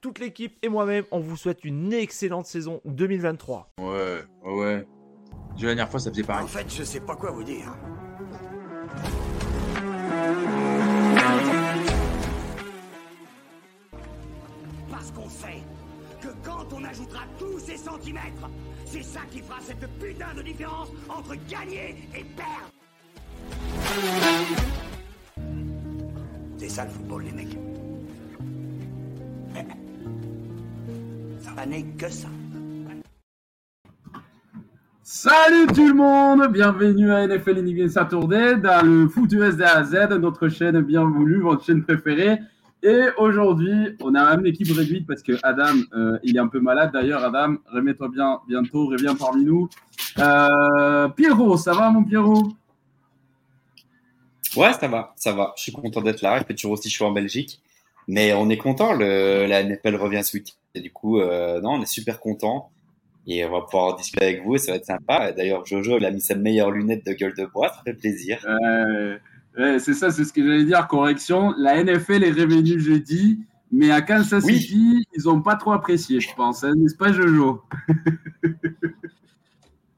toute l'équipe et moi-même, on vous souhaite une excellente saison 2023. Ouais, ouais. La dernière fois, ça faisait pareil. En fait, je sais pas quoi vous dire. Parce qu'on sait que quand on ajoutera tous ces centimètres, c'est ça qui fera cette putain de différence entre gagner et perdre. C'est ça le football, les mecs. Ça n'est que ça. Salut tout le monde, bienvenue à NFL Unique Saturday dans le foot US à Z, notre chaîne bien voulue, votre chaîne préférée. Et aujourd'hui, on a même l'équipe réduite parce que Adam, euh, il est un peu malade. D'ailleurs, Adam, remets-toi bien bientôt, reviens parmi nous. Euh, Pierrot, ça va mon Pierrot? Ouais, ça va, ça va. Je suis content d'être là. Il fait toujours aussi chaud en Belgique. Mais on est content, le, la NFL revient ce week Et du coup, euh, non, on est super content. Et on va pouvoir discuter avec vous, ça va être sympa. D'ailleurs, Jojo, il a mis sa meilleure lunette de gueule de bois, ça fait plaisir. Euh, c'est ça, c'est ce que j'allais dire. Correction, la NFL est revenue jeudi, mais à Kansas City, ils n'ont pas trop apprécié, je pense. Hein, n'est-ce pas, Jojo?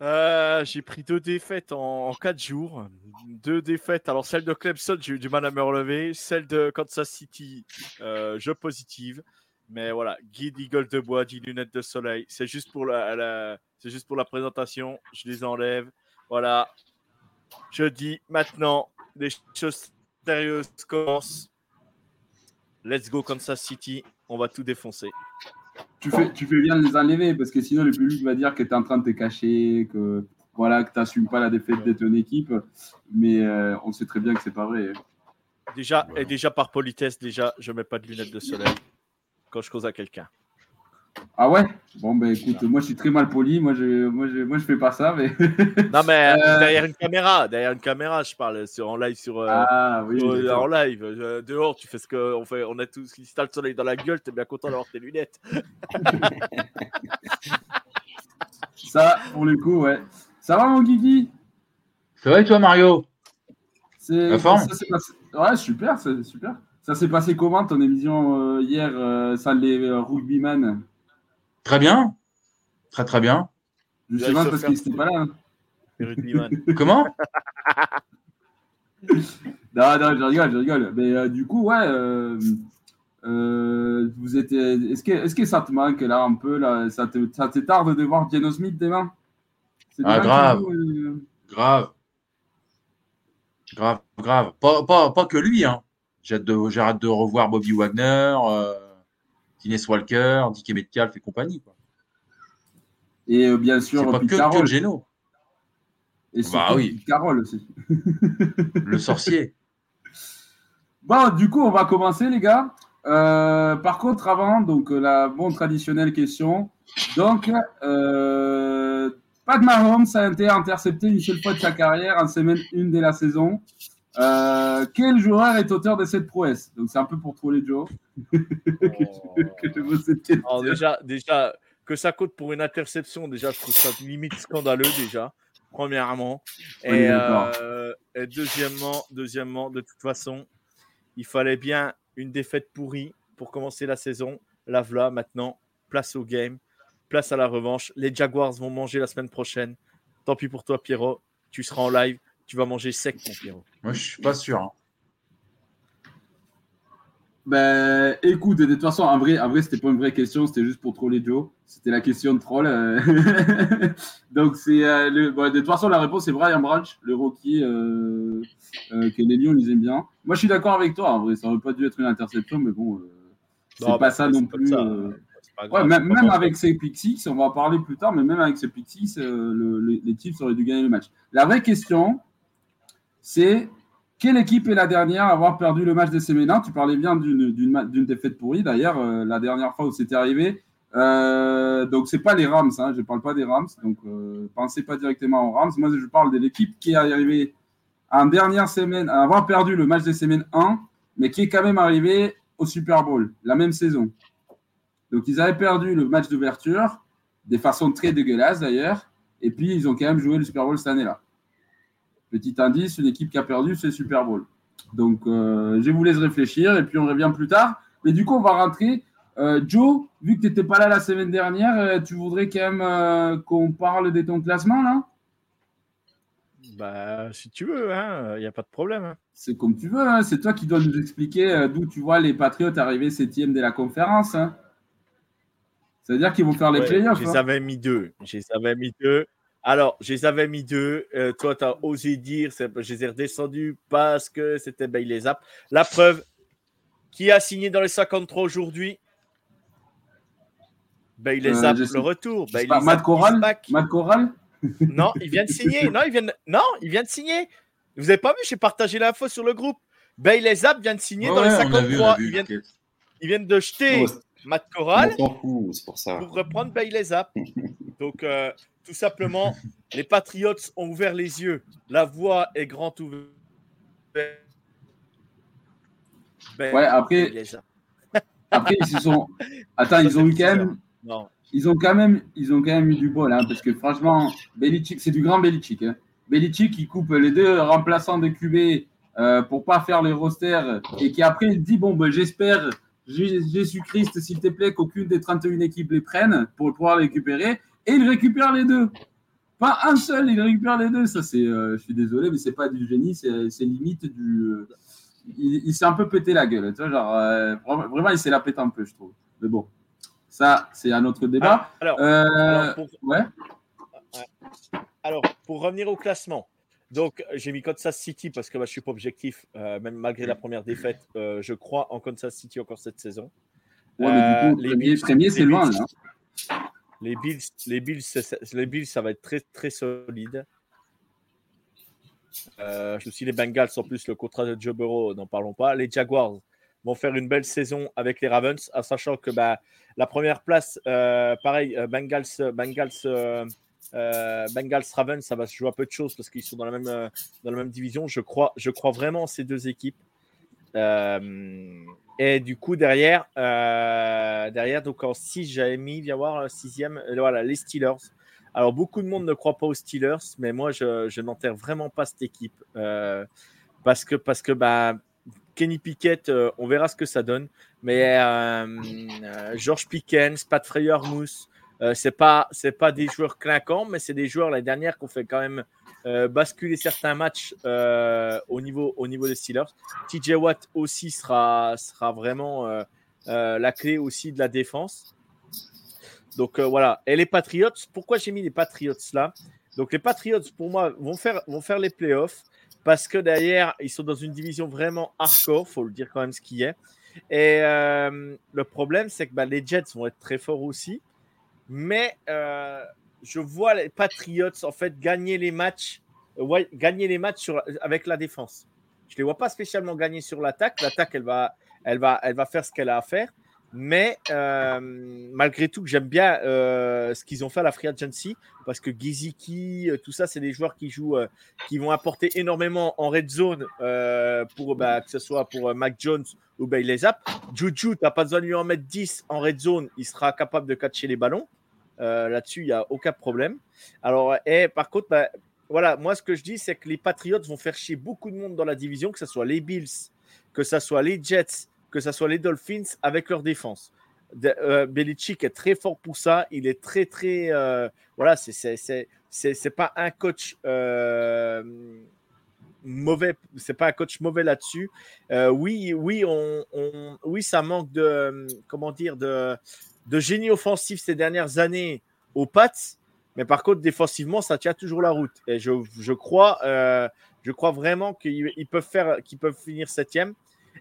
Euh, J'ai pris deux défaites en, en, quatre jours deux défaites. Alors, celle de Clemson, j'ai eu du mal à me relever. Celle de Kansas City, euh, je positive. Mais voilà, guide Eagle de bois, 10 lunettes de soleil. C'est juste, pour la, c'est juste pour la présentation. Je les enlève. Voilà. Je dis maintenant, les choses sérieuses commencent. Let's go Kansas City. On va tout défoncer. Tu fais, tu fais bien de les enlever parce que sinon le public va dire que tu es en train de te cacher, que voilà, que tu n'assumes pas la défaite de ton équipe, mais euh, on sait très bien que c'est pas vrai. Déjà, et déjà par politesse, déjà, je mets pas de lunettes de soleil quand je cause à quelqu'un. Ah ouais? Bon, ben écoute, moi je suis très mal poli, moi je, moi je, moi, je fais pas ça, mais. non, mais euh, derrière une caméra, derrière une caméra, je parle sur, en live sur. Euh, ah oui. en live, dehors, tu fais ce qu'on fait, on a tous, t'as le soleil dans la gueule, t'es bien content d'avoir tes lunettes. ça, pour le coup, ouais. Ça va, mon Guigui? Ça va et toi, Mario? La forme? Ouais, super, c'est super. Ça s'est passé comment ton émission euh, hier, euh, ça les euh, rugbyman Très bien. Très, très bien. Je sais pas parce qu'il n'était pas là. Hein. comment? Non, non, je rigole, je rigole. Mais du coup, ouais. vous êtes, est-ce que, est-ce que ça te manque là un peu là, ça, te, ça te tarde de voir Geno Smith demain? Ah, grave. Grave. Grave, grave. Pas, pas, pas que lui. Hein. J'ai hâte, de revoir Bobby Wagner, euh, Walker, Dick Metcalf et compagnie. Quoi. Et euh, bien sûr, pas que, Géno. Et bah, oui. Carole aussi. le sorcier. Bon, du coup, on va commencer, les gars. Euh, par contre, avant, donc la bonne traditionnelle question. Donc, euh, Pat Mahomes a été intercepté une seule fois de sa carrière en semaine 1 de la saison. Euh, quel joueur est auteur de cette prouesse? Donc c'est un peu pour troller Joe que, je, pose cette question. déjà, déjà, que ça coûte pour une interception, déjà, je trouve ça limite scandaleux déjà, premièrement. Et, euh, et deuxièmement, deuxièmement, de toute façon, il fallait bien une défaite pourrie pour commencer la saison. La voilà maintenant, place au game place à la revanche. Les Jaguars vont manger la semaine prochaine. Tant pis pour toi, Pierrot. Tu seras en live. Tu vas manger sec, mon Pierrot. Moi, je suis pas sûr. Hein. Ben, écoute, de toute façon, en vrai, en vrai c'était pas une vraie question, c'était juste pour troller Joe. C'était la question de troll. Euh. Donc, c'est euh, de toute façon, la réponse c'est Brian Branch, le rookie euh, que les Lions ils aiment bien. Moi, je suis d'accord avec toi. En vrai, ça aurait pas dû être une interception, mais bon, c'est pas bah, ça non plus même, avec ces Pixies, on va en parler plus tard, mais même avec ces Pixies, euh, les Chiefs auraient dû gagner le match. La vraie question, c'est quelle équipe est la dernière à avoir perdu le match des Séménins Tu parlais bien d'une défaite pourrie. D'ailleurs, euh, la dernière fois où c'était arrivé, Euh, donc, c'est pas les Rams, hein, je parle pas des Rams. Donc, euh, pensez pas directement aux Rams. Moi, je parle de l'équipe qui est arrivée en dernière semaine, à avoir perdu le match des semaines 1, mais qui est quand même arrivé au Super Bowl, la même saison. Donc, ils avaient perdu le match d'ouverture, de façon très dégueulasse d'ailleurs, et puis ils ont quand même joué le Super Bowl cette année-là. Petit indice, une équipe qui a perdu, c'est Super Bowl. Donc, euh, je vous laisse réfléchir, et puis on revient plus tard. Mais du coup, on va rentrer. Euh, Joe, vu que tu n'étais pas là la semaine dernière, euh, tu voudrais quand même qu'on parle de ton classement, là? Bah, si tu veux, il hein, n'y a pas de problème. Hein. C'est comme tu veux, hein. c'est toi qui dois nous expliquer d'où tu vois les Patriots arriver septième de la conférence. C'est-à-dire qu'ils vont faire les playoffs. Je les avais mis deux. Je les avais mis deux. Alors, je les avais mis deux. Euh, toi, tu as osé dire, je les ai redescendus parce que c'était Zap. La preuve, qui a signé dans les 53 aujourd'hui? Zap, euh, le retour. Bailey Matt Corral? Matt Corral? Non, il vient de signer. non, il vient de... non, il vient de signer. Vous n'avez pas vu, j'ai partagé l'info sur le groupe. Zap vient de signer dans les 53. ils, viennent... de jeter. Matt Corral pour, reprendre Bailey Zapp. Donc, euh, tout simplement, les Patriots ont ouvert les yeux. La voie est grand ouverte. ouais, après, après, ils se sont. Attends, ils ont eu quand même. Non. Ils ont quand même, ils ont quand même eu du bol, hein, parce que franchement, Belichick, c'est du grand Belichick. Hein. Belichick, il coupe les deux remplaçants de QB euh, pour pas faire les rosters et qui après il dit bon ben j'espère Jésus-Christ, s'il te plaît, qu'aucune des 31 équipes les prenne pour pouvoir les récupérer. Et il récupère les deux. Pas un seul, il récupère les deux. Ça, c'est, euh, je suis désolé, mais c'est pas du génie, c'est, limite du. Euh, il, s'est un peu pété la gueule. Tu vois, genre, euh, vraiment, il s'est la pété un peu, je trouve. Mais bon, ça, c'est un autre débat. Ah, alors, pour... Ouais. alors, pour revenir au classement, donc, j'ai mis Kansas City parce que bah, je ne suis pas objectif, euh, même malgré la première défaite. Euh, je crois en Kansas City encore cette saison. Ouais, mais du coup, euh, les premier, c'est loin. Là. Les Bills, les, Bills, les Bills, ça va être très, très solide. je me suis les Bengals, en plus, le contrat de Joe Burrow, n'en parlons pas. Les Jaguars vont faire une belle saison avec les Ravens, en sachant que bah, la première place, pareil, Bengals, Bengals euh, Bengals Ravens, ça va se jouer à peu de choses parce qu'ils sont dans la même, euh, dans la même division. Je crois, je crois vraiment en ces deux équipes. Euh, et du coup, derrière, derrière donc en 6, j'avais mis, viens voir, sixième, voilà, les Steelers. Alors, beaucoup de monde ne croit pas aux Steelers, mais moi, je, n'enterre vraiment pas cette équipe. parce que, parce que bah, Kenny Pickett, on verra ce que ça donne. Mais George Pickens, Pat Freyer Mousse, euh, c'est pas c'est pas des joueurs clinquants, mais c'est des joueurs la dernière qu'on fait quand même euh, basculer certains matchs euh, au niveau au niveau des Steelers. TJ Watt aussi sera sera vraiment la clé aussi de la défense. Donc voilà. Et les Patriots, pourquoi j'ai mis les Patriots là? Donc les Patriots pour moi vont faire vont faire les playoffs parce que derrière ils sont dans une division vraiment hardcore, faut le dire quand même ce qui est. Et le problème c'est que bah, les Jets vont être très forts aussi. Mais euh, je vois les Patriots en fait gagner les matchs, euh, gagner les matchs avec la défense. Je les vois pas spécialement gagner sur l'attaque. L'attaque, elle va, elle, va, elle va faire ce qu'elle a à faire. Mais euh, malgré tout, j'aime bien ce qu'ils ont fait à la Free Agency parce que Giziki, tout ça, c'est des joueurs qui jouent, qui vont apporter énormément en red zone pour bah, que ce soit pour Mac Jones ou Bailey Zapp. Juju, tu n'as pas besoin de lui en mettre 10 en red zone, il sera capable de catcher les ballons. Euh, là-dessus, il n'y a aucun problème. Alors, et par contre, bah, voilà, moi, ce que je dis, c'est que les Patriots vont faire chier beaucoup de monde dans la division, que ce soit les Bills, que ce soit les Jets, que ce soit les Dolphins, avec leur défense. Euh, Belichick est très fort pour ça. Il est très, très. Euh, voilà, c'est pas un coach mauvais. C'est pas un coach mauvais là-dessus. oui, oui, on, oui, ça manque de. Comment dire de de génie offensif ces dernières années aux Pats, mais par contre, défensivement, ça tient toujours la route. Et je, crois, euh, je crois vraiment qu'ils peuvent, peuvent finir septième.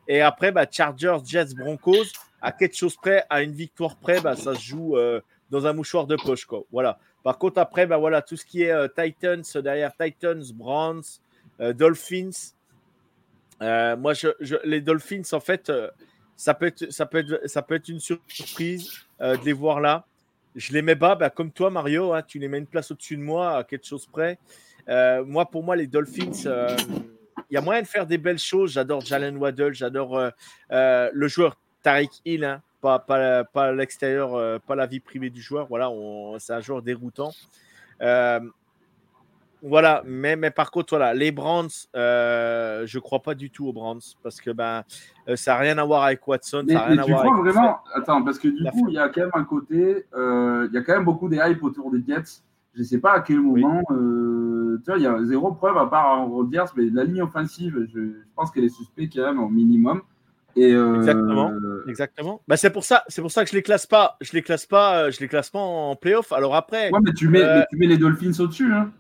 Et après, bah, Chargers, Jets, Broncos, à quelque chose près, à une victoire près, bah, ça se joue euh, dans un mouchoir de poche. Quoi. Voilà. Par contre, après, bah, voilà, tout ce qui est euh, Titans, derrière Titans, Browns, Dolphins. moi, je, les Dolphins, en fait, ça peut être, ça peut être, ça peut être une surprise de les voir là. Je les mets bas, bah, comme toi, Mario. Hein, tu les mets une place au-dessus de moi, à quelque chose près. moi, pour moi, les Dolphins, il y a moyen de faire des belles choses. J'adore Jalen Waddle, j'adore le joueur Tariq Hill. Hein, pas, pas, pas l'extérieur, euh, pas la vie privée du joueur. Voilà, c'est un joueur déroutant. Euh, voilà, mais, mais par contre, voilà, les Brands, euh, je crois pas du tout aux Brands parce que ben, ça n'a rien à voir avec Watson. Mais, ça rien à tu voir crois vraiment Attends, parce que du coup, il y a quand même un côté, il y a quand même beaucoup des hype autour des Jets. Je ne sais pas à quel moment, tu vois, il y a zéro preuve à part Rodgers, mais la ligne offensive, je, je pense qu'elle est suspecte quand même au minimum. Exactement. Euh, Exactement. Bah, c'est pour ça, c'est pour ça que je les classe pas. Je les classe pas. Euh, je les classe pas en playoff. Alors après. Ouais, mais tu mets, euh, tu mets les Dolphins au-dessus. Hein.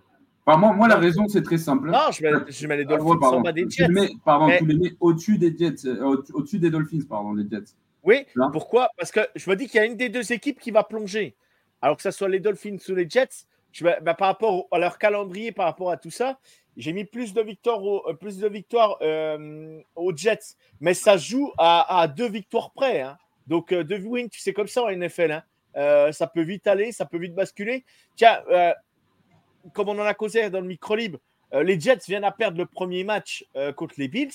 Moi, moi la raison, c'est très simple. Non, je mets, je mets les ah, Dolphins en bas des Jets. Tu mets, pardon, tu les mets au-dessus des Jets, au-dessus des Dolphins, pardon, les Jets. Oui. Pourquoi? Parce que je me dis qu'il y a une des deux équipes qui va plonger. Alors que ce soit les Dolphins ou les Jets, je, bah, par rapport à leur calendrier, par rapport à tout ça, j'ai mis plus de victoires, euh, plus de victoires euh, aux Jets, mais ça joue à, deux victoires près. Hein. Donc, euh, deux wins, tu sais, comme ça en NFL. Hein. ça peut vite aller, ça peut vite basculer. Tiens, comme on en a causé dans le micro libre, les Jets viennent à perdre le premier match contre les Bills.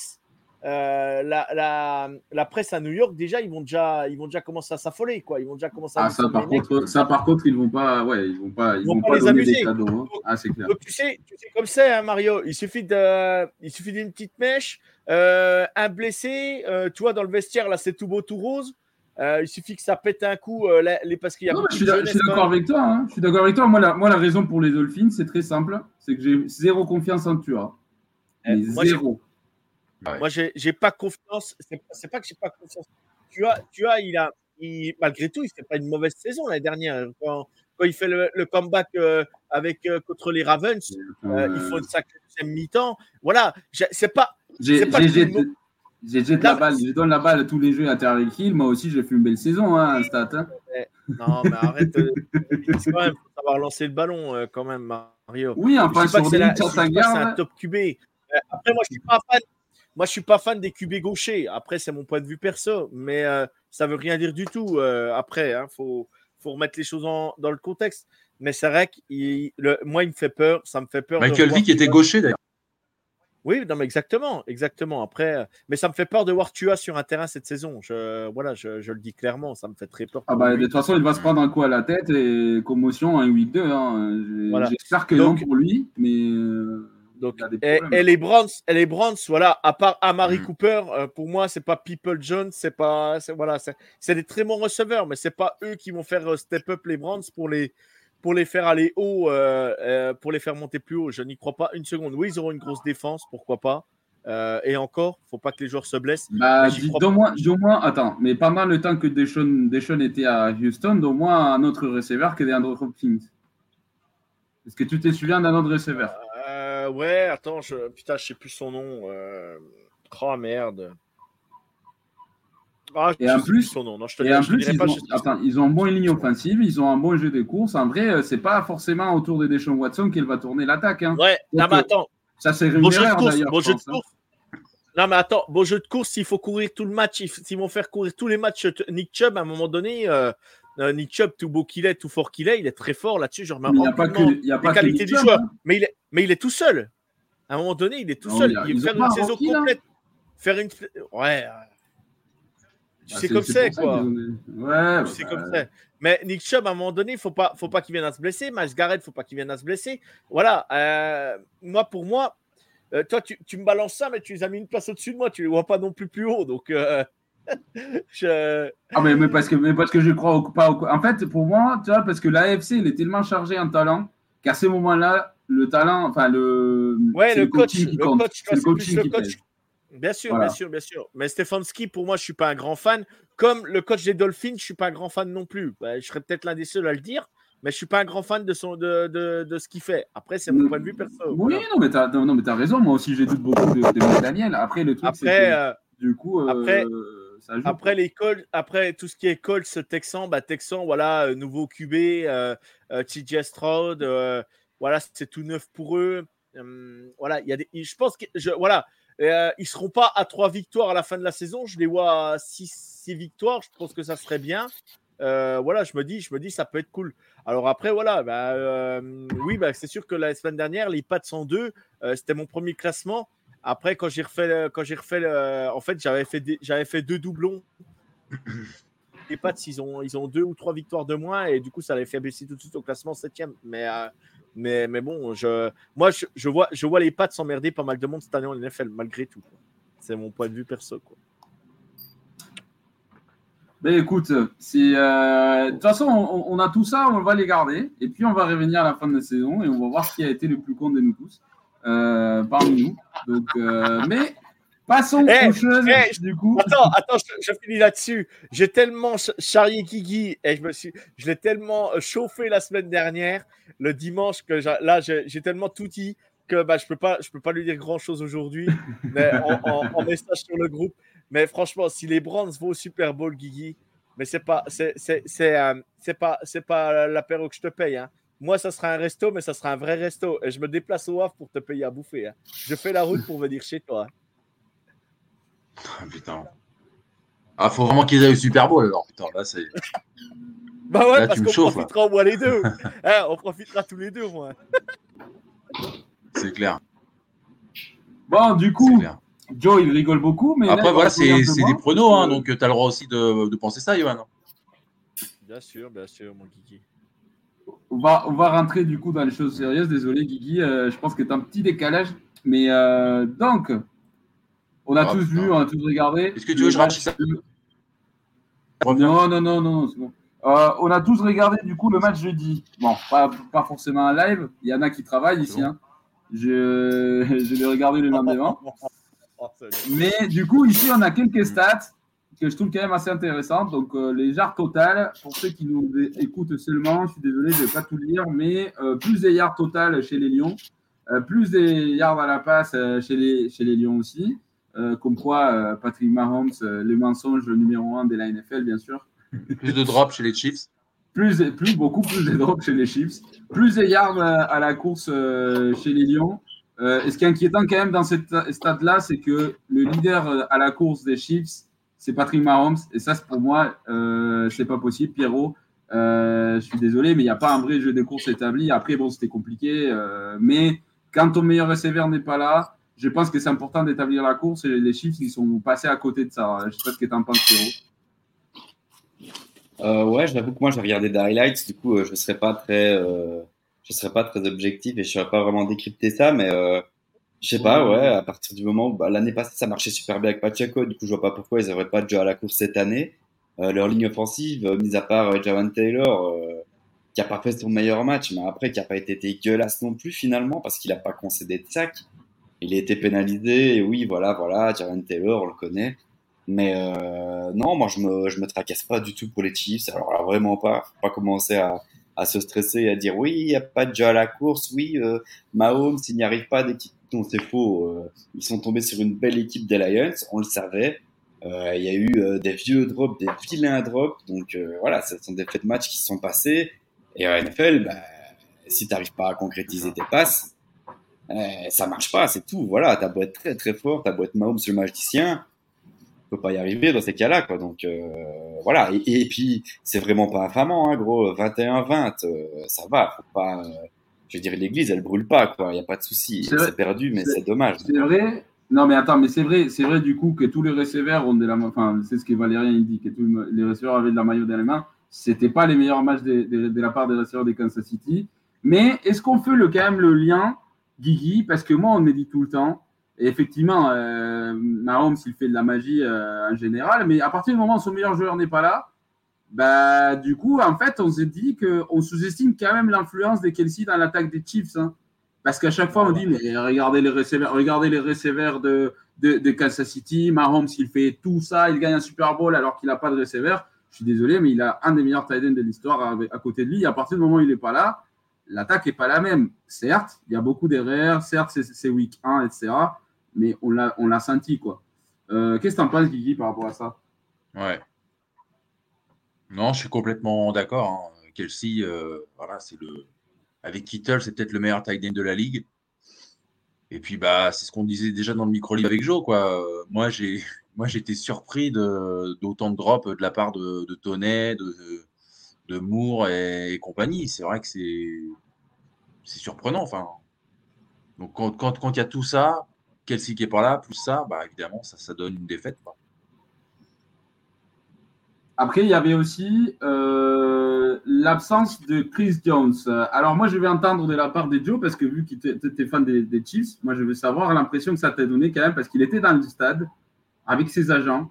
Euh, la, la, presse à New York, déjà, ils vont déjà, ils vont déjà commencer à s'affoler, quoi. Ils vont déjà commencer à. Ah, ça, par contre, ça, par contre, ils vont pas, ouais, ils vont pas, ils, vont, pas, les amuser. Des cadeaux, hein. ah, c'est clair. Donc, tu sais, tu sais comme c'est, hein, Mario. Il suffit de, il suffit d'une petite mèche, euh, un blessé, euh, tu vois, dans le vestiaire, là, c'est tout beau, tout rose. Il suffit que ça pète un coup, les, parce qu'il y a. Non, je suis d'accord avec toi. Hein. Je suis d'accord avec toi. Moi la, moi, la raison pour les Dolphins, c'est très simple. C'est que j'ai zéro confiance en Tua. Eh, zéro. Moi, j'ai pas confiance. C'est pas que j'ai pas confiance. Tu as, tu as, il a, malgré tout, il fait pas une mauvaise saison l'année dernière. Quand, quand, il fait le, comeback euh, avec euh, contre les Ravens, euh, il faut une sacrée deuxième mi-temps. Voilà, c'est pas. J'ai la balle, je donne la balle à tous les jeux à Hill. Moi aussi, j'ai fait une belle saison, hein, stat. Hein. Non, mais arrête. il faut savoir lancer le ballon quand même, Mario. Oui, enfin, sur c'est un top QB. Après, moi, je suis pas fan. Moi, je suis pas fan des QB gauchers. Après, c'est mon point de vue perso, mais ça euh, ça veut rien dire du tout. Euh, après, il hein, faut, faut, remettre les choses dans le contexte. Mais c'est vrai que moi, il me fait peur. Ça me fait peur. Michael Vick était gaucher d'ailleurs. Oui, non, mais exactement, exactement. Après, euh, mais ça me fait peur de voir Tua sur un terrain cette saison. Je, voilà, je, le dis clairement, ça me fait très peur. Ah bah, de toute façon, il va se prendre un coup à la tête et commotion 8-2. Hein. J'espère que non pour lui, mais et, les Browns, et les Browns, voilà, à part Amari mm. Cooper, euh, pour moi, c'est pas People Jones, c'est pas, voilà, c'est des très bons receveurs, mais c'est pas eux qui vont faire euh, step up les Browns pour les, pour les faire aller haut, euh, pour les faire monter plus haut. Je n'y crois pas une seconde. Oui, ils auront une grosse défense, pourquoi pas. et encore, faut pas que les joueurs se blessent. Bah, d'au moins, moins, attends, mais pas mal le temps que Deshaun, Deshaun était à Houston, d'au moins un autre receveur que DeAndre Hopkins. Est-ce que tu t'es souviens d'un autre receveur? Euh, ouais, attends, je... putain, je sais plus son nom. Euh... Oh merde. Ah, et en plus, son nom. Non, je te et en plus, ils, pas, ont... Attends, ils ont une bonne ligne offensive, ils ont un bon jeu de course. En vrai, euh, c'est pas forcément autour de Deshaun Watson qu'il va tourner l'attaque. Hein. Ouais, non, mais attends. Ça, c'est bon d'ailleurs. Bon jeu de hein. course. Non, mais attends, bon jeu de course, s'il faut courir tout le match, s'ils vont faire courir tous les matchs Nick Chubb, à un moment donné, euh, euh, Nick Chubb, tout beau qu'il est, tout fort qu'il est, il est très fort là-dessus. Je remets il n'y a pas que, il y a pas les qualités du joueur. Hein. Mais, il est, mais il est tout seul. À un moment donné, il est tout seul. il, fait une saison complète. Faire une. Ouais. Tu ah, sais comme c'est, quoi. Ouais, tu sais comme c'est. Mais Nick Chubb, à un moment donné, il ne faut pas, faut pas qu'il vienne à se blesser. Miles Garrett, il ne faut pas qu'il vienne à se blesser. Voilà. Euh, moi, pour moi, euh, toi, tu, tu, me balances ça, mais tu les as mis une place au-dessus de moi. Tu ne les vois pas non plus plus haut. Donc, je... Ah, mais, mais, parce que, mais parce que je crois pas au... En fait, pour moi, tu vois, parce que l'AFC, il est tellement chargé en talent qu'à ce moment-là, le talent, enfin, le. Ouais, le, coach, le coach, le coach, le coach. Bien sûr, bien sûr, bien sûr. Mais Stefanski, pour moi, je suis pas un grand fan. Comme le coach des Dolphins, je suis pas un grand fan non plus. Bah, je serais peut-être l'un des seuls à le dire, mais je suis pas un grand fan de, son, de, de, de ce qu'il fait. Après, c'est mon point de vue perso. Oui, non, mais tu as, non, mais as raison. Moi aussi, j'ai doute beaucoup de, de Daniel. Après, le truc, Après, euh, du coup. Euh, après, après, les après tout ce qui est Colts, Texan, bah, Texan, voilà, euh, nouveau QB, euh, TJ Stroud, voilà, c'est tout neuf pour eux. Hum, voilà, il y a des, je pense que, je, voilà, euh, ils seront pas à trois victoires à la fin de la saison. Je les vois à six, six victoires. Je pense que ça serait bien. Euh, voilà, je me dis, je me dis, ça peut être cool. Alors après, voilà, bah, euh, oui, bah, c'est sûr que la semaine dernière, les Pats 102, euh, c'était mon premier classement. Après, quand j'ai refait, quand j'ai refait, en fait, j'avais fait, j'avais fait deux doublons. Les Pats, ils ont, ils ont deux ou trois victoires de moins et du coup, ça les fait baisser tout de suite au classement septième. Mais, mais, mais bon, je, moi, je, vois, je vois les Pats s'emmerder pas mal de monde cette année en NFL, malgré tout. C'est mon point de vue perso. Quoi. Ben écoute, euh, de toute façon, on, a tout ça, on va les garder, et puis on va revenir à la fin de la saison et on va voir qui a été le plus con de nous tous euh, parmi nous. Donc, euh, mais passons hey, aux du coup. Attends, attends, je, finis là-dessus. J'ai tellement charrié Guigui et je me suis, je l'ai tellement chauffé la semaine dernière, le dimanche que là, j'ai tellement tout dit que bah, je peux pas, je peux pas lui dire grand chose aujourd'hui, mais en message sur le groupe. Mais franchement, si les Browns vont au Super Bowl, Guigui, mais c'est pas, c'est, c'est, c'est, euh, pas, c'est pas l'apéro que je te paye. Hein. Moi, ça sera un resto, mais ça sera un vrai resto. Et je me déplace au Havre pour te payer à bouffer. Hein. Je fais la route pour venir chez toi. Ah, putain. Ah, faut vraiment qu'ils aillent au Super Bowl alors. Putain, là, c'est. bah ouais, parce qu'on profitera au moins les deux. Hein, on profitera tous les deux, moi. c'est clair. Bon, du coup, Joe, il rigole beaucoup, mais. Après, voilà, c'est des pronos, hein, donc tu as le droit aussi de, de penser ça, Johan. Bien sûr, bien sûr, mon Guigui. On va, on va rentrer du coup dans les choses sérieuses. Désolé, Guigui, euh, je pense que tu as un petit décalage. Mais euh, donc, on a oh, tous vu, on a tous regardé. Est-ce que tu veux que je rachète ça Non, non, non, non, c'est bon. Euh, on a tous regardé du coup le match jeudi. Bon, pas, pas forcément un live. Il y en a qui travaillent ici. Hein. Je, je l'ai regardé le lendemain. Mais du coup, ici, on a quelques stats que je trouve quand même assez intéressantes. Donc, euh, les yards total, pour ceux qui nous écoutent seulement, je suis désolé, je ne vais pas tout lire, mais euh, plus des yards total chez les Lions, euh, plus des yards à la passe chez, les, chez les Lions aussi. Comme quoi, Patrick Mahomes, le mensonge numéro un de la NFL, bien sûr. Plus de drops chez les Chiefs. Plus, plus, beaucoup plus de drops chez les Chiefs. Plus des yards à la course chez les Lions. Euh, et ce qui est inquiétant quand même dans cette stade-là, c'est que le leader euh, à la course des Chiefs, c'est Patrick Mahomes. Et ça, pour moi, euh, c'est pas possible. Pierrot, euh, je suis désolé, mais il n'y a pas un vrai jeu de course établi. Après, bon, c'était compliqué. Euh, mais quand ton meilleur receveur n'est pas là, je pense que c'est important d'établir la course. Et les Chiefs, ils sont passés à côté de ça. Je ne sais pas ce que tu en penses, Pierrot. Euh, ouais, j'avoue que moi, j'ai regardé des highlights. Du coup, je ne serais pas très je serais pas très objectif et je saurais pas vraiment décrypter ça, mais euh, je sais pas, ouais, à partir du moment où bah, l'année passée ça marchait super bien avec Pacheco, du coup je vois pas pourquoi ils n'auraient pas de jeu à la course cette année. Euh, leur ligne offensive, euh, mis à part euh, Javan Taylor, euh, qui a pas fait son meilleur match, mais après qui a pas été dégueulasse non plus finalement parce qu'il a pas concédé de sac. Il a été pénalisé, et oui, voilà, voilà, Javan Taylor, on le connaît. Mais euh, non, moi je me je me tracasse pas du tout pour les Chiefs. Alors là, vraiment pas, faut pas commencer à à se stresser et à dire oui, il n'y a pas de jeu à la course, oui, euh, Mahomes, s'il n'y arrive pas d'équipe, non, c'est faux. Euh, ils sont tombés sur une belle équipe des Lions, on le savait. Euh, il y a eu euh, des vieux drops, des vilains drops, donc euh, voilà, ce sont des faits de match qui se sont passés. Et à NFL, bah, si tu n'arrives pas à concrétiser tes passes, ça marche pas, c'est tout. Voilà, t'as beau être très très fort, t'as beau être Mahomes le magicien, pas y arriver dans ces cas-là, quoi. Donc euh, voilà. Et, puis c'est vraiment pas infamant, hein, gros. 21-20, euh, ça va. Faut pas. Euh, je veux dire, l'église, elle brûle pas, quoi. Il y a pas de souci. C'est perdu, mais c'est dommage. C'est vrai. Non, mais attends, mais c'est vrai, c'est vrai du coup que tous les receveurs ont de la, enfin, c'est ce que Valérien il dit, que tous les receveurs avaient de la maillot dans les mains. C'était pas les meilleurs matchs de, de, la part des receveurs des Kansas City. Mais est-ce qu'on fait le, quand même le lien, Guigui, parce que moi on me dit tout le temps, et effectivement, euh, Mahomes, il fait de la magie euh, en général, mais à partir du moment où son meilleur joueur n'est pas là, bah, du coup, en fait, on s'est dit qu'on sous-estime quand même l'influence de Kelsey dans l'attaque des Chiefs. Hein. Parce qu'à chaque fois, on dit, mais regardez les receveurs, regardez les receveurs de, de, Kansas City. Mahomes, il fait tout ça, il gagne un Super Bowl alors qu'il n'a pas de receveur. Je suis désolé, mais il a un des meilleurs tight de l'histoire à, à, côté de lui. À partir du moment où il n'est pas là, l'attaque n'est pas la même. Certes, il y a beaucoup d'erreurs. Certes, c'est week 1, etc mais on l'a, senti, quoi. Euh, qu'est-ce que tu en penses, Guigui, par rapport à ça? Ouais. Non, je suis complètement d'accord. Hein. Kelsey, euh, voilà, c'est le. Avec Kittle, c'est peut-être le meilleur tight end de la ligue. Et puis, bah, c'est ce qu'on disait déjà dans le micro-livre avec Joe, quoi. Moi, j'ai, j'étais surpris d'autant de, drops de la part de, de Tonnet, de, de Moore et, compagnie. C'est vrai que c'est, c'est surprenant, enfin. Donc, quand, quand, quand il y a tout ça, Kelsey qui est pas là, plus ça, bah, évidemment, ça, ça donne une défaite. Après, il y avait aussi euh, l'absence de Chris Jones. Alors, moi, je vais entendre de la part des Joe, parce que vu que tu fan des, Chiefs, moi, je veux savoir l'impression que ça t'a donné quand même, parce qu'il était dans le stade avec ses agents.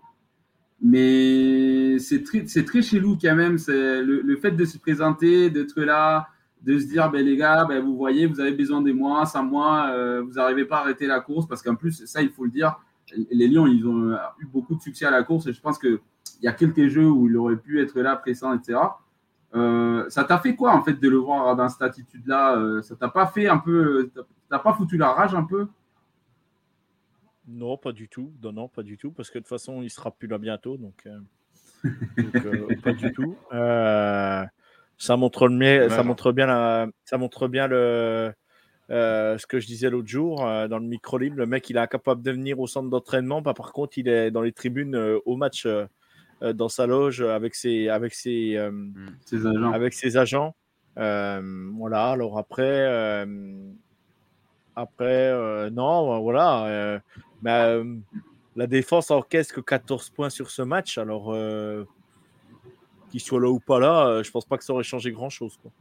Mais c'est très, très chelou quand même. C'est le, fait de se présenter, d'être là, de se dire, ben, les gars, ben, vous voyez, vous avez besoin de moi, sans moi, euh, vous n'arrivez pas à arrêter la course, parce qu'en plus, ça, il faut le dire, les Lions, ils ont eu beaucoup de succès à la course, et je pense que il y a quelques jeux où il aurait pu être là, pressant, etc. Euh, ça t'a fait quoi en fait de le voir dans cette attitude-là? Euh, Ça t'a pas fait un peu, t'as pas foutu la rage un peu? Non, pas du tout. Non, non, pas du tout, parce que de toute façon, il sera plus là bientôt, donc, euh, pas du tout. ça montre le, ça montre bien la, ça montre bien le. ce que je disais l'autre jour dans le micro libre, le mec il est incapable de venir au centre d'entraînement, bah, par contre il est dans les tribunes au match euh, dans sa loge avec ses, avec ses, euh, mm. ses agents. Avec ses agents. Euh, voilà, alors après, après non, voilà. Bah, la défense encaisse que 14 points sur ce match. Alors, qu'il soit là ou pas là, je pense pas que ça aurait changé grand chose. Quoi.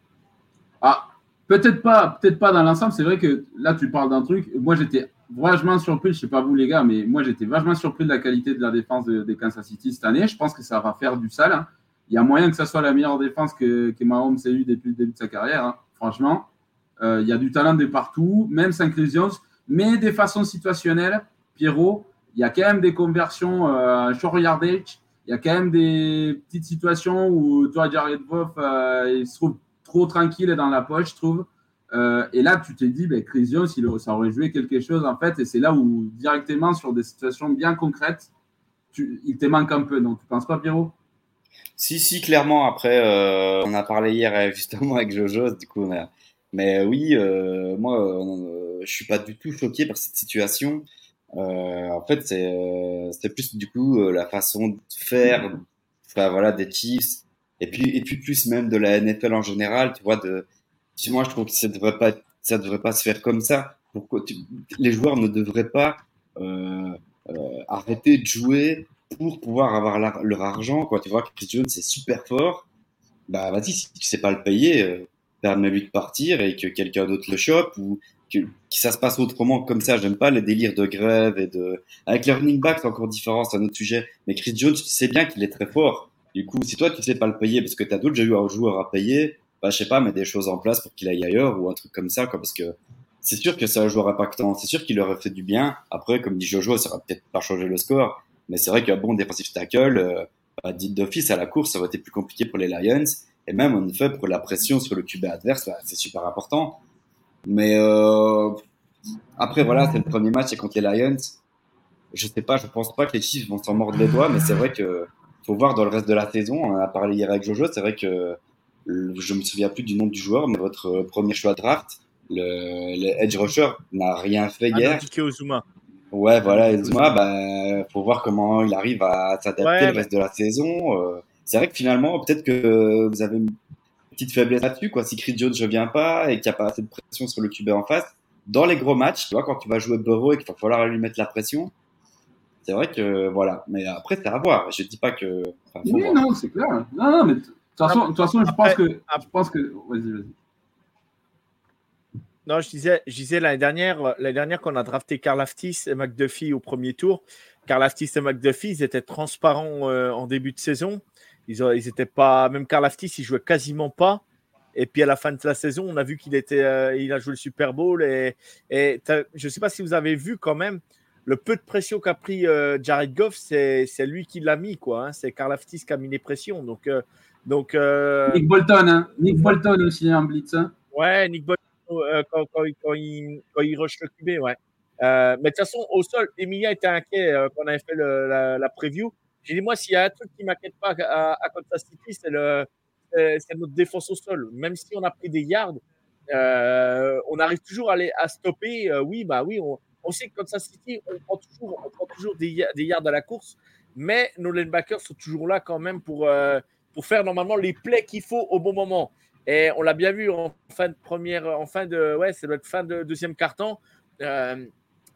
Ah, peut-être pas, peut-être pas dans l'ensemble. C'est vrai que là, tu parles d'un truc. Moi, j'étais vachement surpris, je sais pas vous les gars, mais moi j'étais vachement surpris de la qualité de la défense des Kansas City cette année. Je pense que ça va faire du sale. Hein. Il y a moyen que ça soit la meilleure défense que, que Mahomes ait eu depuis le début de sa carrière. Hein. Franchement, euh, il y a du talent de partout, même sans mais des façons situationnelles. Pierrot, il y a quand même des conversions euh, short yardage. Il y a quand même des petites situations où toi, Jared Goff, euh, il se trouve trop tranquille dans la poche, je trouve. Euh, et là, tu t'es dit, ben, Chris ça aurait joué quelque chose, en fait. Et c'est là où, directement, sur des situations bien concrètes, il te manque un peu. Donc, tu ne penses pas, Pierrot? Si, si, clairement. Après, euh, on a parlé hier, euh, justement, avec Jojo, du coup, mais oui, moi, je suis pas du tout choqué par cette situation. En fait, c'est plus, du coup, la façon de faire, enfin, voilà, des Chiefs. Et puis, et puis, plus même de la NFL en général, tu vois, de, moi, je trouve que ça devrait pas, ça devrait pas se faire comme ça. Pourquoi les joueurs ne devraient pas euh, euh, arrêter de jouer pour pouvoir avoir leur argent, quoi. Tu vois Chris Jones c'est super fort. Bah, vas-y, si tu sais pas le payer, euh, permets-lui de partir et que quelqu'un d'autre le chope ou que, ça se passe autrement comme ça. J'aime pas les délires de grève et de. Avec les running backs, c'est encore différent, c'est un autre sujet. Mais Chris Jones, tu sais bien qu'il est très fort. Du coup, si toi tu sais pas le payer parce que tu as d'autres joueurs à payer, bah, je sais pas, mettre des choses en place pour qu'il aille ailleurs ou un truc comme ça, quoi, parce que c'est sûr que c'est un joueur impactant, c'est sûr qu'il aurait fait du bien. Après, comme dit Jojo, ça va peut-être pas changer le score, mais c'est vrai qu'un bon défensif tackle, euh, bah, dit d'office à la course, ça aurait été plus compliqué pour les Lions, et même en effet pour la pression sur le QB adverse, bah, c'est super important. Mais euh, après, voilà, c'est le premier match et contre les Lions. Je sais pas, je pense pas que les Chiefs vont s'en mordre les doigts, mais c'est vrai que faut voir dans le reste de la saison. On a parlé hier avec Jojo, c'est vrai que je me souviens plus du nom du joueur, mais votre premier choix de draft, le, le edge rusher n'a rien fait hier. Ozuma. Ouais, voilà, Ozuma, bah, faut voir comment il arrive à s'adapter le reste de la saison. Euh. c'est vrai que finalement, peut-être que vous avez petite faiblesse là-dessus, quoi. Si Chris Jones ne vient pas et qu'il n'y a pas assez de pression sur le QB en face, dans les gros matchs, tu vois, quand tu vas jouer Burrow et qu'il va falloir lui mettre la pression, c'est vrai que voilà. Mais après, c'est à voir. Je dis pas que. oui, non, c'est clair. Non, non, mais de toute façon, je pense que. Je pense que... Vas-y, vas-y. Non, je disais, je disais l'année dernière, l'année dernière qu'on a drafté Carl Aftis et McDuffie au premier tour. Carl Aftis et McDuffie, ils étaient transparents euh, en début de saison. Ils, ils étaient pas, même Carl Aftis, il jouait quasiment pas. Et puis à la fin de la saison, on a vu qu'il était, euh, il a joué le Super Bowl. Et, et je ne sais pas si vous avez vu quand même le peu de pression qu'a pris euh, Jared Goff, c'est lui qui l'a mis, quoi. Hein. C'est Carl Aftis qui a mis les pressions. Donc donc, euh, Nick Bolton, hein. Nick Bolton aussi en blitz. Hein. Ouais, Nick Bolton quand, quand, quand, il, quand il rush le QB, ouais. Mais de toute façon, au sol, Emilia était inquiet quand on avait fait le, la, la, preview. J'ai dit, moi, s'il y a un truc qui m'inquiète pas à, à Kansas City, c'est notre défense au sol. Même si on a pris des yards, on arrive toujours à, stopper. oui, bah oui, on, on sait que Kansas City, on prend toujours, on prend toujours des, yards à la course, mais nos linebackers sont toujours là quand même pour, pour faire normalement les plays qu'il faut au bon moment. Et on l'a bien vu en fin de première, en fin de, ouais, c'est fin de deuxième carton. Euh,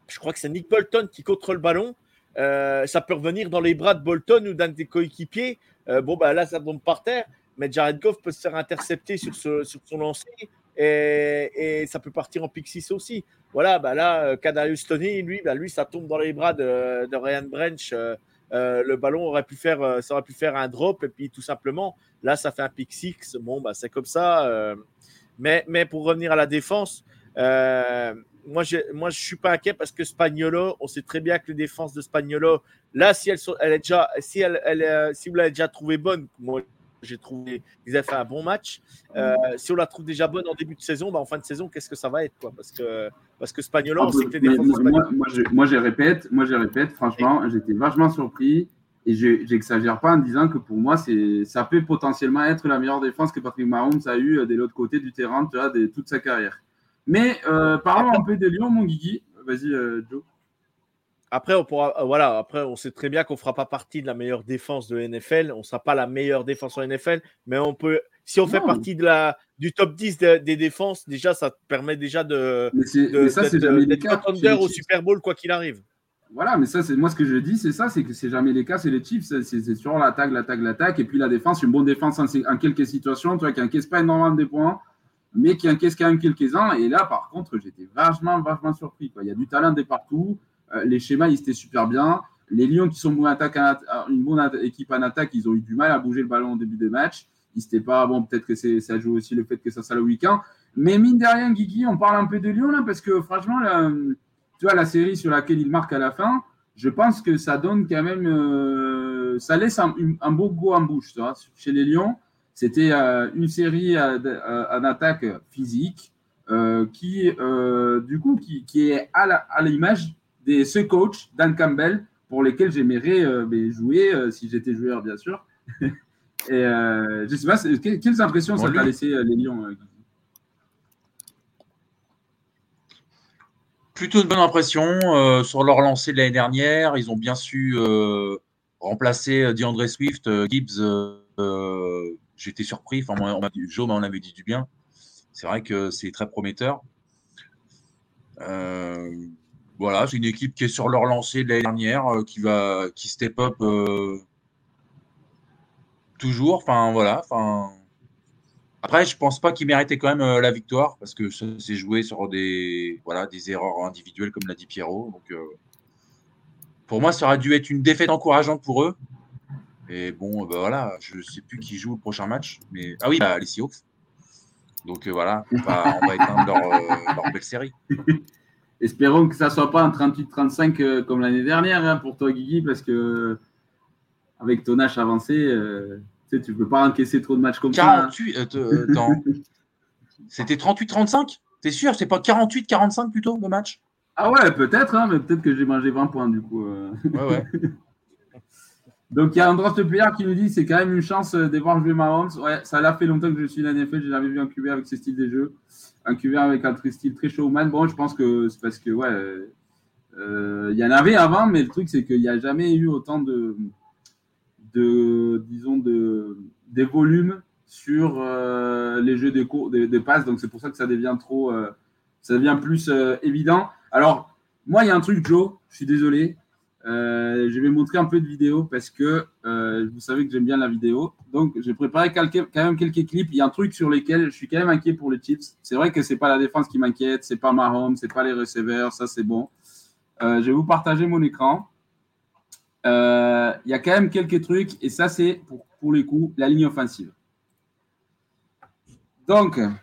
je crois que c'est Nick Bolton qui contrôle le ballon. Euh, ça peut revenir dans les bras de Bolton ou d'un des coéquipiers. Euh, bon, bah là, ça tombe par terre. Mais Jared Goff peut se faire intercepter sur, son lancer et, ça peut partir en pick 6 aussi. Voilà, bah là, Kadarius Tony, lui, bah lui, ça tombe dans les bras de, Ryan Branch. le ballon aurait pu faire, ça aurait pu faire un drop et puis tout simplement, là, ça fait un pick 6. Bon, bah, c'est comme ça. mais pour revenir à la défense, moi, je ne suis pas inquiet parce que Spagnolo, on sait très bien que les défenses de Spagnolo, là, si elle, elle est déjà, si, elle, elle, euh, si vous l'avez déjà trouvée bonne, moi, j'ai trouvé qu'ils avaient fait un bon match. Euh, si on la trouve déjà bonne en début de saison, bah, en fin de saison, qu'est-ce que ça va être quoi? Parce que parce que Spagnolo, on ah, sait que les défenses. Moi, moi, je, moi, je répète, moi, je répète, franchement, j'étais vachement surpris et je n'exagère pas en disant que pour moi, c'est ça peut potentiellement être la meilleure défense que Patrick Mahomes a eu euh, de l'autre côté du terrain, tu vois, de toute sa carrière. Mais euh, parlons un peu des Lions, mon Guigui. Vas-y, euh, Joe. Après, on pourra, euh, voilà, après, on sait très bien qu'on ne fera pas partie de la meilleure défense de NFL. On ne sera pas la meilleure défense en NFL, mais on peut, si on fait partie de la, du top 10 des défenses, déjà, ça permet déjà de, d'être au Super Bowl, quoi qu'il arrive. Voilà, mais ça, c'est moi ce que je dis, c'est ça, c'est que c'est jamais les cas, c'est les Chiefs, c'est sur l'attaque, l'attaque, l'attaque, et puis la défense, une bonne défense en, quelques situations, tu vois, qui n'encaisse pas énormément de points, mais qui encaisse quand même quelques-uns. Et là, par contre, j'étais vachement, vachement surpris. Il y a du talent de partout. Euh, les schémas, ils étaient super bien. Les Lions, qui sont une, bonne équipe en attaque, ils ont eu du mal à bouger le ballon au début des matchs. Ils n'étaient pas. Bon, peut-être que ça joue aussi le fait que ça soit le week-end. Mais mine de rien, Guigui, on parle un peu de Lyon là, parce que franchement, tu vois, la série sur laquelle il marque à la fin, je pense que ça donne quand même. Euh, ça laisse un, beau goût en bouche, chez les Lions. C'était euh, une série euh, euh, en attaque physique qui, du coup, qui, est à l'image de ce coach, Dan Campbell, pour lesquels j'aimerais jouer si j'étais joueur, bien sûr. Et je sais pas, quelles impressions ça t'a laissé les Lions Plutôt une bonne impression sur leur lancée de l'année dernière. Ils ont bien su remplacer DeAndre Swift, Gibbs j'étais surpris. Enfin, on, on, Joe m'en avait dit du bien. C'est vrai que c'est très prometteur. Euh, voilà, c'est une équipe qui est sur leur lancée de l'année dernière, euh, qui va, qui step up euh, toujours. Enfin, voilà. Enfin, après, je pense pas qu'ils méritaient quand même la victoire parce que ça s'est joué sur des, voilà, des erreurs individuelles, comme l'a dit Pierrot. Donc, pour moi, ça aurait dû être une défaite encourageante pour eux. Et bon, bah voilà, je sais plus qui joue le prochain match. Mais... Ah oui, bah, les Seahawks. Donc euh, voilà, on va, on va éteindre euh, leur, belle série. Espérons que ça ne soit pas un 38-35 euh, comme l'année dernière hein, pour toi, Guigui, parce que avec ton âge avancé, tu ne peux pas encaisser trop de matchs comme ça. Hein. C'était 38-35 T'es sûr? C'est pas 48-45 plutôt le match? Ah ouais, peut-être, hein, mais peut-être que j'ai mangé 20 points du coup. Ouais, ouais. Donc, il y a un draft player qui nous dit c'est quand même une chance euh, de voir jouer Mahomes. Ouais, ça l'a fait longtemps que je suis dans l'NFL. J'ai jamais vu un QB avec ce style de jeu. Un QB avec un style très showman. Bon, je pense que c'est parce que, ouais, euh, il y en avait avant, mais le truc, c'est qu'il n'y a jamais eu autant de, de disons, de, des volumes sur euh, les jeux de, cours, de, passes. Donc, c'est pour ça que ça devient trop, ça devient plus évident. Alors, moi, il y a un truc, Joe, je suis désolé. Euh, je vais montrer un peu de vidéo parce que euh, vous savez que j'aime bien la vidéo. Donc, j'ai préparé quand même quelques clips. Il y a un truc sur lesquels je suis quand même inquiet pour les Chiefs. C'est vrai que c'est pas la défense qui m'inquiète, c'est pas Mahomes, c'est pas les receveurs, ça c'est bon. Euh, je vais vous partager mon écran. Il y a quand même quelques trucs et ça c'est pour, pour les coups la ligne offensive. Donc, vous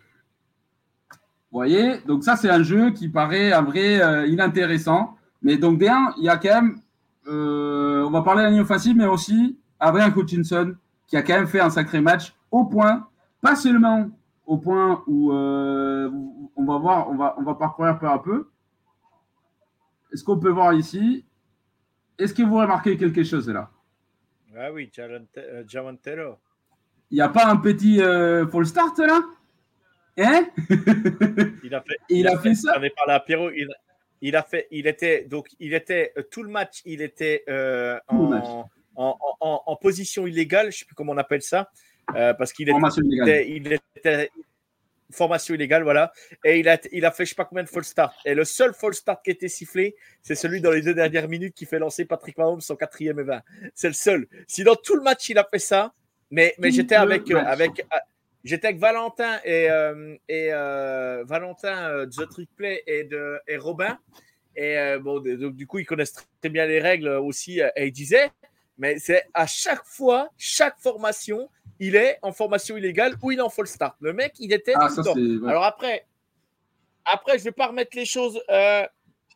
voyez, donc ça c'est un jeu qui paraît un vrai inintéressant. Mais donc, il y a quand même on va parler de la ligne offensive, mais aussi Adrian Hutchinson, qui a quand même fait un sacré match au point, pas seulement au point où euh, on va voir, on va, on va parcourir peu à peu. Est-ce qu'on peut voir ici? Est-ce que vous remarquez quelque chose là? Ah oui, Javantero. Il n'y a pas un petit euh, full start là? Hein? Il a fait, il, a, fait, ça? À Pierrot. Il, il, a fait, il était donc, il était euh, tout le match. Il était euh, en, en, en, en, position illégale. Je sais plus comment on appelle ça, euh, parce qu'il était, il était, formation illégale, voilà. Et il a, il a fait je sais pas combien de false start. Et le seul false start qui a été sifflé, c'est celui dans les deux dernières minutes qui fait lancer Patrick Mahomes en quatrième et 20. C'est le seul. Sinon, tout le match, il a fait ça. Mais, mais j'étais avec, euh, avec, j'étais avec Valentin et, euh, et Valentin The Trick Play et, de, et Robin. Et bon, donc, du coup, ils connaissent très bien les règles aussi. et ils disaient, mais c'est à chaque fois, chaque formation, il est en formation illégale ou il est en full start. Le mec, il était ah, Alors après, après, je vais pas remettre les choses. Euh,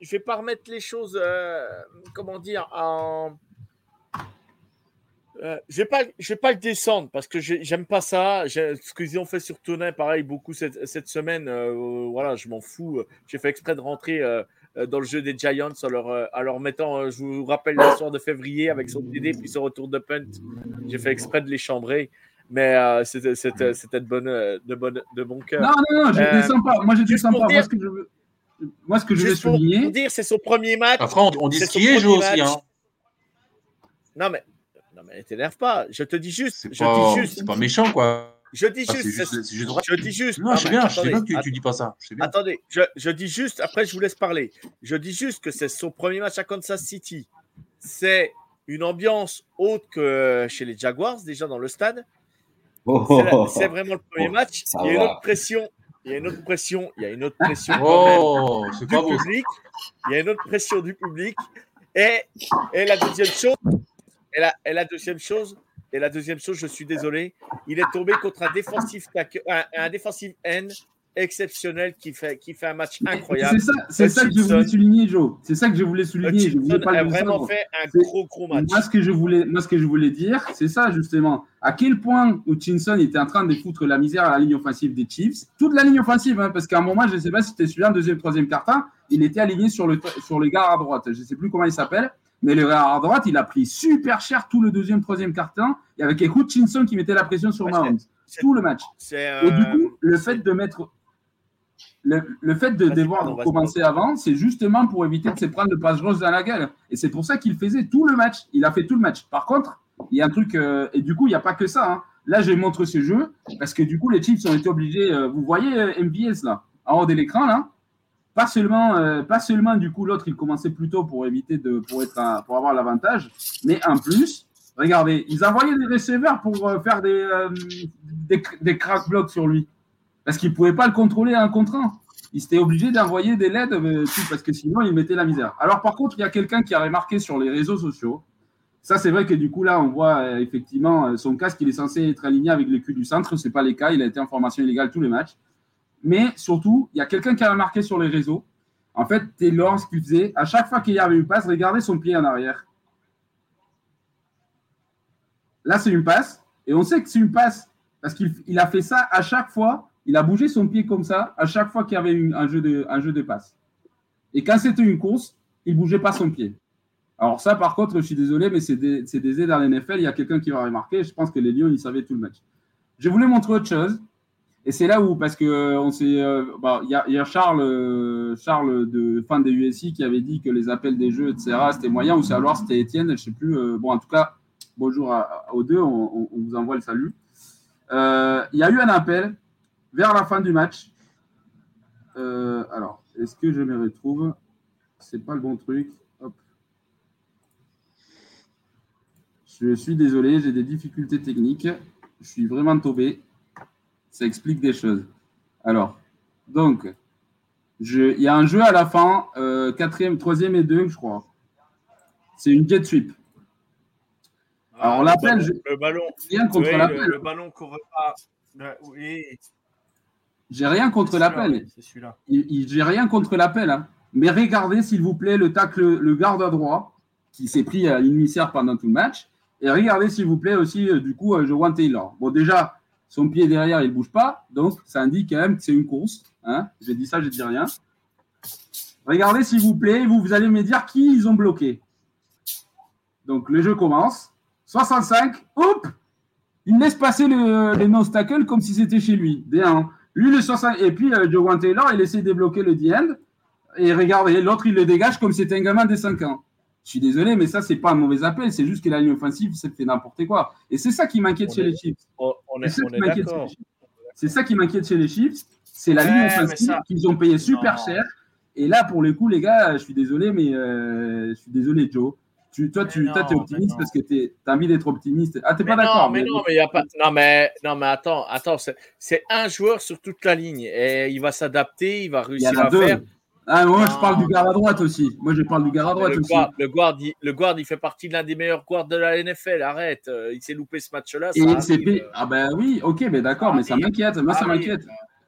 je vais pas remettre les choses. Euh, comment dire en. Euh, je vais pas, je vais pas le descendre parce que j'aime pas ça. Ce qu'ils ont fait sur Tonin, pareil, beaucoup cette, cette semaine. Euh, voilà, je m'en fous. J'ai fait exprès de rentrer dans le jeu des Giants en leur, en leur mettant, je vous rappelle, l'histoire de février avec son TD puis son retour de punt. J'ai fait exprès de les chambrer. Mais euh, c'était de, bonne, de, bonne, de bon cœur. Non, non, non, j'étais euh, sympa. Moi, j'étais sympa. Moi, ce que je veux, moi, ce que je veux souligner. Pour dire, c'est son premier match. Après, on, dit ce qui est, Joe aussi. Hein. Non, mais, mais t'énerve pas. Je te dis juste. Je dis juste. C'est pas méchant, quoi. Je dis juste, je dis juste. Non, je sais bien, je sais bien que tu, dis pas ça. Attendez, je, je, dis juste, après je vous laisse parler. Je dis juste que c'est son premier match à Kansas City. C'est une ambiance autre que chez les Jaguars, déjà dans le stade. Oh. c'est vraiment le premier match. Il y a une autre pression. Il y a une autre pression. Il y a une autre pression oh, du public. Il y a une autre pression du public. Et, et la deuxième chose, et la, et la deuxième chose, et la deuxième chose, je suis désolé, il est tombé contre un défensif un, un défensif N exceptionnel qui fait, qui fait un match incroyable. C'est ça, que je voulais souligner, Joe. C'est ça que je voulais souligner. Je voulais pas a vraiment fait un gros, gros match. Moi, ce que je voulais, moi, ce que je voulais dire, c'est ça, justement. À quel point Hutchinson était en train de foutre la misère à la ligne offensive des Chiefs? Toute la ligne offensive, hein, parce qu'à un moment, je ne sais pas si c'était celui-là, deuxième, troisième carton, il était aligné sur le, sur le gars à droite. Je ne sais plus comment il s'appelle. Mais le à droite, il a pris super cher tout le deuxième, troisième carton. Et avec Hutchinson qui mettait la pression sur Mahomes. Tout le match. Et du coup, le fait de mettre le, fait de devoir commencer avant, c'est justement pour éviter de se prendre le passe rose dans la gueule. Et c'est pour ça qu'il faisait tout le match. Il a fait tout le match. Par contre, il y a un truc, euh, et du coup, il n'y a pas que ça. Hein. Là, je montre ce jeu parce que du coup, les Chiefs ont été obligés. Euh, vous voyez euh, MVS là, en haut de l'écran là. Pas seulement, pas seulement du coup, l'autre il commençait plus tôt pour éviter de, pour être, pour avoir l'avantage, mais en plus, regardez, ils envoyaient des receveurs pour faire des, des, des crack blocks sur lui parce qu'il ne pouvait pas le contrôler à un contre un. Il s'était obligé d'envoyer des LED euh, parce que sinon il mettait la misère. Alors par contre, il y a quelqu'un qui a remarqué sur les réseaux sociaux. Ça, c'est vrai que du coup, là, on voit euh, effectivement euh, son casque, il est censé être aligné avec les culs du centre. Ce n'est pas les cas. Il a été en formation illégale tous les matchs. Mais surtout, il y a quelqu'un qui a remarqué sur les réseaux. En fait, Taylor, ce qu'il faisait, à chaque fois qu'il y avait une passe, regardez son pied en arrière. Là, c'est une passe. Et on sait que c'est une passe parce qu'il a fait ça à chaque fois il a bougé son pied comme ça à chaque fois qu'il y avait un, jeu de, passe. Et quand c'était une course, il ne bougeait pas son pied. Alors ça, par contre, je suis désolé, mais c'est des, des aides dans l'NFL. Il y a quelqu'un qui va remarquer. Je pense que les Lions, ils savaient tout le match. Je voulais montrer autre chose. Et c'est là où, parce que euh, on euh, bah, il y, a Charles, euh, Charles de fan des USI qui avait dit que les appels des jeux, etc., c'était moyen, ou c'est alors c'était Étienne, je ne sais plus. bon, en tout cas, bonjour aux deux, on, vous envoie le salut. Il y a eu un appel vers la fin du match. Alors, est-ce que je me retrouve? C'est pas le bon truc. Je suis désolé, j'ai des difficultés techniques. Je suis vraiment tombé. Ça explique des choses. Alors, donc, il y a un jeu à la fin, euh, quatrième, troisième et deux, je crois. C'est une jet sweep. Alors, l'appel, le ballon, rien contre l'appel. Le, ballon court pas. Oui. J'ai rien contre l'appel. J'ai rien contre l'appel. Hein. Mais regardez, s'il vous plaît, le tacle, le garde à droit, qui s'est pris à l'émissaire pendant tout le match. Et regardez, s'il vous plaît, aussi, euh, du coup, euh, Joan Taylor. Bon, déjà, son pied derrière, il ne bouge pas. Donc, ça indique quand même que c'est une course. Hein. J'ai dit ça, je dis rien. Regardez, s'il vous plaît, vous, allez me dire qui ils ont bloqué. Donc, le jeu commence. 65. Hop Il laisse passer le, les non comme si c'était chez lui. Lui, le 60... Et puis, euh, Joe Taylor, il essaie de débloquer le D-end. Et regardez, l'autre, il le dégage comme si c'était un gamin de 5 ans. Je suis désolé, mais ça, c'est pas un mauvais appel. C'est juste que la ligne offensive, c'est fait n'importe quoi. Et c'est ça qui m'inquiète chez les Chiefs. C'est ça qui m'inquiète chez les Chiefs. C'est la ligne offensive qu'ils ont payé super cher. Et là, pour le coup, les gars, je suis désolé, mais euh, je suis désolé, Joe. Tu, toi, tu es optimiste parce que tu as envie d'être optimiste. Ah, t'es pas d'accord. Mais, non, mais il y a pas. Non, mais, non, mais attends, attends. C'est un joueur sur toute la ligne. Et il va s'adapter, il va réussir à faire. Ah, moi, je parle du gars à droite aussi. Moi, je parle du gars à droite le aussi. le, guard, il, le guard, il fait partie de l'un des meilleurs guards de la NFL. Arrête. Euh, il s'est loupé ce match-là. Ah, ben oui, ok, mais d'accord, mais ça m'inquiète. Moi, ça m'inquiète.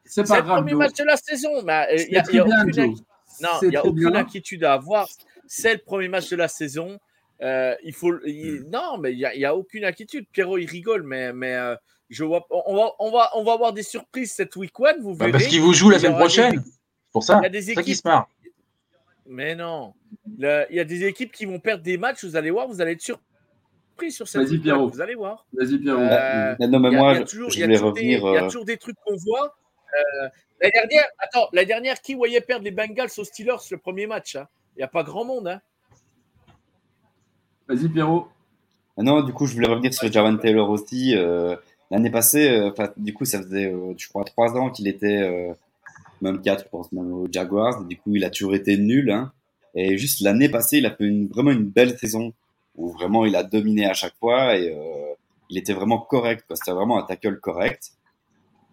C'est pas grave. C'est le premier match de la saison. Il n'y a, y a, aucune, non, il y a aucune inquiétude à avoir. C'est le premier match de la saison. Euh, il faut, non, mais il n'y a, y a, aucune inquiétude. Pierrot, il rigole, mais, mais euh, je vois, on va, on, va, on va avoir des surprises cette week one. Vous bah, parce qu'il vous joue la semaine prochaine. Pour ça, il y a des équipes qui se. Mais non, il y a des équipes qui vont perdre des matchs. Vous allez voir, vous allez être surpris sur cette Pierrot. Vous allez voir. Vas-y, Pierrot. Euh, non, mais moi, je vais revenir. Il y a toujours des trucs qu'on voit. la dernière, attends, la dernière, qui voyait perdre les Bengals aux Steelers le premier match hein? Il n'y a pas grand monde. Hein? Vas-y, Pierrot. Ah non, du coup, je voulais revenir sur Javan Taylor aussi. Euh, l'année passée, euh, du coup, ça faisait, euh, je crois, trois ans qu'il était, même quatre, je pense, même aux Jaguars. Du coup, il a toujours été nul. Hein. Et juste l'année passée, il a fait vraiment une belle saison où vraiment il a dominé à chaque fois et il était vraiment correct. C'était vraiment un tackle correct.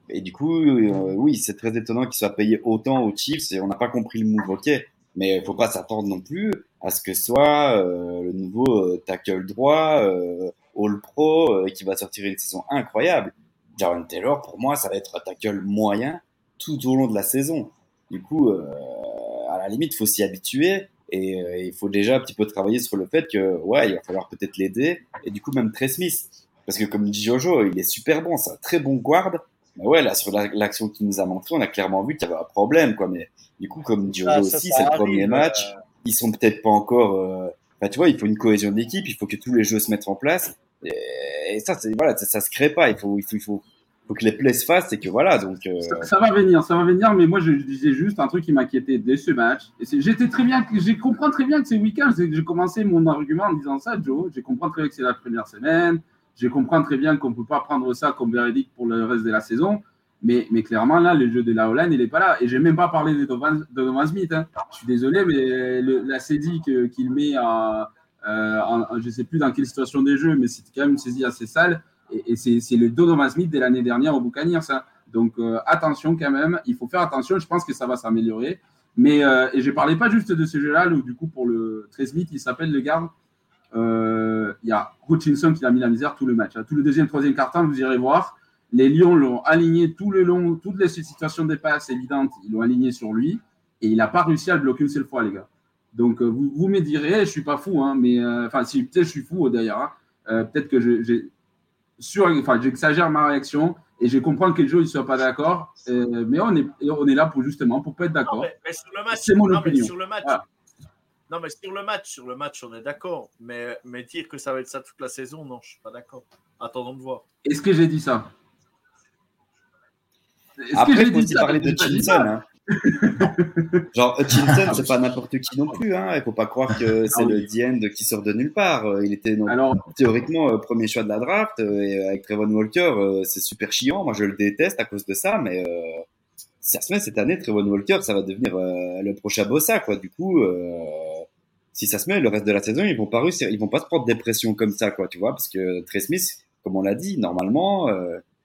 Et du coup, oui, c'est très étonnant qu'il soit payé autant aux Chiefs et on n'a pas compris le move. Ok, mais il faut pas s'attendre non plus à ce que soit euh, le nouveau euh, tackle droit euh, All Pro euh, qui va sortir une saison incroyable. Jaron Taylor, pour moi, ça va être un tackle moyen tout au long de la saison. Du coup, à la limite, il faut s'y habituer et il faut déjà un petit peu travailler sur le fait que ouais, il va falloir peut-être l'aider et du coup même Trey Smith parce que comme dit Jojo, il est super bon, c'est un très bon guard. Mais ouais, là sur l'action qu'il nous a montré, on a clairement vu qu'il y avait un problème quoi. Mais du coup, comme dit Jojo ah, aussi, c'est le premier match ils sont peut-être pas encore. Euh... Enfin, tu vois, il faut une cohésion d'équipe, il faut que tous les jeux se mettent en place. Et, ça, voilà, ça, ça, se crée pas. Il faut, il faut, il faut, faut que les plays se fassent et que voilà. Donc euh... ça, va venir, ça va venir. Mais moi, je, disais juste un truc qui m'inquiétait dès ce match. J'étais très bien, j'ai compris très bien que c'est week-end. J'ai commencé mon argument en disant ça, Joe. J'ai compris très bien que c'est la première semaine. J'ai compris très bien qu'on peut pas prendre ça comme véridique pour le reste de la saison. Mais, mais, clairement, là, le jeu de la Hollande, il n'est pas là. Et j'ai même pas parlé de Donovan, Smith. Hein. Je suis désolé, mais la saisie qu'il met à, euh, je ne sais plus dans quelle situation des jeux, mais c'est quand même une saisie assez sale. Et, c'est le Donovan Smith de l'année dernière au Buccaneers. ça. Donc euh, attention quand même, il faut faire attention. Je pense que ça va s'améliorer. Mais euh, et je parlais pas juste de ce jeu-là, du coup pour le 13 Smith, il s'appelle le garde. Euh, il y a Hutchinson qui a mis la misère tout le match. Tout le deuxième, troisième carton, vous irez voir. Les Lions l'ont aligné tout le long, toutes les situations de passe évidentes, ils l'ont aligné sur lui et il n'a pas réussi à le bloquer une seule fois, les gars. Donc, vous, me direz, je ne suis pas fou, hein, mais enfin, si peut-être je suis fou d'ailleurs, hein. peut-être que j'exagère ma réaction et je comprends que le jeu ne soit pas d'accord, mais on est, on est là pour justement pour pas être d'accord. C'est mon opinion. Sur le match, Non, mais sur le match, sur le match, on est d'accord. Mais, mais dire que ça va être ça toute la saison, non, je ne suis pas d'accord. Attendons de voir. Est-ce que j'ai dit ça? Après, il faut aussi parler de Hutchinson. Hein. Genre, Hutchinson, c'est pas n'importe qui non plus. Hein. Il faut pas croire que c'est le Dien qui sort de nulle part. Euh, il était Alors... théoriquement euh, premier choix de la draft. Euh, et avec Trevon Walker, c'est super chiant. Moi, je le déteste à cause de ça. Mais ça se met cette année, Trevon Walker, ça va devenir le prochain Bossa. Quoi. Du coup, si ça se met, le reste de la saison, ils vont pas réussir. Ils vont pas se prendre des pressions comme ça, quoi, tu vois. Parce que Trey Smith, comme on l'a dit, normalement,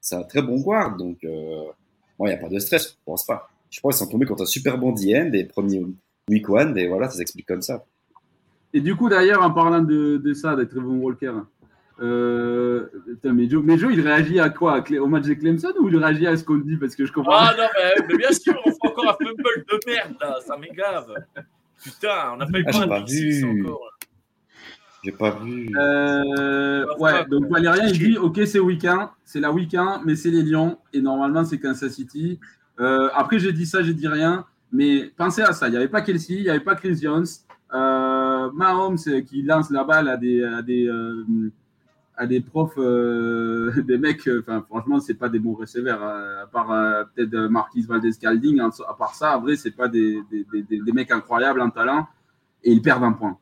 c'est un très bon guard. Donc, Bon, il n'y a pas de stress, je pense pas. Je crois qu'ils sont tombés contre un super bon D-end des premiers week one, et voilà, ça s'explique comme ça. Et du coup, d'ailleurs, en parlant de, de ça, d'être bon Walker, euh, mais, Joe, mais Joe, il réagit à quoi? Au match de Clemson ou il réagit à ce qu'on dit? Parce que je comprends. Ah non, mais, bien sûr, on fait encore un fumble de merde là, ça m'égave. Putain, on n'a pas eu ah, pas encore. J'ai pas vu. Euh, ouais, donc Valérien, il dit Ok, c'est week-end, c'est la week-end, mais c'est les Lions, et normalement, c'est Kansas City. Euh, après, j'ai dit ça, j'ai dit rien, mais pensez à ça. Il n'y avait pas Kelsey, il n'y avait pas Chris Jones. Euh, Mahomes qui lance la balle à des, à des, à des profs, euh, des mecs, enfin, franchement, c'est pas des bons receveurs, à part peut-être Marquis Valdez-Calding. À part ça, à vrai, c'est pas des, des, des, des, mecs incroyables en talent et ils perdent un point.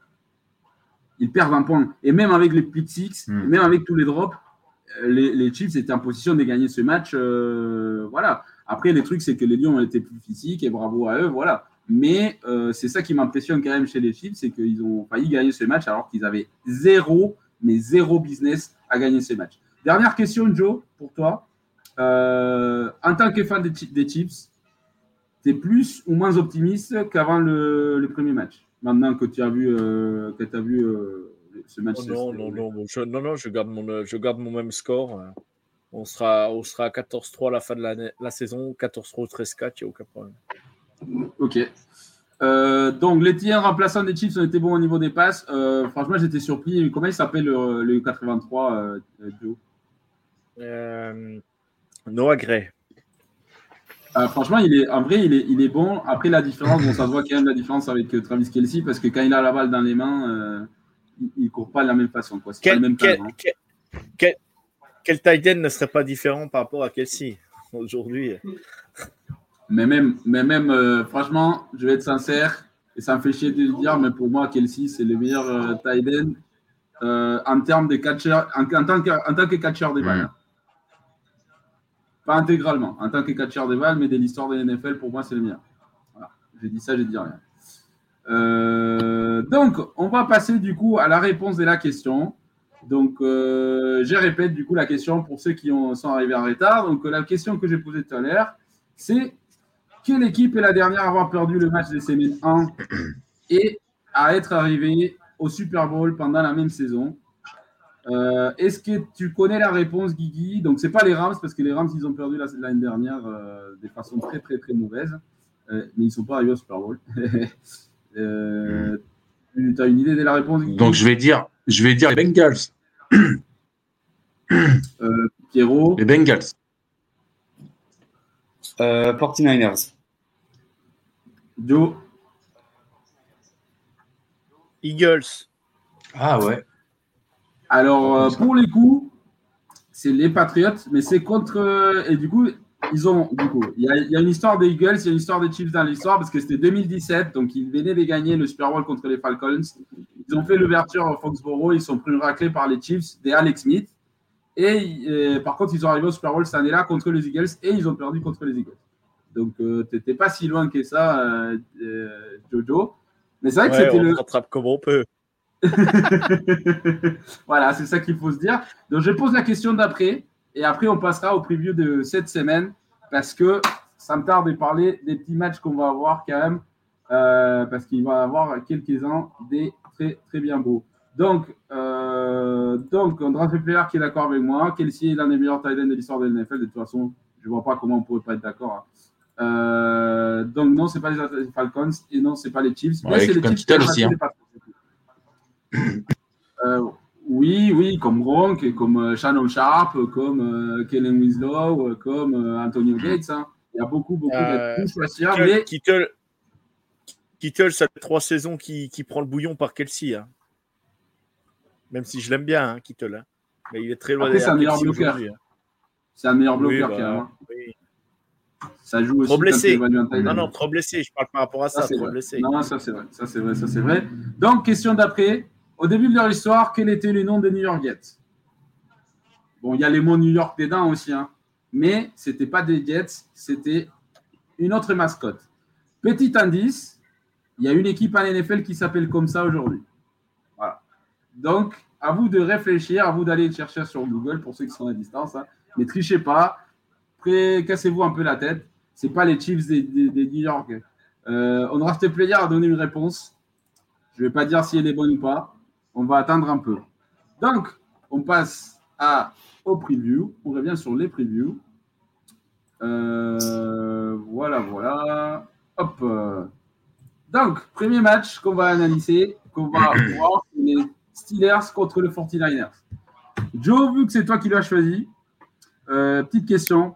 Ils perdent un point. Et même avec les pick six, hmm. même avec tous les drops, les, les, Chiefs étaient en position de gagner ce match. voilà. Après, les trucs, c'est que les Lions ont été plus physiques et bravo à eux. Voilà. Mais euh, c'est ça qui m'impressionne quand même chez les Chiefs, c'est qu'ils ont failli gagner ce match alors qu'ils avaient zéro, mais zéro business à gagner ce match. Dernière question, Joe, pour toi. Euh, en tant que fan des, Chiefs, tu es plus ou moins optimiste qu'avant le, premier match? Maintenant que tu as vu, euh, que as vu ce match oh non, non, non, je, non, non, je garde mon, je garde mon même score. On sera, on sera à 14-3 à la fin de la, la saison, 14-3 13-4, il n'y a aucun problème. Ok. Euh, donc, les tiers remplaçants des Chiefs ont été bons au niveau des passes. Euh, franchement, j'étais surpris. Comment il s'appelle le, 83 euh, Joe? Euh, Noah Gray. Franchement, il est, en vrai, il est, il est bon. Après, la différence, bon, ça se voit quand même la différence avec Travis Kelsey parce que quand il a la balle dans les mains, il ne court pas de la même façon. Quoi. Quel, pas le même quel, quel, quel, tight end ne serait pas différent par rapport à Kelsey aujourd'hui? Mais même, mais même euh, franchement, je vais être sincère, et ça me fait chier de le dire, mais pour moi, Kelsey, c'est le meilleur euh, tight end euh, en termes de catcher, en, tant que, en tant que catcher des balles. Pas intégralement, en tant que catcher des balles, mais de l'histoire de l'NFL, pour moi, c'est le meilleur. Voilà. J'ai dit ça, j'ai dit rien. donc, on va passer du coup à la réponse de la question. Donc, je répète du coup la question pour ceux qui sont arrivés en retard. Donc, la question que j'ai posée tout à l'heure, c'est quelle équipe est la dernière à avoir perdu le match des semaines 1 et à être arrivée au Super Bowl pendant la même saison? Euh, Est-ce que tu connais la réponse, Guigui? Donc, ce n'est pas les Rams, parce que les Rams, ils ont perdu l'année dernière euh, de façon très, très, très mauvaise. Euh, mais ils ne sont pas arrivés au Super Bowl. tu as une idée de la réponse Guigui? Donc, je vais dire, je vais dire les Bengals. Pierrot? Les Bengals. Euh, 49ers. Joe? Eagles. Ah ouais. Alors, euh, pour les coups, c'est les Patriots, mais c'est contre. Euh, et du coup, ils ont. Du coup, il y, a, une histoire des Eagles, il y a une histoire des Chiefs dans l'histoire, parce que c'était 2017, donc ils venaient de gagner le Super Bowl contre les Falcons. Ils ont fait l'ouverture à Foxborough, ils sont pris une raclée par les Chiefs, des Alex Smith. Et euh, par contre, ils sont arrivés au Super Bowl cette année-là contre les Eagles et ils ont perdu contre les Eagles. Donc, euh, tu n'étais pas si loin que ça, euh, Jojo. Mais c'est vrai que c'était le. rattrape comme on peut. voilà, c'est ça qu'il faut se dire. Donc, je pose la question d'après et après, on passera au preview de cette semaine parce que ça me tarde de parler des petits matchs qu'on va avoir quand même parce qu'il va y avoir quelques-uns des très, très bien beaux. Donc, euh, donc André Player qui est d'accord avec moi. Kelsey est l'un des meilleurs tight de l'histoire de l'NFL. De toute façon, je ne vois pas comment on pourrait pas être d'accord. Hein. Euh, donc, non, ce n'est pas les Falcons et non, ce n'est pas les Chiefs. mais c'est les Chiefs aussi. Hein. Euh, oui, oui, comme Gronk, comme euh, Shannon Sharp, comme euh, Kellen Winslow, comme Antonio Gates. Hein. Il y a beaucoup, beaucoup de. Mais... Kittle, Kittle, ça fait trois saisons qui, qui prend le bouillon par Kelsey. Hein. Même si je l'aime bien, hein, Kittle. Hein. Mais il est très loin Après, c'est un meilleur bloqueur. C'est un meilleur bloqueur oui, bah, oui. Ça joue aussi. Trop blessé. Non, non, trop blessé. Je parle par rapport à ça. trop blessé. Non, ça c'est vrai. Ça c'est vrai. Ça c'est vrai. Donc, question d'après. Au début de leur histoire, quel était le nom des New York Jets Bon, il y a les mots New York dedans aussi, hein. mais ce n'était pas des Jets, c'était une autre mascotte. Petit indice, il y a une équipe à NFL qui s'appelle comme ça aujourd'hui. Donc, à vous de réfléchir, à vous d'aller chercher sur Google pour ceux qui sont à distance. Hein. Mais trichez pas. cassez-vous un peu la tête. Ce pas les Chiefs des, New York. Euh, on aura ce plaisir à donner une réponse. Je ne vais pas dire si elle est bonne ou pas. On va attendre un peu. Donc, on passe à, au preview. On revient sur les previews. Euh, voilà, voilà. Hop. Donc, premier match qu'on va analyser, qu'on va voir, Steelers contre le 49ers. Joe, vu que c'est toi qui l'as choisi, euh, petite question.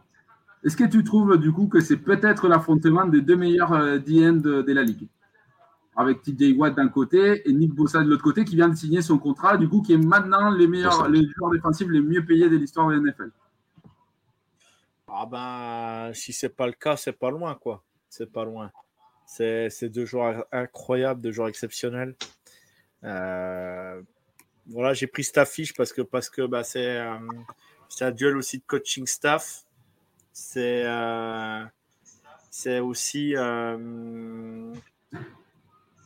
Est-ce que tu trouves du coup que c'est peut-être l'affrontement des deux meilleurs euh, DN de, la ligue? Avec TJ Watt d'un côté et Nick Bossa de l'autre côté qui vient de signer son contrat, du coup, qui est maintenant les meilleurs, les joueurs défensifs les mieux payés de l'histoire de la NFL. Ah ben, si c'est pas le cas, c'est pas loin, quoi. C'est pas loin. C'est deux joueurs incroyables, deux joueurs exceptionnels. Euh, voilà, j'ai pris cette affiche parce que parce que bah, c'est euh, un duel aussi de coaching staff. C'est euh, c'est aussi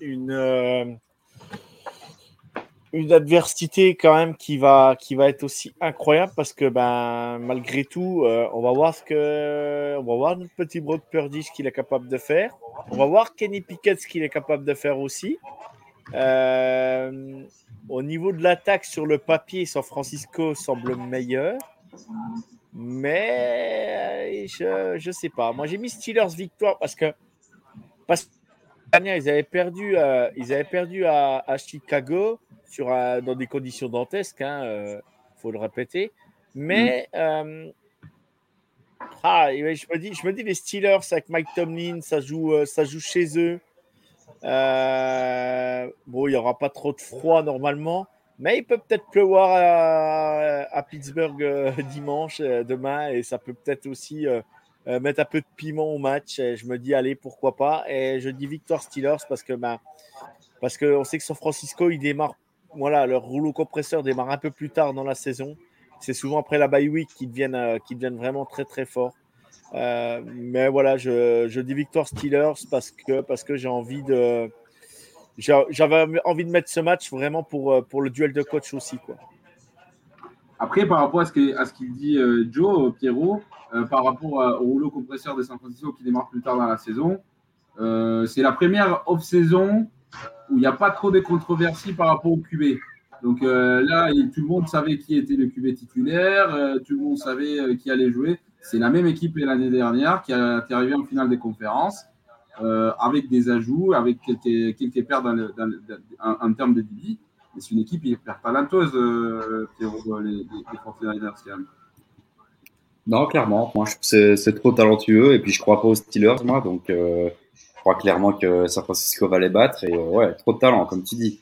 une, euh, une adversité quand même qui va, qui va être aussi incroyable parce que ben, malgré tout, euh, on va voir ce que on va voir notre petit Brock Purdy ce qu'il est capable de faire. On va voir Kenny Pickett ce qu'il est capable de faire aussi. Euh, au niveau de l'attaque sur le papier, San Francisco semble meilleur. Mais je sais pas. Moi, j'ai mis Steelers victoire parce que parce que ils avaient perdu, euh, ils avaient perdu à, Chicago sur, dans des conditions dantesques, il hein, euh, faut le répéter. Mais mm. euh, ah, je, me dis, je me dis, les Steelers avec Mike Tomlin, ça joue, ça joue chez eux. bon, il n'y aura pas trop de froid normalement, mais il peut peut-être pleuvoir à Pittsburgh dimanche, demain, et ça peut peut-être aussi euh, mettre un peu de piment au match. Et je me dis, allez, pourquoi pas. Et je dis victoire Steelers parce que ben, parce qu'on sait que San Francisco, il démarre, voilà, leur rouleau compresseur démarre un peu plus tard dans la saison. C'est souvent après la bye week qu'ils deviennent, euh, deviennent vraiment très très forts. Euh, mais voilà, je, je, dis victoire Steelers parce que, parce que j'ai envie de. J'avais envie de mettre ce match vraiment pour, pour le duel de coach aussi. Quoi. Après, par rapport à ce qu'il dit Joe, Pierrot, euh, par rapport au rouleau compresseur de San Francisco qui démarre plus tard dans la saison. Euh, c'est la première off-saison où il n'y a pas trop de controversies par rapport au QB. Donc euh, là, tout le monde savait qui était le QB titulaire, tout le monde savait qui allait jouer. C'est la même équipe l'année dernière qui est arrivée en finale des conférences, avec des ajouts, avec quelques, quelques pertes en, termes de DB. C'est une équipe hyper talentueuse, les, les, les non, clairement. Moi, je c'est trop talentueux. Et puis, je crois pas aux Steelers, moi. Donc, euh, je crois clairement que San Francisco va les battre. Et euh, ouais, trop de talent, comme tu dis.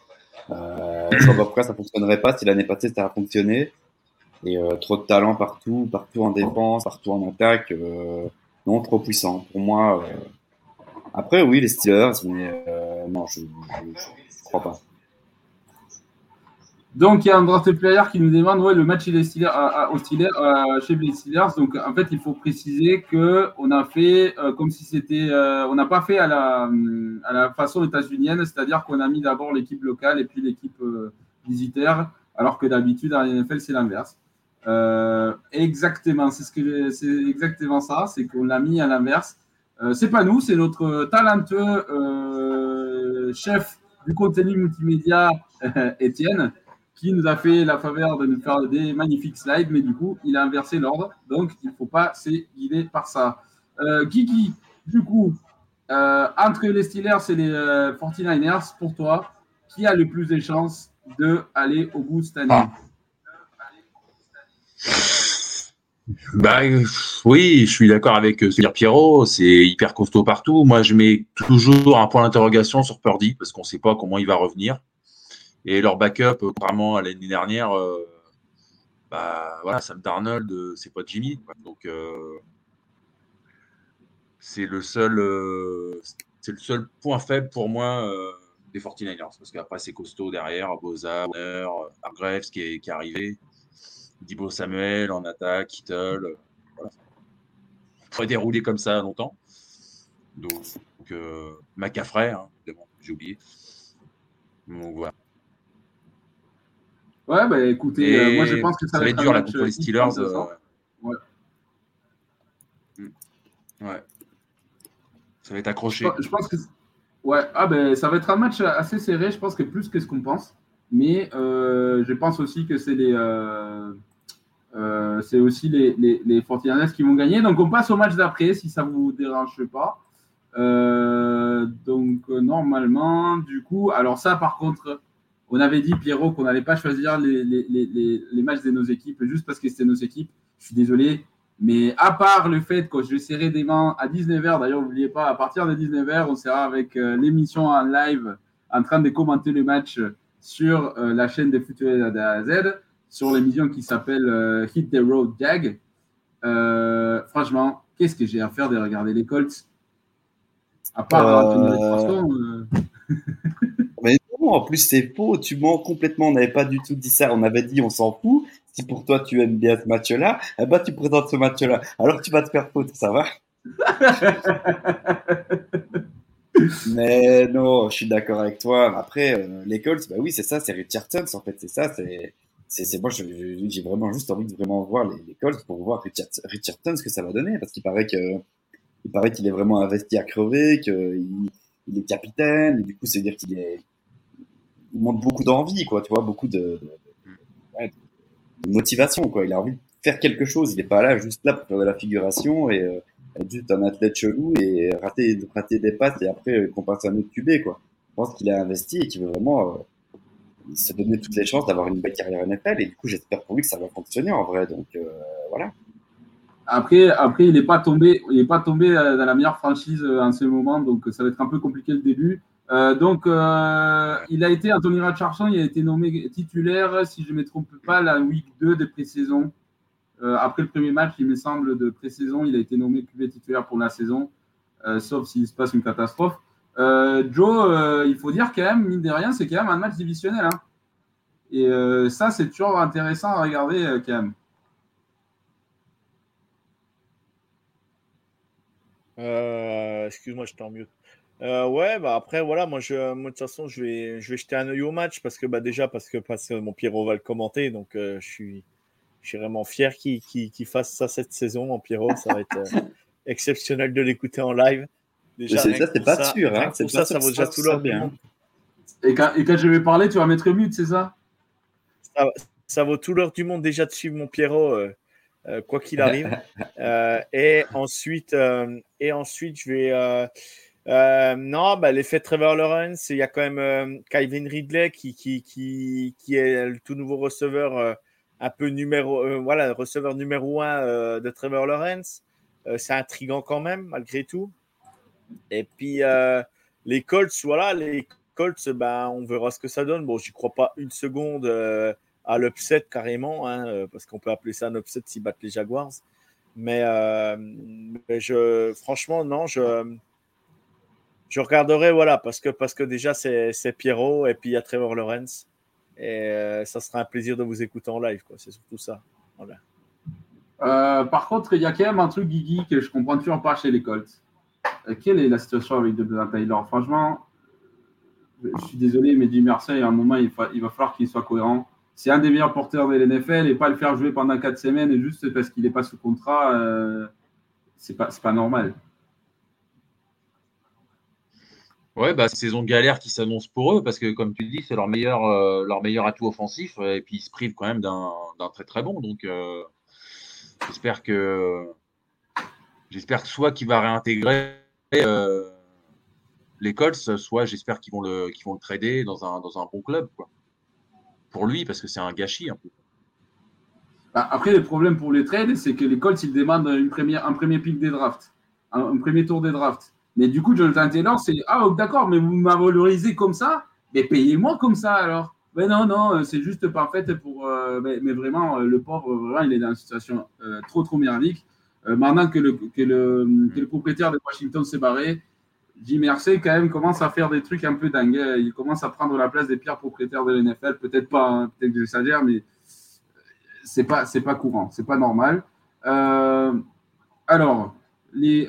Euh, je vois pas pourquoi ça fonctionnerait pas si l'année passée ça a fonctionné. Et euh, trop de talent partout, partout en défense, partout en attaque. Euh, non, trop puissant. Pour moi. Après, oui, les Steelers, mais non, je, je, je crois pas. Donc, il y a un draft player qui nous demande ouais, le match chez les Steelers. Donc, en fait, il faut préciser qu'on a fait euh, comme si c'était. Euh, on n'a pas fait à la, à façon états-unienne, c'est-à-dire qu'on a mis d'abord l'équipe locale et puis l'équipe euh, visiteur, alors que d'habitude, dans la NFL, c'est l'inverse. exactement, c'est ce c'est exactement ça, c'est qu'on l'a mis à l'inverse. c'est pas nous, c'est notre talentueux chef du contenu multimédia, Étienne qui nous a fait la faveur de nous faire des magnifiques slides, mais du coup, il a inversé l'ordre, donc il ne faut pas se guider par ça. Euh, Kiki, du coup, euh, entre les Steelers et les 49ers, euh, pour toi, qui a le plus de chances d'aller au bout cette année? Ah. bah, oui, je suis d'accord avec ce que Pierrot, c'est hyper costaud partout. Moi, je mets toujours un point d'interrogation sur Purdy parce qu'on ne sait pas comment il va revenir. Et leur backup, apparemment, à l'année dernière, euh, bah, voilà, Sam Darnold, euh, c'est pas Jimmy. Donc, euh, c'est le seul, c'est le seul point faible pour moi des 49ers. Parce qu'après, c'est costaud derrière, Boza, Hargreaves qui est, qui est arrivé, Dibo Samuel en attaque, Kittle. Voilà. On pourrait dérouler comme ça longtemps. Donc, donc euh, hein, j'ai oublié. Donc voilà. Ouais, bah écoutez, euh, moi je pense que ça, va être dur là contre les Steelers. Euh, ouais. Hmm. ouais. Ça va être accroché. Je, pense que. Ouais, ah ben ça va être un match assez serré, je pense que plus que ce qu'on pense. Mais euh, je pense aussi que c'est les. c'est aussi les, les, les qui vont gagner. Donc on passe au match d'après si ça ne vous dérange pas. donc normalement, du coup, alors ça par contre, on avait dit, Pierrot, qu'on n'allait pas choisir les, matchs de nos équipes juste parce que c'était nos équipes. Je suis désolé. Mais à part le fait que je serai des mains à 19h, d'ailleurs, n'oubliez pas, à partir de 19h, on sera avec euh, l'émission en live en train de commenter le match sur euh, la chaîne des Futurs Z, sur l'émission qui s'appelle Hit the Road Jag. franchement, qu'est-ce que j'ai à faire de regarder les Colts? À part euh... En plus, c'est faux. Tu mens complètement. On n'avait pas du tout dit ça. On avait dit, on s'en fout si pour toi tu aimes bien ce match-là, eh ben, tu présentes ce match-là. Alors tu vas te faire foutre, ça va? Mais non, je suis d'accord avec toi. Après, euh, les Colts, bah oui, c'est ça, c'est Richardson, en fait, c'est ça, c'est. C'est moi, j'ai vraiment juste envie de vraiment voir les, Colts pour voir Richardson ce que ça va donner, parce qu'il paraît que il paraît qu'il est vraiment investi à crever, qu'il il est capitaine, et du coup, c'est dire qu'il est, montre beaucoup d'envie, quoi, tu vois, beaucoup de, motivation, quoi. Il a envie de faire quelque chose. Il n'est pas là juste là pour faire de la figuration et euh, être juste un athlète chelou et rater, rater des passes et après euh, qu'on passe un autre QB, quoi. Je pense qu'il a investi et qu'il veut vraiment euh, se donner toutes les chances d'avoir une belle carrière NFL. Et du coup, j'espère pour lui que ça va fonctionner en vrai. Donc voilà. Après, après, il n'est pas tombé, il est pas tombé dans la meilleure franchise en ce moment, donc ça va être un peu compliqué le début. Euh, donc, euh, il a été, Anthony Richardson, il a été nommé titulaire, si je ne me trompe pas, la week 2 de pré-saison. Euh, après le premier match, il me semble, de pré-saison, il a été nommé QB titulaire pour la saison, sauf s'il se passe une catastrophe. Joe, il faut dire quand même, mine de rien, c'est quand même un match divisionnel. Hein. Et ça, c'est toujours intéressant à regarder quand même. Excuse-moi, je t'en mieux. Euh, ouais, bah après, voilà, moi, je, moi, de toute façon, je vais, je vais jeter un œil au match parce que, bah, déjà, parce que, parce que mon Pierrot va le commenter, donc euh, je, suis, je suis vraiment fier qu'il fasse ça cette saison, mon Pierrot. Ça va être euh, exceptionnel de l'écouter en live. Déjà, ça, c'est pas sûr. Hein, pour ça, ça vaut déjà tout l'or bien. Et quand, et quand, je vais parler, tu vas mettre mute, c'est ça, ça Ça vaut tout l'heure du monde déjà de suivre mon Pierrot. quoi qu'il arrive. et ensuite, et ensuite, je vais, euh, non, bah, l'effet Trevor Lawrence, il y a quand même euh, Kyvin Ridley qui, qui, qui, est le tout nouveau receveur, euh, un peu numéro, euh, voilà, receveur numéro un de Trevor Lawrence. c'est intriguant quand même, malgré tout. Et puis, les Colts, voilà, les Colts, bah, on verra ce que ça donne. Bon, j'y crois pas une seconde à l'upset carrément, hein, parce qu'on peut appeler ça un upset s'ils battent les Jaguars. Mais je, franchement, non, je je regarderai, voilà, parce que, parce que déjà, c'est Pierrot et puis il y a Trevor Lawrence. Et euh, ça sera un plaisir de vous écouter en live, quoi. C'est surtout ça. Euh, par contre, il y a quand même un truc, Guigui, que je comprends toujours pas chez les Colts. Euh, quelle est la situation avec Devin Taylor? Franchement, je suis désolé, mais Jim Mercer, à un moment, il, va falloir qu'il soit cohérent. C'est un des meilleurs porteurs de l'NFL et pas le faire jouer pendant quatre semaines juste parce qu'il n'est pas sous contrat, euh, c'est pas, pas normal. Ouais, bah, saison de galère qui s'annonce pour eux parce que, comme tu dis, c'est leur meilleur, euh, leur meilleur atout offensif et puis ils se privent quand même d'un très très bon. Donc, euh, j'espère que j'espère soit qu'il va réintégrer euh, les Colts, soit j'espère qu'ils vont le vont le trader dans un, dans un bon club quoi. Pour lui, parce que c'est un gâchis un peu. Bah, après, le problème pour les trades, c'est que les Colts, ils demandent une première, un premier pick des drafts, un premier tour des drafts. Mais du coup, Jonathan Taylor, c'est Ah, d'accord, mais vous m'avez valorisé comme ça, mais payez-moi comme ça alors. Mais non, non, c'est juste parfait pour. Euh, mais, vraiment, euh, le pauvre, vraiment, il est dans une situation euh, trop, trop merdique. maintenant que le, que, le, que le, propriétaire de Washington s'est barré, Jim Mersey, quand même, commence à faire des trucs un peu dingues. Il commence à prendre la place des pires propriétaires de l'NFL. Peut-être pas, hein, peut-être que j'exagère, mais c'est pas, c'est pas courant, c'est pas normal. alors, les.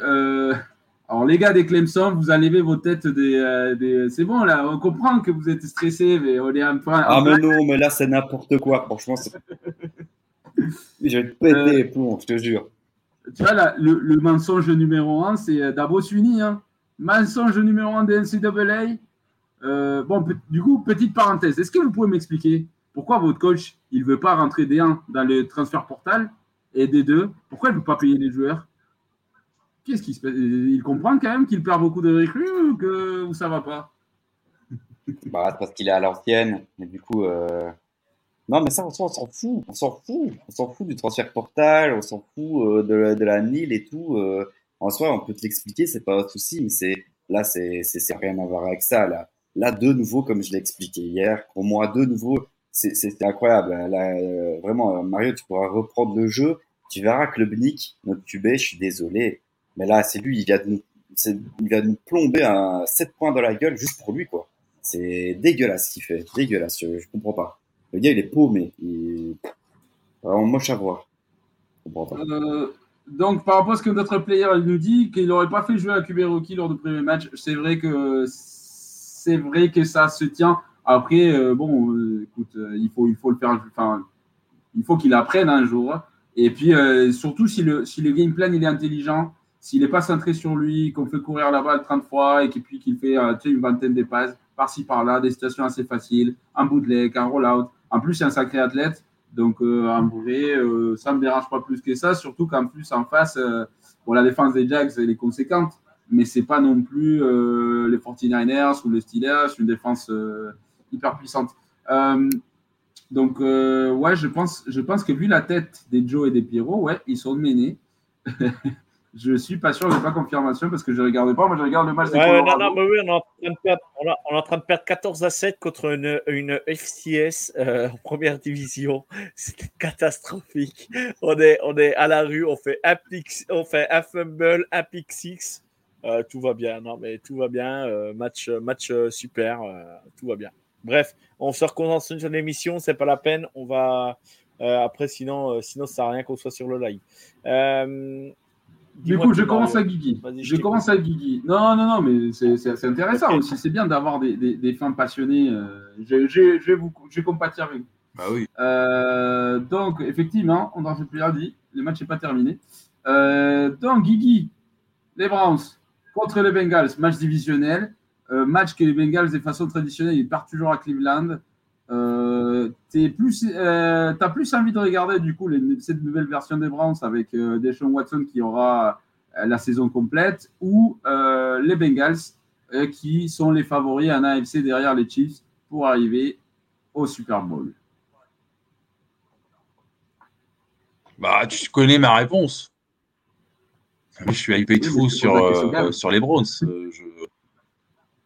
Alors, les gars des Clemson, vous enlevez vos têtes euh, des. C'est bon, là, on comprend que vous êtes stressés, mais on est un peu. Ah, mais non, mais là, c'est n'importe quoi, franchement. je vais te péter euh, je te jure. Tu vois, là, le, mensonge numéro un, c'est euh, Davos Uni. Hein. Mensonge numéro un des NCAA. Euh, bon, du coup, petite parenthèse. Est-ce que vous pouvez m'expliquer pourquoi votre coach, il ne veut pas rentrer des 1 dans le transfert portal et des 2 Pourquoi il ne veut pas payer les joueurs? Qu'est-ce qui se passe? Il comprend quand même qu'il perd beaucoup de recrues ou que ça va pas? Bah, Parce qu'il est à l'ancienne. Mais du coup, euh, Non, mais ça, on s'en fout. On s'en fout. On s'en fout du transfert portal, on s'en fout euh, de, de, la NIL et tout. Euh. en soi, on peut te l'expliquer, c'est pas un souci, mais c'est là, c'est rien à voir avec ça. Là, là de nouveau, comme je l'ai expliqué hier, pour moi, de nouveau, c'est incroyable. Euh, vraiment, Mario, tu pourras reprendre le jeu. Tu verras que le BNIC, notre QB, je suis désolé. Mais là, c'est lui, il vient, de nous, il vient nous plomber un 7 points dans la gueule juste pour lui, quoi. C'est dégueulasse ce qu'il fait. Dégueulasse, je, je comprends pas. Le gars, il est paumé. Il est moche à voir. Euh, donc, par rapport à ce que notre player nous dit, qu'il n'aurait pas fait jouer à Rookie lors du premier match, c'est vrai que c'est vrai que ça se tient. Après, euh, bon, euh, écoute, il faut, il faut le faire. Il faut qu'il apprenne un jour. Et puis, surtout, si le, si le game plan il est intelligent, s'il n'est pas centré sur lui, qu'on fait courir la balle 30 fois et puis qu'il fait une vingtaine de passes par-ci par-là, des situations assez faciles, un bootleg, un rollout, en plus, c'est un sacré athlète. Donc, euh, en vrai, euh, ça ne me dérange pas plus que ça. Surtout qu'en plus, en face, euh, la défense des Jags, elle est conséquente. Mais ce n'est pas non plus les 49ers ou les Steelers, une défense hyper puissante. donc, ouais, je pense, je pense que vu la tête des Joe et des Pierrot, ouais, ils sont menés. Je suis pas sûr, je n'ai pas confirmation parce que je ne regarde pas. Moi, je regarde le match des non, non, mais oui, on est, en train de perdre, on, est en train de perdre 14 à 7 contre une, une FCS euh, en première division. C'était catastrophique. On est, on est à la rue, on fait un, on fait un fumble, un pick six. Euh, tout va bien, non, mais tout va bien. Euh, match match super, tout va bien. Bref, on se reconcentre sur l'émission, c'est pas la peine. On va. après, sinon, sinon, ça sert à rien qu'on soit sur le live. Du coup, je commence à Guigui. Je commence à Guigui. Non, non, non, mais c'est intéressant aussi. C'est bien d'avoir des, des, des, fans passionnés. Euh, je, vais vous, je compatir avec vous. Bah oui. Euh, donc, effectivement, on en fait plus dit. Le match n'est pas terminé. Euh, donc, Guigui, les Browns contre les Bengals, match divisionnel. match que les Bengals, de façon traditionnelle, ils partent toujours à Cleveland. Euh, plus, euh, as plus envie de regarder du coup cette nouvelle version des Browns avec euh, Deshaun Watson qui aura euh, la saison complète ou les Bengals qui sont les favoris en AFC derrière les Chiefs pour arriver au Super Bowl. Bah, tu connais ma réponse. Je suis hypé de fou sur, sur les Browns. Je...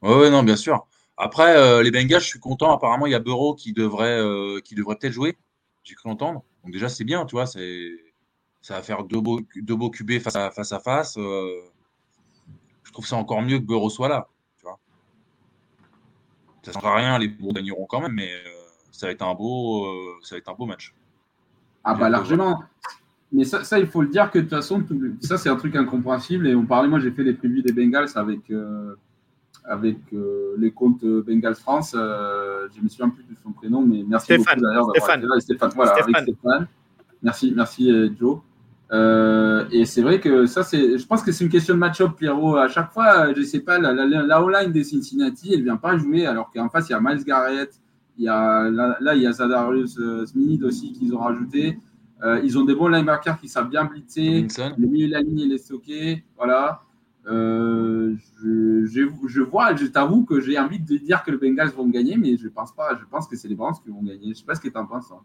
Ouais, non, bien sûr. Après, euh, les Bengals, je suis content. Apparemment, il y a Bureau qui devrait, euh, qui devrait peut-être jouer. J'ai cru entendre. Donc déjà, c'est bien, tu vois. C'est, ça va faire deux beaux, deux beaux QB face à face. À face. Euh, je trouve ça encore mieux que Bureau soit là. Tu vois. Ça ne sera rien, les Bureaux gagneront quand même, mais ça va être un beau, ça va être un beau match. Ah bah largement. Mais ça, ça, il faut le dire que de toute façon, ça c'est un truc incompréhensible. Et on parlait, moi j'ai fait les prévus des Bengals avec avec euh, les comptes Bengals France. Euh, je me souviens plus de son prénom, mais merci Stéphane. beaucoup d'ailleurs Stéphane. Stéphane. Voilà, Avec Stéphane. Merci, merci euh, Joe. et c'est vrai que ça, c'est, je pense que c'est une question de match-up, Pierrot. À chaque fois, je ne sais pas, la, la, la online des Cincinnati, elle ne vient pas jouer, alors qu'en face, il y a Miles Garrett, il y a, là, il y a Zadarius Smith aussi qu'ils ont rajouté. ils ont des bons linebackers qui savent bien blitzer. Le milieu de la ligne, il est stocké. Voilà. Euh, je, je, vois, je t'avoue que j'ai envie de dire que les Bengals vont gagner, mais je pense pas. Je pense que c'est les Browns qui vont gagner. Je sais pas ce que tu en penses. Hein.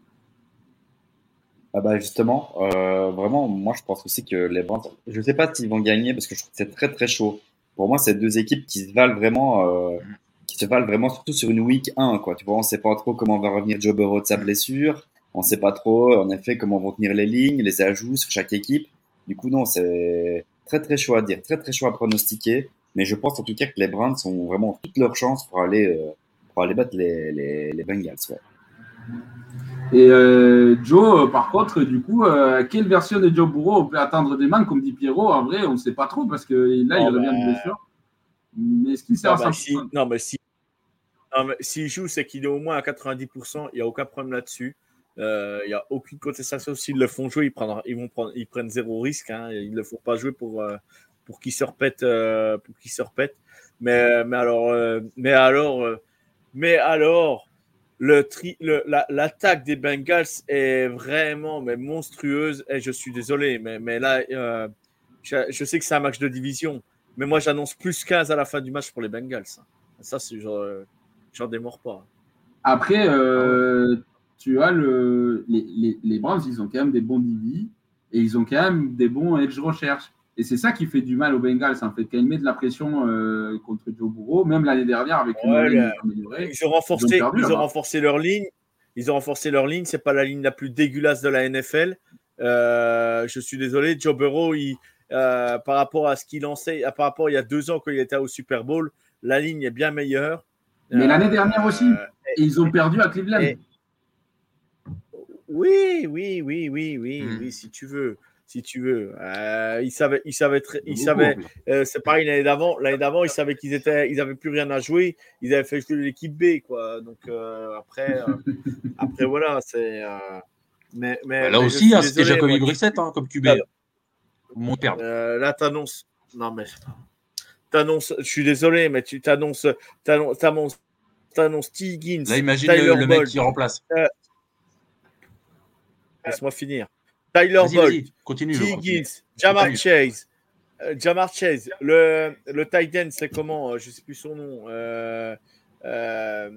Ah bah justement, euh, vraiment, moi je pense aussi que les Browns, je sais pas s'ils vont gagner parce que je trouve que c'est très très chaud. Pour moi, c'est deux équipes qui se valent vraiment, euh, qui se valent vraiment surtout sur une week 1 quoi. Tu vois, on sait pas trop comment va revenir Joe Burrow de sa blessure. On sait pas trop, en effet, comment vont tenir les lignes, les ajouts sur chaque équipe. Du coup, non, c'est très très chaud à dire, très très chaud à pronostiquer. Mais je pense en tout cas que les Browns ont vraiment toutes leurs chances pour aller, euh, pour aller battre les, les, les Bengals. Et euh, Joe, euh, par contre, du coup, quelle version de Joe Burrow on peut attendre des mains, comme dit Pierrot? En vrai, on ne sait pas trop parce que là, il oh, revient de ben. blessure. Mais est-ce qu'il sert non, à ça? Non, mais si. S'il joue, c'est qu'il est au moins à 90%. Il n'y a aucun problème là-dessus. Il euh, n'y a aucune contestation. S'ils le font jouer, ils, ils, vont prendre, ils prennent zéro risque. Hein. Ils ne le font pas jouer pour, euh, pour qu'ils se repètent. Euh, pour qu'ils se repètent. Mais, mais alors, mais alors, mais alors, le tri, l'attaque des Bengals est vraiment mais monstrueuse. Et je suis désolé, mais, mais là, je, sais que c'est un match de division, mais moi j'annonce plus 15 à la fin du match pour les Bengals. Ça, c'est j'en démords pas. Après, tu as le, les, les, les Browns, ils ont quand même des bons DB et ils ont quand même des bons edge recherche. Et c'est ça qui fait du mal aux Bengals, en fait. Quand ils mettent de la pression euh, contre Joe Burrow, même l'année dernière avec une ligne améliorée. Ils ont renforcé, ils ont, renforcé leur ligne. Ils ont renforcé leur ligne. C'est pas la ligne la plus dégueulasse de la NFL. Euh, je suis désolé, Joe Burrow, il, euh, par rapport à ce qu'il lançait, par rapport à il y a deux ans quand il était au Super Bowl, la ligne est bien meilleure. Mais l'année dernière aussi, et ils ont perdu à Cleveland. Oui, oui, oui, oui, oui, hmm. oui, si tu veux si tu veux. Euh, ils savaient, ils savaient, ils savaient. Euh, c'est pareil l'année d'avant. L'année d'avant, ils savaient qu'ils étaient, ils avaient plus rien à jouer. Ils avaient fait jouer l'équipe B, quoi. Donc euh, après, après voilà, c'est. mais, mais bah, là aussi, hein, c'était Jacoby Brissett hein, comme QB. Mon père. là, t'annonces. Non mais. T'annonces. Je suis désolé, mais tu t'annonces. T'annonces. T'annonces T. Higgins. Là, imagine le, mec qui remplace. Laisse-moi finir. Tyler Boyd, continue, Higgins, Jamar Chase. Euh, Jamar Chase, le, le tight end, c'est comment euh, Je ne sais plus son nom. Euh, euh,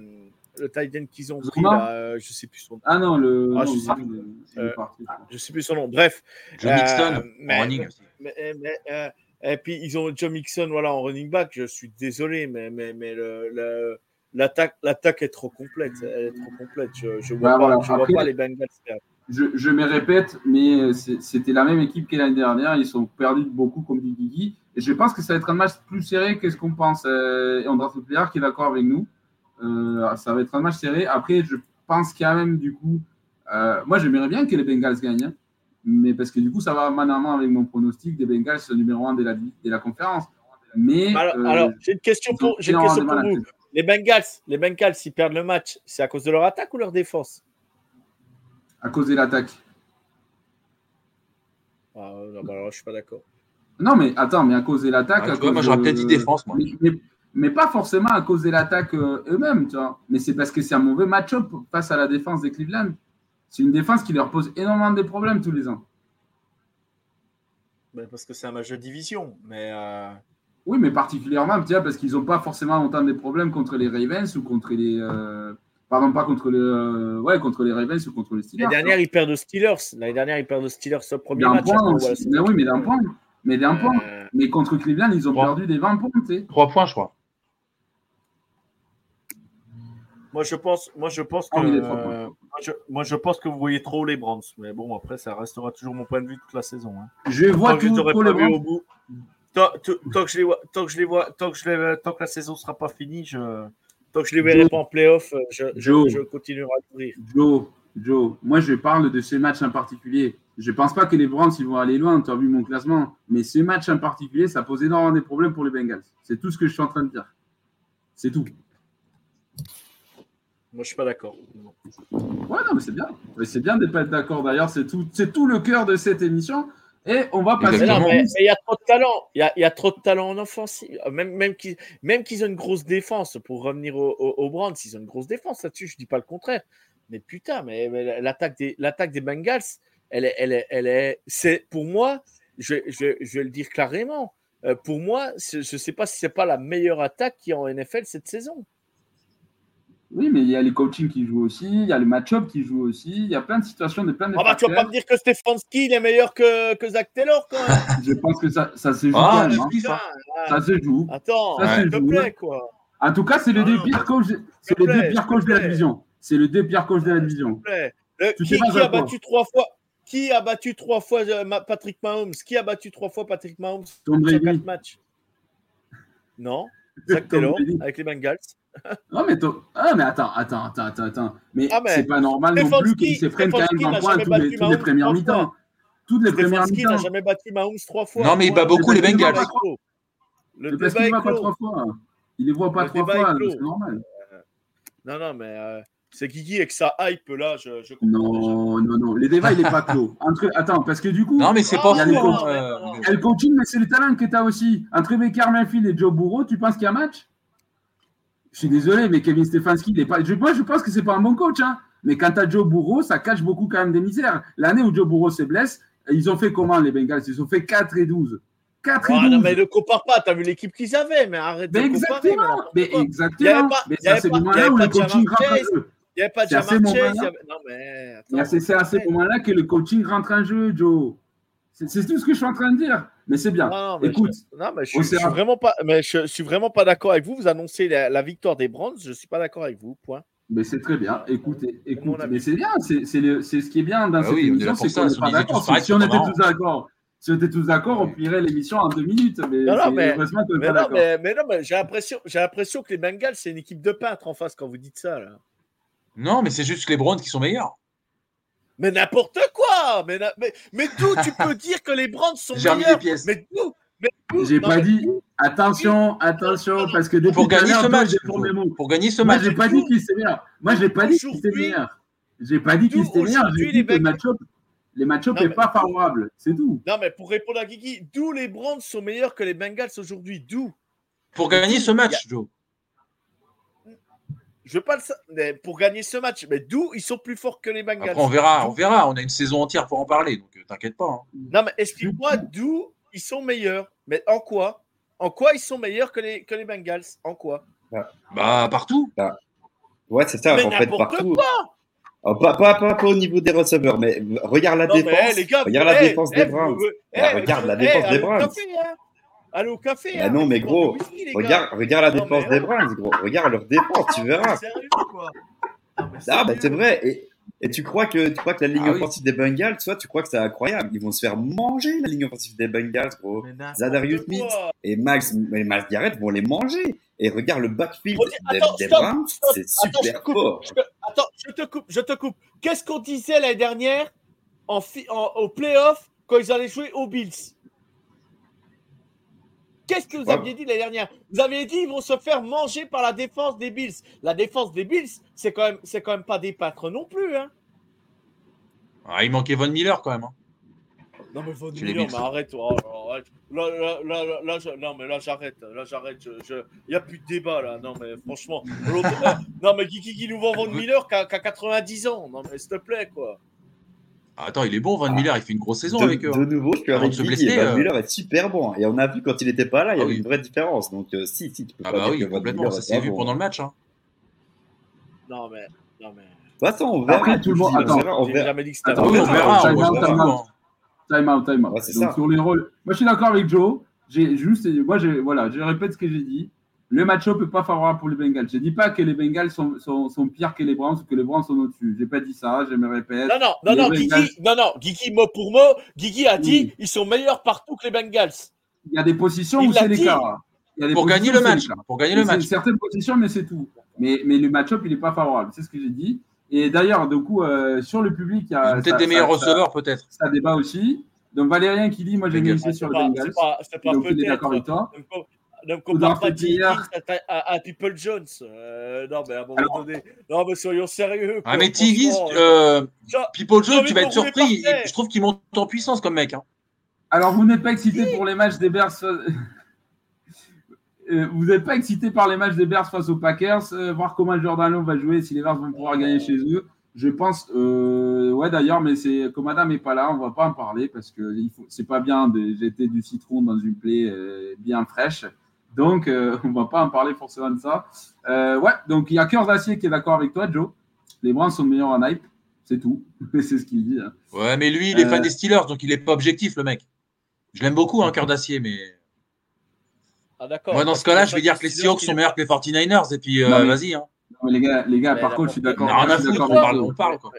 le tight end qu'ils ont pris, là, euh, je ne sais plus son nom. Ah non, le. Ah, je ne sais, plus son nom. Bref. John Mixon, mais, en running. Mais, mais, et puis, ils ont John Mixon voilà, en running back. Je suis désolé, mais, mais, mais le, le l'attaque, l'attaque est trop complète. Elle est trop complète. Je ne vois, bah, pas, je vois pas les Bengals je, me répète, mais c'était la même équipe que l'année dernière. Ils sont perdus beaucoup, comme dit Guigui. Et je pense que ça va être un match plus serré que ce qu'on pense. Euh, et André Player qui est d'accord avec nous. Euh, ça va être un match serré. Après, je pense quand même, du coup, euh, moi, j'aimerais bien que les Bengals gagnent. Hein. mais parce que du coup, ça va main avec mon pronostic des Bengals numéro 1 de la, de la conférence. Mais, alors, j'ai une question pour, une question pour vous. Les Bengals, les Bengals, s'ils perdent le match, c'est à cause de leur attaque ou leur défense? À cause de l'attaque. Ah, non, bah alors, je suis pas d'accord. Non, mais attends, mais à cause de l'attaque. moi, j'aurais peut-être dit défense, moi. Mais, pas forcément à cause de l'attaque euh, eux-mêmes, tu vois. Mais c'est parce que c'est un mauvais match-up face à la défense des Cleveland. C'est une défense qui leur pose énormément de problèmes tous les ans. Ben, parce que c'est un match de division, mais. Euh, oui, mais particulièrement, tu vois, parce qu'ils n'ont pas forcément autant de problèmes contre les Ravens ou contre les. Euh, Pardon, pas contre les, euh, ouais, contre les Ravens ou contre les Steelers. L'année dernière, ils perdent aux Steelers. L'année dernière, ils perdent aux Steelers au premier match. Point, mais oui, mais d'un point. Mais d'un point. Euh, mais contre Cleveland, ils ont perdu des 20 points. Trois points, je crois. Moi, je pense, moi, je pense ah que, moi, je, pense que vous voyez trop les Browns. Mais bon, après, ça restera toujours mon point de vue toute la saison. Hein. Je vois tout trop les Browns. Tant, que je les vois, tant que je les vois, tant que je les, tant que la saison sera pas finie, je, Tant que je ne les verrai pas en playoff, euh, je, je, continuerai à courir. Joe, Joe, moi je parle de ce match en particulier. Je ne pense pas que les Browns ils vont aller loin, tu as vu mon classement. Mais ce match en particulier, ça pose énormément de problèmes pour les Bengals. C'est tout ce que je suis en train de dire. C'est tout. Moi, je ne suis pas d'accord. Ouais, non, mais c'est bien. C'est bien de ne pas être d'accord. D'ailleurs, c'est tout, tout le cœur de cette émission. Et on va passer. Mais il y a trop de talent. Il y a, trop de talent en offensive. Même, même qu'ils ont une grosse défense pour revenir au, au, Browns, ils ont une grosse défense là-dessus. Je dis pas le contraire. Mais putain, mais, l'attaque des Bengals, elle est, elle est, elle est. C'est pour moi. Je, je, je, vais le dire clairement. Euh, pour moi, je ne sais pas si c'est pas la meilleure attaque qui est en NFL cette saison. Oui, mais il y a les coachings qui jouent aussi, il y a le match-up qui joue aussi, il y a plein de situations, de plein de. Ah bah, tu vas pas me dire que Stefanski il est meilleur que, que Zach Taylor, quand même. Je pense que ça, ça se joue. Ah, même, hein. ça. se joue. Attends, s'il te plaît, quoi. En tout cas, c'est le deux pires coachs, c'est le deux pires coachs de la division. C'est le deux pires coachs de la division. qui, a battu trois fois Qui a battu trois fois euh, Patrick Mahomes? Qui a battu trois fois Patrick Mahomes Tom quatre matchs? Non. Zach Taylor avec les Bengals. Non, mais, ah, mais attends, attends, attends, attends. Mais, ah, c'est pas normal non plus qu'il se prenne quand même 20 points toutes les, toutes les premières mi-temps. Toutes les premières mi-temps. n'a jamais battu Mahomes trois fois. Non, mais il bat beaucoup les Bengals. Le parce qu'il ne voit pas trois fois. Il les voit pas trois fois, c'est normal. Non, non, mais euh, c'est Guigui avec sa hype là, je, je Non, non, non. Les débats, il n'est pas clos. Entre... Attends, parce que du coup. Non, mais c'est pas fou. Elle continue, mais c'est le talent que tu as aussi. Entre Baker Mayfield et Joe Burrow, tu penses qu'il y a un match? Je suis désolé, mais Kevin Stefanski, il est pas. moi, je pense que c'est pas un bon coach. Hein. Mais quant à Joe Burrow, ça cache beaucoup quand même des misères. L'année où Joe Burrow se blesse, ils ont fait comment les Bengals? Ils ont fait 4 et 12. 4 et 12. Non, mais ne compare pas. Tu as vu l'équipe qu'ils avaient, mais arrête de exactement, comparer. Mais, exactement. mais c'est le moment là où le coaching Il n'y avait pas de C'est à ce moment-là que le coaching rentre en jeu, Joe. C'est tout ce que je suis en train de dire. Mais c'est bien. Écoute, je, non, mais je, suis vraiment pas, mais je, suis vraiment pas d'accord avec vous. Vous annoncez la, victoire des Browns. Je suis pas d'accord avec vous. Point. Mais c'est très bien. Écoutez, écoute, mais c'est bien. C'est ce qui est bien dans ah cette émission, c'est qu'on n'est pas d'accord. Si on était tous d'accord, si on était tous d'accord, on plirait l'émission en deux minutes. Mais, non, mais, mais, non, mais, j'ai l'impression, j'ai l'impression que les Bengals, c'est une équipe de peintres en face quand vous dites ça. Là. Non, mais c'est juste les Browns qui sont meilleurs. Mais n'importe quoi Mais, mais, mais d'où tu peux dire que les Browns sont meilleurs? Mais d'où j'ai pas dit. Attention, attention, parce que pour gagner ce match, pour, gagner ce match, j'ai pas dit qui c'était meilleur. Moi, j'ai pas dit qui c'était meilleur. J'ai pas dit qui c'était meilleur. J'ai dit que les match-up, les match-up n'est pas favorable. C'est tout. Non, mais pour répondre à Guigui, d'où les Browns sont meilleurs que les Bengals aujourd'hui? D'où? Pour gagner ce match, Joe. Je veux pas le mais pour gagner ce match, mais d'où ils sont plus forts que les Bengals? On verra, on verra. On a une saison entière pour en parler, donc euh, t'inquiète pas. Hein. Non, mais explique-moi d'où ils sont meilleurs. Mais en quoi? En quoi ils sont meilleurs que les, que les Bengals? En quoi? Bah, partout. Bah, ouais, c'est ça. en fait, partout. Oh, pas, pas, pas, au niveau des receveurs, mais regarde la défense. regarde la défense des Browns. regarde la défense des Browns. Allez au café. Bah non, mais gros, regarde, regarde la défense des Browns, gros. Regarde leur défense, tu verras. Sérieux, quoi Ah, bah c'est vrai. Et, et, tu crois que tu crois que la ligne ah offensive des Bengals, toi, tu crois que c'est incroyable? Ils vont se faire manger la ligne offensive des Bengals, gros. Zadarius Smith et Max, et Max Garrett vont les manger. Et regarde le backfield des, Browns, c'est super fort. attends, je te coupe, je te coupe. Qu'est-ce qu'on disait l'année dernière en, en, au playoff quand ils allaient jouer aux Bills? Qu'est-ce que vous aviez dit l'année dernière? Vous aviez dit qu'ils vont se faire manger par la défense des Bills. La défense des Bills, c'est quand même, c'est quand même pas des pâtres non plus. Hein. Ah, il manquait Von Miller quand même. Hein. Non mais Von Miller, mais arrête, oh, arrête. Là, là, là, là, non mais là j'arrête, là j'arrête. Il n'y a plus de débat là. Non mais franchement, non mais qui, qui, nous vend Von Miller qui a, 90 ans? Non mais s'il te plaît quoi. Ah, attends, il est bon, Van ah. Miller, il fait une grosse saison de, avec eux. De nouveau, je suis avec Van euh. Miller est super bon. Et on a vu quand il n'était pas là, il y ah avait une vraie différence. Donc, euh, si, si, tu peux ah, bah oui, complètement, ça s'est vu pendant le match. Hein. Non, mais. Non, mais... De toute façon, on verra. Après, tout le monde. Attends, on verra. jamais dit que c'était on verra. Time out, time out. Donc, sur les rôles. Moi, je suis d'accord avec Joe. J'ai juste. Moi, voilà, je répète ce que j'ai dit le match-up n'est pas favorable pour les Bengals. Je ne dis pas que les Bengals sont, sont, sont, pires que les Browns ou que les Browns sont au-dessus. Je n'ai pas dit ça, je me répète. Non, non, non, non, Bengals... non, non, Guigui, mot pour mot, Guigui a dit qu'ils sont meilleurs partout que les Bengals. Il y a des positions où c'est l'écart. Pour gagner le match. Pour gagner le match. Certaines positions, mais c'est tout. Mais, mais le match-up, il n'est pas favorable. C'est ce que j'ai dit. Et d'ailleurs, du coup, euh, sur le public, il y a. Peut-être des meilleurs receveurs, peut-être. Ça débat aussi. Donc Valérien qui dit, moi j'ai mis sur les Bengals. C'est pas, Donc il ne compare pas Tiggs à, People Jones. Euh, non, mais à un moment donné, non, mais soyons sérieux. Ah, mais Tiggs, euh, People Jones, tu vas être surpris. Je trouve qu'il monte en puissance comme mec. Hein. Alors, vous n'êtes pas excité pour les matchs des Bears euh, Vous n'êtes pas excité par les matchs des Bears face aux Packers Voir comment Jordan Love va jouer, si les Bears vont pouvoir gagner chez eux je pense, ouais d'ailleurs, mais c'est comme Madame n'est pas là, on va pas en parler parce que c'est pas bien de jeter du citron dans une plaie bien fraîche. Donc, euh, on ne va pas en parler forcément de ça. Euh, ouais, donc il y a Cœur d'Acier qui est d'accord avec toi, Joe. Les Browns sont meilleurs en hype. C'est tout. c'est ce qu'il dit. Hein. Ouais, mais lui, il est fan euh, des Steelers, donc il n'est pas objectif, le mec. Je l'aime beaucoup, hein, Cœur d'Acier, mais. Ah, d'accord. Moi, dans ce cas-là, je vais dire que les Seahawks sont meilleurs que les 49ers, et puis vas-y. Hein. Non, mais les gars, les gars par contre, je suis d'accord. On, parle, on parle, quoi.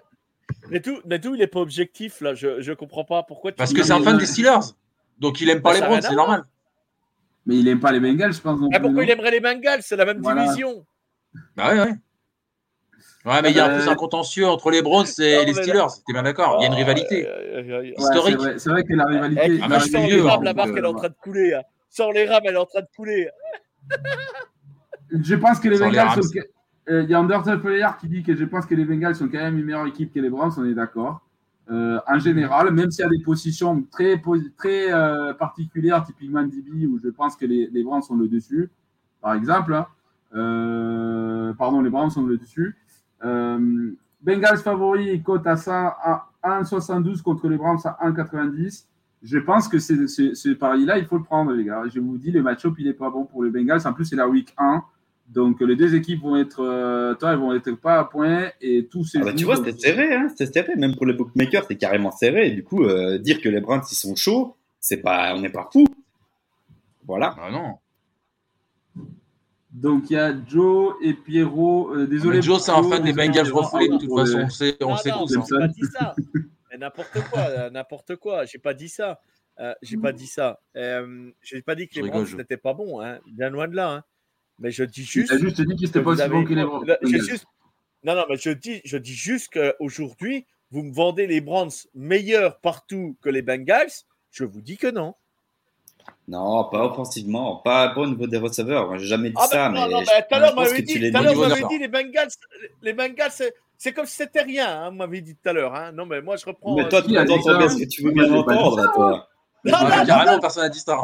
Mais tout, mais tout, il n'est pas objectif, là. Je ne comprends pas pourquoi. Tu Parce que c'est un fan des Steelers. Donc il n'aime pas les Browns, c'est normal. Mais il n'aime pas les Bengals, je pense. Ah, pourquoi il aimerait les Bengals? C'est la même division. Bah ouais, ouais. Ouais, mais il y a un peu un contentieux entre les Browns et les Steelers. T'es bien d'accord Il y a une rivalité historique. c'est vrai, que la rivalité. Ah, bah, sans les rames, la barque, elle est en train de couler. Hein. Sans les rames, elle est en train de couler. je pense que les Bengals sont. Euh, il y a Undertale Player qui dit que je pense que les Bengals sont quand même une meilleure équipe que les Browns, on est d'accord. Euh, en général, même s'il y a des positions très, euh, particulières, typiquement DB, où je pense que les, les Browns sont le dessus, par exemple. Hein. Euh, pardon, les Browns sont le dessus. Bengals favori, cote à, 1,72 contre les Browns à 1,90. Je pense que ce pari-là, il faut le prendre, les gars. Je vous dis, le match-up, il n'est pas bon pour les Bengals. En plus, c'est la week 1. Donc les deux équipes vont être, toi, elles vont être pas à point et tous ces. Ah bah, tu vois, c'était serré, hein, c'était serré. Même pour les bookmakers, c'est carrément serré. Et du coup, dire que les Browns ils sont chauds, c'est pas, on n'est pas fou. Voilà. Ah non. Donc il y a Joe et Pierrot. Euh, désolé. Joe, c'est un fan des Bengals refoulés. De toute façon, on sait, on sait non, tous. pas dit ça. n'importe quoi, euh, n'importe quoi. J'ai pas dit ça. Euh, j'ai pas dit ça. Euh, j'ai pas dit que les Browns n'étaient pas bons, hein. bien loin de là. Hein. Mais je dis juste. Tu juste dit qu'ils n'étaient pas aussi bons que les Browns. Non, non, mais je dis, je dis juste qu'aujourd'hui, vous me vendez les Browns meilleurs partout que les Bengals. Je vous dis que non. Non, pas offensivement, pas, au niveau des receveurs. J'ai jamais dit ah, ça. mais non, mais tout à l'heure, m'avait dit, dit, les Bengals, les Bengals, c'est comme si c'était rien, hein, m'avait dit tout à l'heure. Hein. Non, mais moi, je reprends. Mais toi, tu entends bien ce que tu veux bien entendre, toi. Carrément, personne n'a dit ça.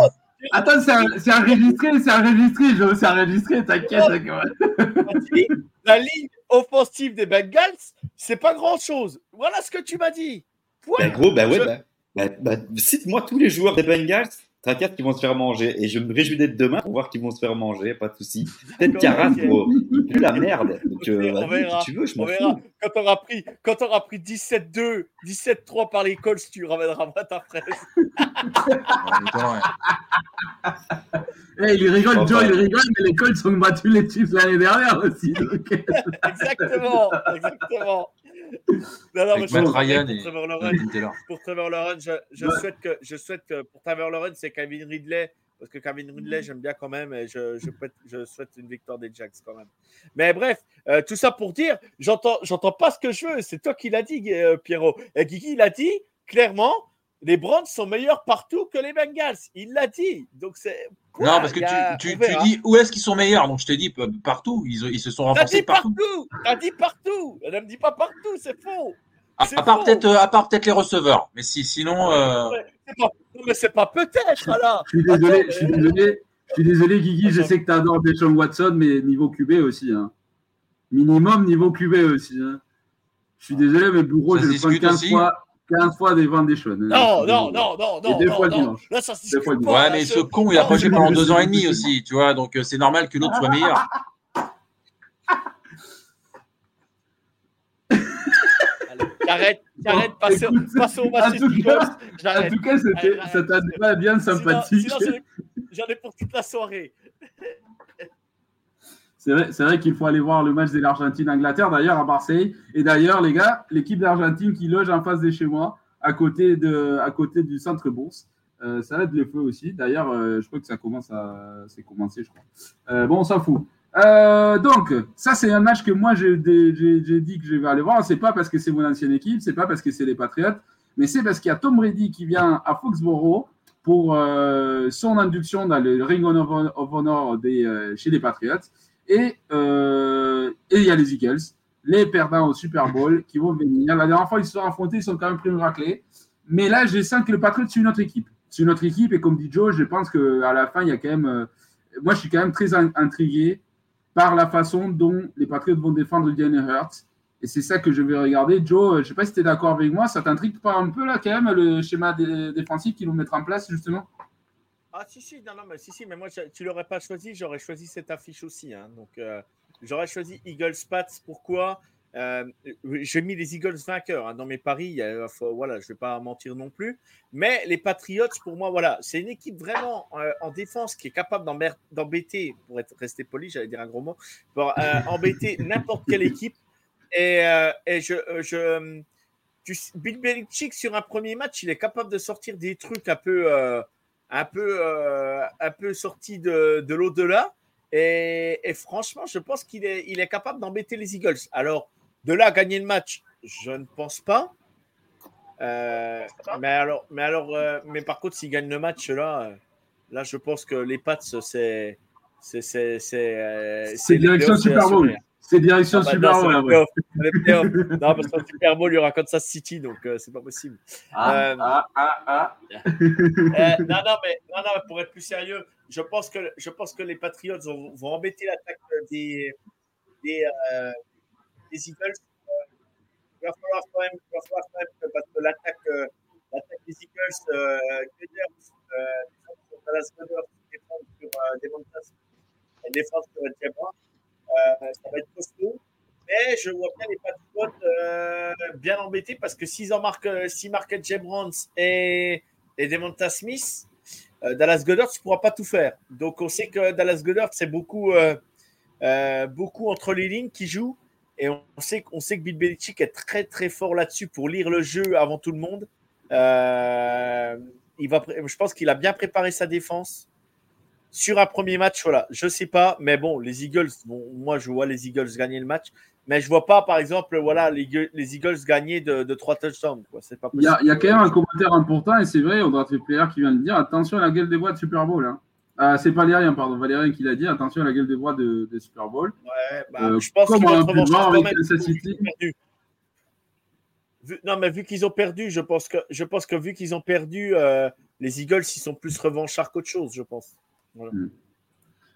Attends, c'est enregistré, c'est enregistré, c'est enregistré, t'inquiète. La ligne offensive des Bengals, c'est pas grand chose. Voilà ce que tu m'as dit. Ben gros, ben ouais, ben, ben, ben, cite-moi tous les joueurs des Bengals T'inquiète qu'ils vont se faire manger. Et je me réjouis d'être demain pour voir qu'ils vont se faire manger, pas de souci. Peut-être Caras, gros. Plus la merde. Donc, euh, on verra. Si tu veux, je m'en fous. Quand on aura pris, quand on aura pris 17-2, 17-3 par les Colts, tu ramèneras pas ta fraise. hey, il rigole, Joe, il rigole, mais les Colts ont battu les Chiefs l'année dernière aussi. exactement, exactement non, non, mais Ryan pour, Trevor Lawrence, pour Trevor Lawrence, je, je souhaite que, je souhaite que pour Trevor Lawrence, c'est Kevin Ridley. Parce que Kevin Ridley, j'aime bien quand même et je, je, je, souhaite une victoire des Jacks quand même. Mais bref, euh, tout ça pour dire, j'entends, j'entends pas ce que je veux. C'est toi qui l'as dit, euh, Pierrot. Et Guigui l'a dit clairement les Browns sont meilleurs partout que les Bengals. Il l'a dit. Donc c'est. non, parce que tu, tu, dis où est-ce qu'ils sont meilleurs. Donc je t'ai dit partout. Ils, ils se sont renforcés partout. T'as dit partout. Elle ne me dit pas partout. C'est faux. À, part peut-être, à part peut-être les receveurs. Mais si, sinon. Euh... Non, mais c'est pas peut-être là. Je suis désolé. je suis désolé. Je suis désolé, Guigui. Je sais que tu adores Deshaun Watson, mais niveau QB aussi. Hein. Minimum niveau QB aussi. Hein. Je suis désolé, mais Bourreau, je le prends 15 fois. 15 fois des ventes des Non, non, non, non, non. Et deux fois le dimanche. Là, ça ouais, mais ce con, il a projeté pendant deux ans et demi aussi, tu vois, donc euh, c'est normal que l'autre soit meilleur. J'arrête, j'arrête, passez, au match. En tout cas, en tout cas ça t'a pas bien sympathique. J'en ai pour toute la soirée. C'est vrai, vrai qu'il faut aller voir le match de l'Argentine-Angleterre, d'ailleurs, à Marseille. Et d'ailleurs, les gars, l'équipe d'Argentine qui loge en face de chez moi, à côté, de, à côté du centre bourse. Euh, ça aide le feu aussi. D'ailleurs, euh, je crois que ça commence à. C'est commencé, je crois. Euh, bon, on s'en fout. donc, ça, c'est un match que moi, j'ai dit que je vais aller voir. C'est pas parce que c'est mon ancienne équipe, c'est pas parce que c'est les Patriots, mais c'est parce qu'il y a Tom Brady qui vient à Foxborough pour son induction dans le Ring of Honor des, chez les Patriots. Euh, et il y a les Eagles, les perdants au Super Bowl qui vont venir. La dernière fois, ils se sont affrontés, ils sont quand même pris une raclée. Mais là, je sens que le Patriot, c'est une autre équipe. C'est une autre équipe. Et comme dit Joe, je pense qu'à la fin, il y a quand même. Euh, moi, je suis quand même très intrigué par la façon dont les Patriots vont défendre Jalen Hurts. Et c'est ça que je vais regarder. Joe, je ne sais pas si tu es d'accord avec moi, ça t'intrigue pas un peu là quand même le schéma défensif qu'ils vont mettre en place justement? Ah si si non non mais si si mais moi tu l'aurais pas choisi j'aurais choisi cette affiche aussi hein. donc euh, j'aurais choisi Eagles Pats pourquoi? Euh, j'ai mis les Eagles vainqueurs hein, dans mes paris voilà je vais pas mentir non plus. Mais les Patriots pour moi voilà c'est une équipe vraiment euh, en défense qui est capable d'embêter pour être resté poli j'allais dire un gros mot pour embêter n'importe quelle équipe. Et, et je, je tu, Bill Belichick sur un premier match il est capable de sortir des trucs un peu un peu, euh, un peu sorti de, de l'au-delà. Et, et, franchement, je pense qu'il est, il est capable d'embêter les Eagles. Alors, de là à gagner le match, je ne pense pas. Euh, mais alors, mais alors, euh, mais par contre, s'il gagne le match là, là, je pense que les Pats, c'est, c'est, c'est, c'est, direction Super Bowl. C'est direction ah bah, Super Bowl. Non, parce que Super Bowl, il y aura Kansas City, donc euh, c'est pas possible. Ah, euh, ah, ah, ah. euh, non, non, mais, non, non, pour être plus sérieux, je pense que, je pense que les Patriots vont, vont embêter l'attaque des, des, euh, des Eagles. il va falloir quand même, il va falloir quand même parce que l'attaque, l'attaque des Eagles, euh, Gunners, euh, Dallas défendent sur euh, des Montas et défendent sur Diamant. Ça va être costaud. Mais je vois bien les Patriots bien embêtés parce que s'ils en marquent, s'ils marquent James et, et Devonta Smith, Dallas Goddard ne pourra pas tout faire. Donc on sait que Dallas Goddard, c'est beaucoup, beaucoup entre les lignes qui joue. Et on sait, on sait que Bill Belichick est très très fort là-dessus pour lire le jeu avant tout le monde. Euh, il va, je pense qu'il a bien préparé sa défense sur un premier match. Voilà, je sais pas, mais bon, les Eagles, bon, moi je vois les Eagles gagner le match, mais je vois pas, par exemple, voilà, les, les Eagles gagner de, de 3 touchdowns. C'est pas Il y, a, il y, a, quand même un commentaire important et c'est vrai, on doit être player qui vient de dire attention à la gueule des bois de Super Bowl. Hein. Ah, c'est Valérien, pardon, Valérien qui l'a dit. Attention à la gueule des bois de, de Super Bowl. Ouais, bah, euh, je pense qu'ils vont avec non, mais vu qu'ils ont perdu, je pense que, je pense que vu qu'ils ont perdu, euh, les Eagles, ils sont plus revanchards qu'autre chose, je pense. Voilà. Hmm.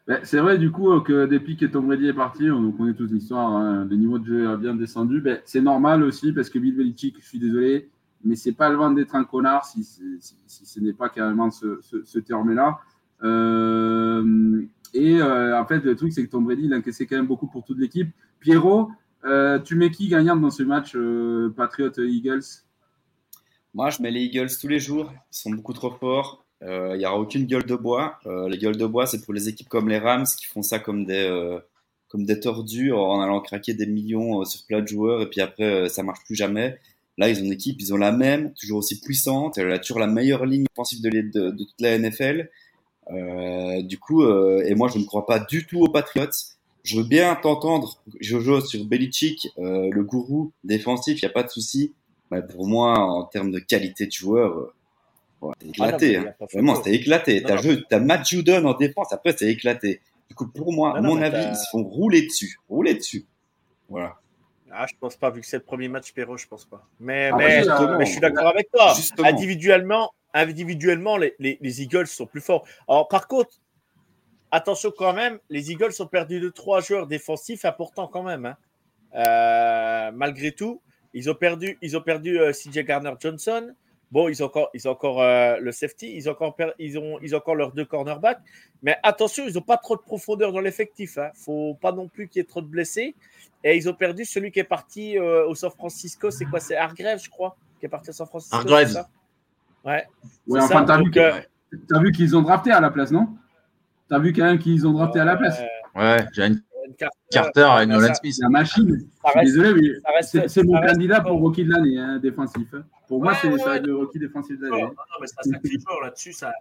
Ben, c'est vrai, du coup, que depuis que Tom Brady est parti, on connaît toute l'histoire, hein, le niveau de jeu a bien descendu. Ben, c'est normal aussi parce que Bill Belichick, je suis désolé, mais c'est pas le vent d'être un connard si, si, si, ce n'est pas carrément ce, ce, ce terme-là. Euh, et euh, en fait, le truc, c'est que Tom Brady, il a encaissé quand même beaucoup pour toute l'équipe. Pierrot, euh, tu mets qui gagnant dans ce match Patriot-Eagles Moi, je mets les Eagles tous les jours. Ils sont beaucoup trop forts. Il n'y aura aucune gueule de bois. les gueules de bois, c'est pour les équipes comme les Rams qui font ça comme des, comme des tordus en allant craquer des millions sur plein de joueurs et puis après, ça marche plus jamais. Là, ils ont une équipe, ils ont la même, toujours aussi puissante. Elle a toujours la meilleure ligne offensive de, toute la NFL. Euh, du coup, euh, et moi, je ne crois pas du tout aux Patriots. Je veux bien t'entendre, Jojo, sur Belichick, euh, le gourou défensif, il n'y a pas de souci. Mais pour moi, en termes de qualité de joueur, ah éclaté. hein. Vraiment, c'était éclaté. T'as, jeu, t'as Matt Judon en défense, après, c'est éclaté. Du coup, pour moi, à mon avis, ils se font rouler dessus. Rouler dessus. Voilà. Ah, je pense pas, vu que c'est le premier match, Perrault, je pense pas. Mais, ah, mais, mais, je suis d'accord avec toi. Individuellement, individuellement, les, les, Eagles sont plus forts. Alors, par contre, attention quand même, les Eagles ont perdu de trois joueurs défensifs importants quand même. Hein. Euh, malgré tout, ils ont perdu, ils ont perdu euh, CJ Garner Johnson. Bon, ils ont encore, ils ont encore euh, le safety, ils ont encore, ils ont, ils ont encore leurs deux cornerbacks. Mais attention, ils n'ont pas trop de profondeur dans l'effectif. Hein. Faut pas non plus qu'il y ait trop de blessés. Et ils ont perdu celui qui est parti au San Francisco. C'est quoi? C'est Hargrave, je crois, qui est parti au San Francisco. Hargrave. Ouais. Ouais, enfin, t'as vu, as vu qu'ils ont drafté à la place, non? T'as vu quand même qu'ils ont drafté à la place? Ouais, j'ai Carter et Nolan Smith. La machine. Désolé, mais c'est mon candidat pour rookie de l'année, hein, défensif. Pour moi, c'est le rookie défensif de l'année. Non, non, mais c'est un sacré joueur là-dessus. Ça...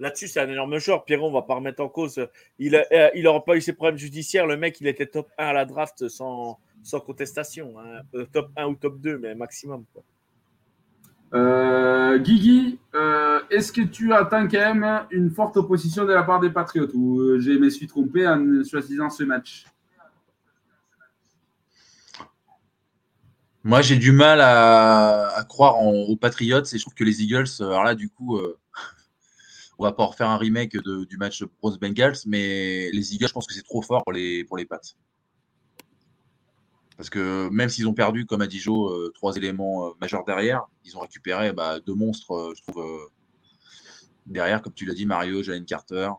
Là-dessus, c'est un énorme joueur. Pierron, on va pas remettre en cause. Il n'aura euh, pas eu ses problèmes judiciaires. Le mec, il était top 1 à la draft sans, sans contestation. Hein. Euh, top 1 ou top 2, mais maximum. Quoi. Euh, Guigui, euh, est-ce que tu attends quand même une forte opposition de la part des Patriotes ou euh, je me suis trompé en choisissant ce match? Moi, j'ai du mal à, croire aux Patriots et je trouve que les Eagles, alors là, du coup, on va pas refaire un remake du match Bros Bengals, mais les Eagles, je pense que c'est trop fort pour les, pour les Pats. Parce que même s'ils ont perdu, comme a dit Joe, euh, trois éléments euh, majeurs derrière, ils ont récupéré bah, deux monstres, euh, je trouve, derrière, comme tu l'as dit, Mario, Jalen Carter,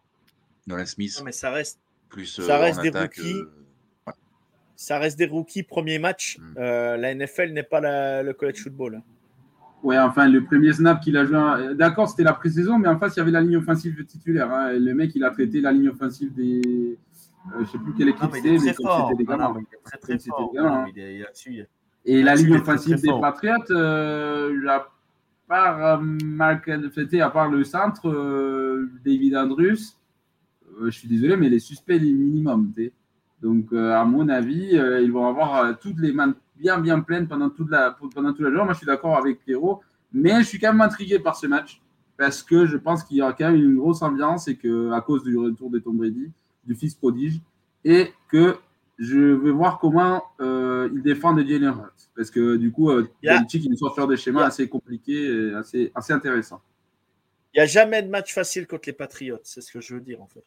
Nolan Smith. Non, mais ça reste, plus, ça reste des rookies. Ça reste des rookies, premier match. Hmm. la NFL n'est pas le college football. Hein. Ouais, enfin, le premier snap qu'il a joué, d'accord, c'était la pré-saison, mais en face, il y avait la ligne offensive titulaire. Hein. Le mec, il a traité la ligne offensive des, euh, je ne sais plus quelle équipe c'est, mais, c'était des gamins. très, très fort. Et la ligne offensive des Patriots, euh, à part euh, à part le centre, euh, David Andrews, je suis désolé, mais les suspects, les minimum. Donc, à mon avis, ils vont avoir toutes les mains bien, bien pleines pendant toute la, pendant toute la journée. Moi, je suis d'accord avec Pierrot, mais je suis quand même intrigué par ce match parce que je pense qu'il y aura quand même une grosse ambiance et que à cause du retour de Tom Brady, du fils prodige, et que je veux voir comment euh, il défend de Jalen Hurts. Parce que du coup, euh, yeah. il sort faire des schémas assez compliqués et assez, assez intéressants. Il n'y a jamais de match facile contre les Patriots, c'est ce que je veux dire en fait.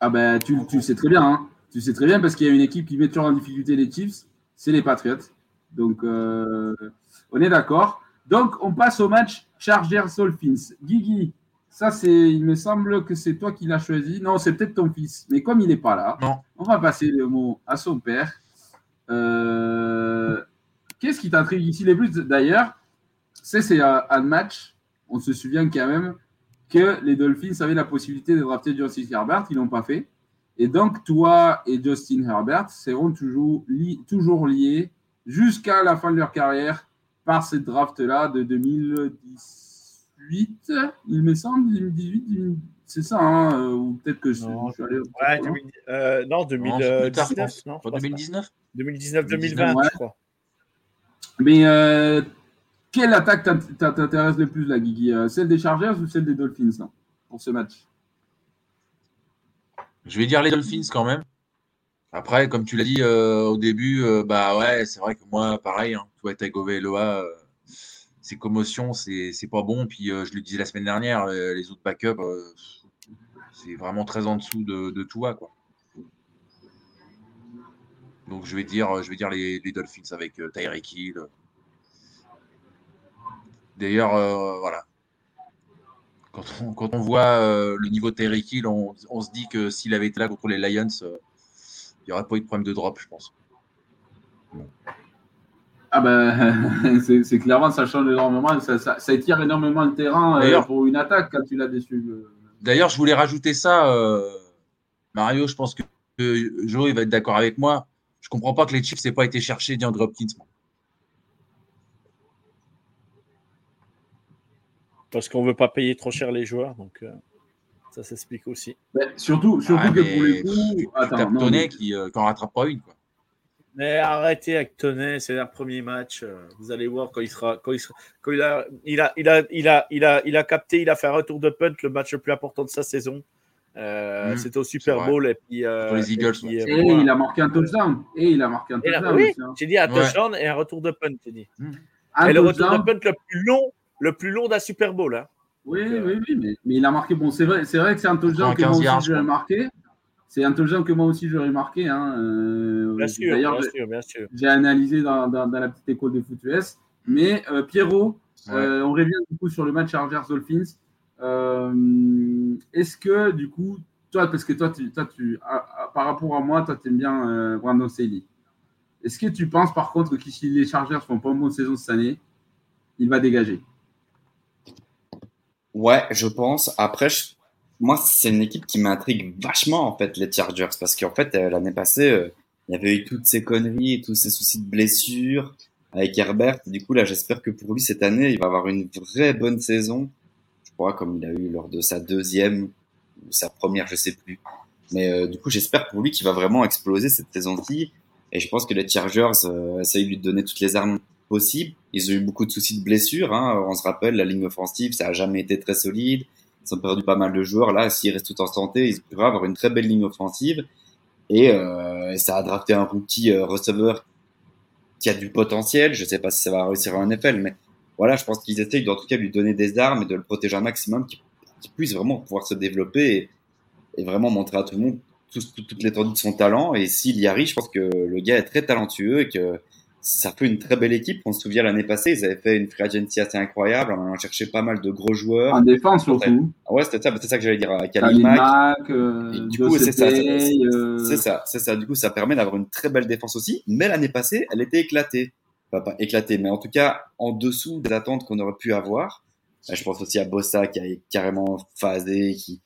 Ah ben, tu, tu sais très bien, hein. tu sais très bien parce qu'il y a une équipe qui met toujours en difficulté les Chiefs, c'est les Patriots. Donc, euh, on est d'accord. Donc, on passe au match Chargers-Dolphins. Guigui, Ça, c'est, il me semble que c'est toi qui l'as choisi. Non, c'est peut-être ton fils. Mais comme il n'est pas là, on va passer le mot à son père. Euh, qu'est-ce qui t'intrigue ici les plus D'ailleurs, c'est, c'est un match. On se souvient quand même que les Dolphins avaient la possibilité de drafter Justin Herbert. Ils l'ont pas fait. Et donc, toi et Justin Herbert seront toujours, toujours liés jusqu'à la fin de leur carrière par cette draft-là de 2010 il me semble, 2018, c'est ça, hein, euh, ou peut-être que je, non, suis allé. Ouais, 2000, euh, non, 2019, non, 2019 2019, 2020, je crois. Mais euh, quelle attaque t'intéresse le plus, la Guigui Celle des Chargers ou celle des Dolphins là, pour ce match? Je vais dire les Dolphins quand même. Après, comme tu l'as dit euh, au début, bah ouais, c'est vrai que moi, pareil, hein, toi, Tagovailoa, ces commotions, c'est pas bon. Puis euh, je le disais la semaine dernière, euh, les autres backups, euh, c'est vraiment très en dessous de, de tout Quoi. Donc je vais dire, je vais dire les, Dolphins avec Tyreek Hill. D'ailleurs, voilà. Quand on, quand on voit le niveau Tyreek Hill, on, on, se dit que s'il avait été là contre les Lions, il n'y aurait pas eu de problème de drop, je pense. Ah ben, c'est clairement, ça change énormément, ça, ça, étire énormément le terrain euh, pour une attaque quand tu l'as déçu. D'ailleurs, je voulais rajouter ça, euh, Mario, je pense que, Joe il va être d'accord avec moi. Je comprends pas que les Chiefs n'aient pas été chercher DeAndre Hopkins. Parce qu'on veut pas payer trop cher les joueurs, donc euh, ça s'explique aussi. Ben, surtout, surtout que pour les coups, attends, qui n'en rattrape pas une. Quoi. Mais arrêtez avec Tonnet, c'est leur premier match. Euh, vous allez voir quand il sera, quand il sera, quand il a, il a, il a, il a, il a, il a capté, il a fait un retour de punt, le match le plus important de sa saison. Euh, mmh, C'était au Super Bowl et puis euh, Pour les Eagles. Et, et il a marqué un touchdown. Et il a marqué un touchdown. oui, hein. j'ai dit un touchdown et un retour de punt. J'ai dit. Mmh. Et le retour de punt le plus long, le plus long d'un Super Bowl. Hein. Oui, Donc, oui, oui, mais, mais, il a marqué. Bon, c'est vrai, c'est vrai que c'est un touchdown que moi aussi je marqué. C'est intelligent que moi aussi j'aurais marqué. Hein. Euh, bien sûr, bien sûr, bien sûr. J'ai analysé dans, dans, la petite école de foot US. Mais euh, Pierrot, euh, on revient du coup sur le match Chargers Dolphins. Est-ce que du coup, toi, parce que toi, tu, toi, tu par rapport à moi, toi, tu aimes bien Brandon Staley. Est-ce que tu penses par contre que si les Chargers font pas une bonne saison cette année, il va dégager? Ouais, je pense. Après, je moi, c'est une équipe qui m'intrigue vachement, en fait, les Chargers, parce qu'en fait, euh, l'année passée, euh, il y avait eu toutes ces conneries, tous ces soucis de blessures avec Herbert. Du coup, là, j'espère que pour lui, cette année, il va avoir une vraie bonne saison. Je crois, comme il a eu lors de sa deuxième ou sa première, je sais plus. Mais euh, du coup, j'espère pour lui qu'il va vraiment exploser cette saison-ci. Et je pense que les Chargers essayent de lui donner toutes les armes possibles. Ils ont eu beaucoup de soucis de blessures. Hein. On se rappelle, la ligne offensive, ça a jamais été très solide. Ils ont perdu pas mal de joueurs. Là, s'ils restent tout en santé, ils pourraient avoir une très belle ligne offensive. Et euh, ça a drafté un rookie euh, receveur qui a du potentiel. Je sais pas si ça va réussir en NFL, mais voilà, je pense qu'ils essayent en tout cas lui donner des armes et de le protéger un maximum, qu'il puisse vraiment pouvoir se développer et, vraiment montrer à tout le monde toute l'étendue de son talent. Et s'il y arrive, je pense que le gars est très talentueux et que ça fait une très belle équipe. On se souvient l'année passée, ils avaient fait une free agency assez incroyable. On a cherché pas mal de gros joueurs. En défense surtout. Ah ouais, c'était ça, c'est ça que j'allais dire. Mac, euh, du coup, c'est ça, euh. c'est ça, c'est ça. Du coup, ça permet d'avoir une très belle défense aussi. Mais l'année passée, elle était éclatée. Enfin, pas éclatée, mais en tout cas en dessous des attentes qu'on aurait pu avoir. Je pense aussi à Bossa qui a carrément phasé, qui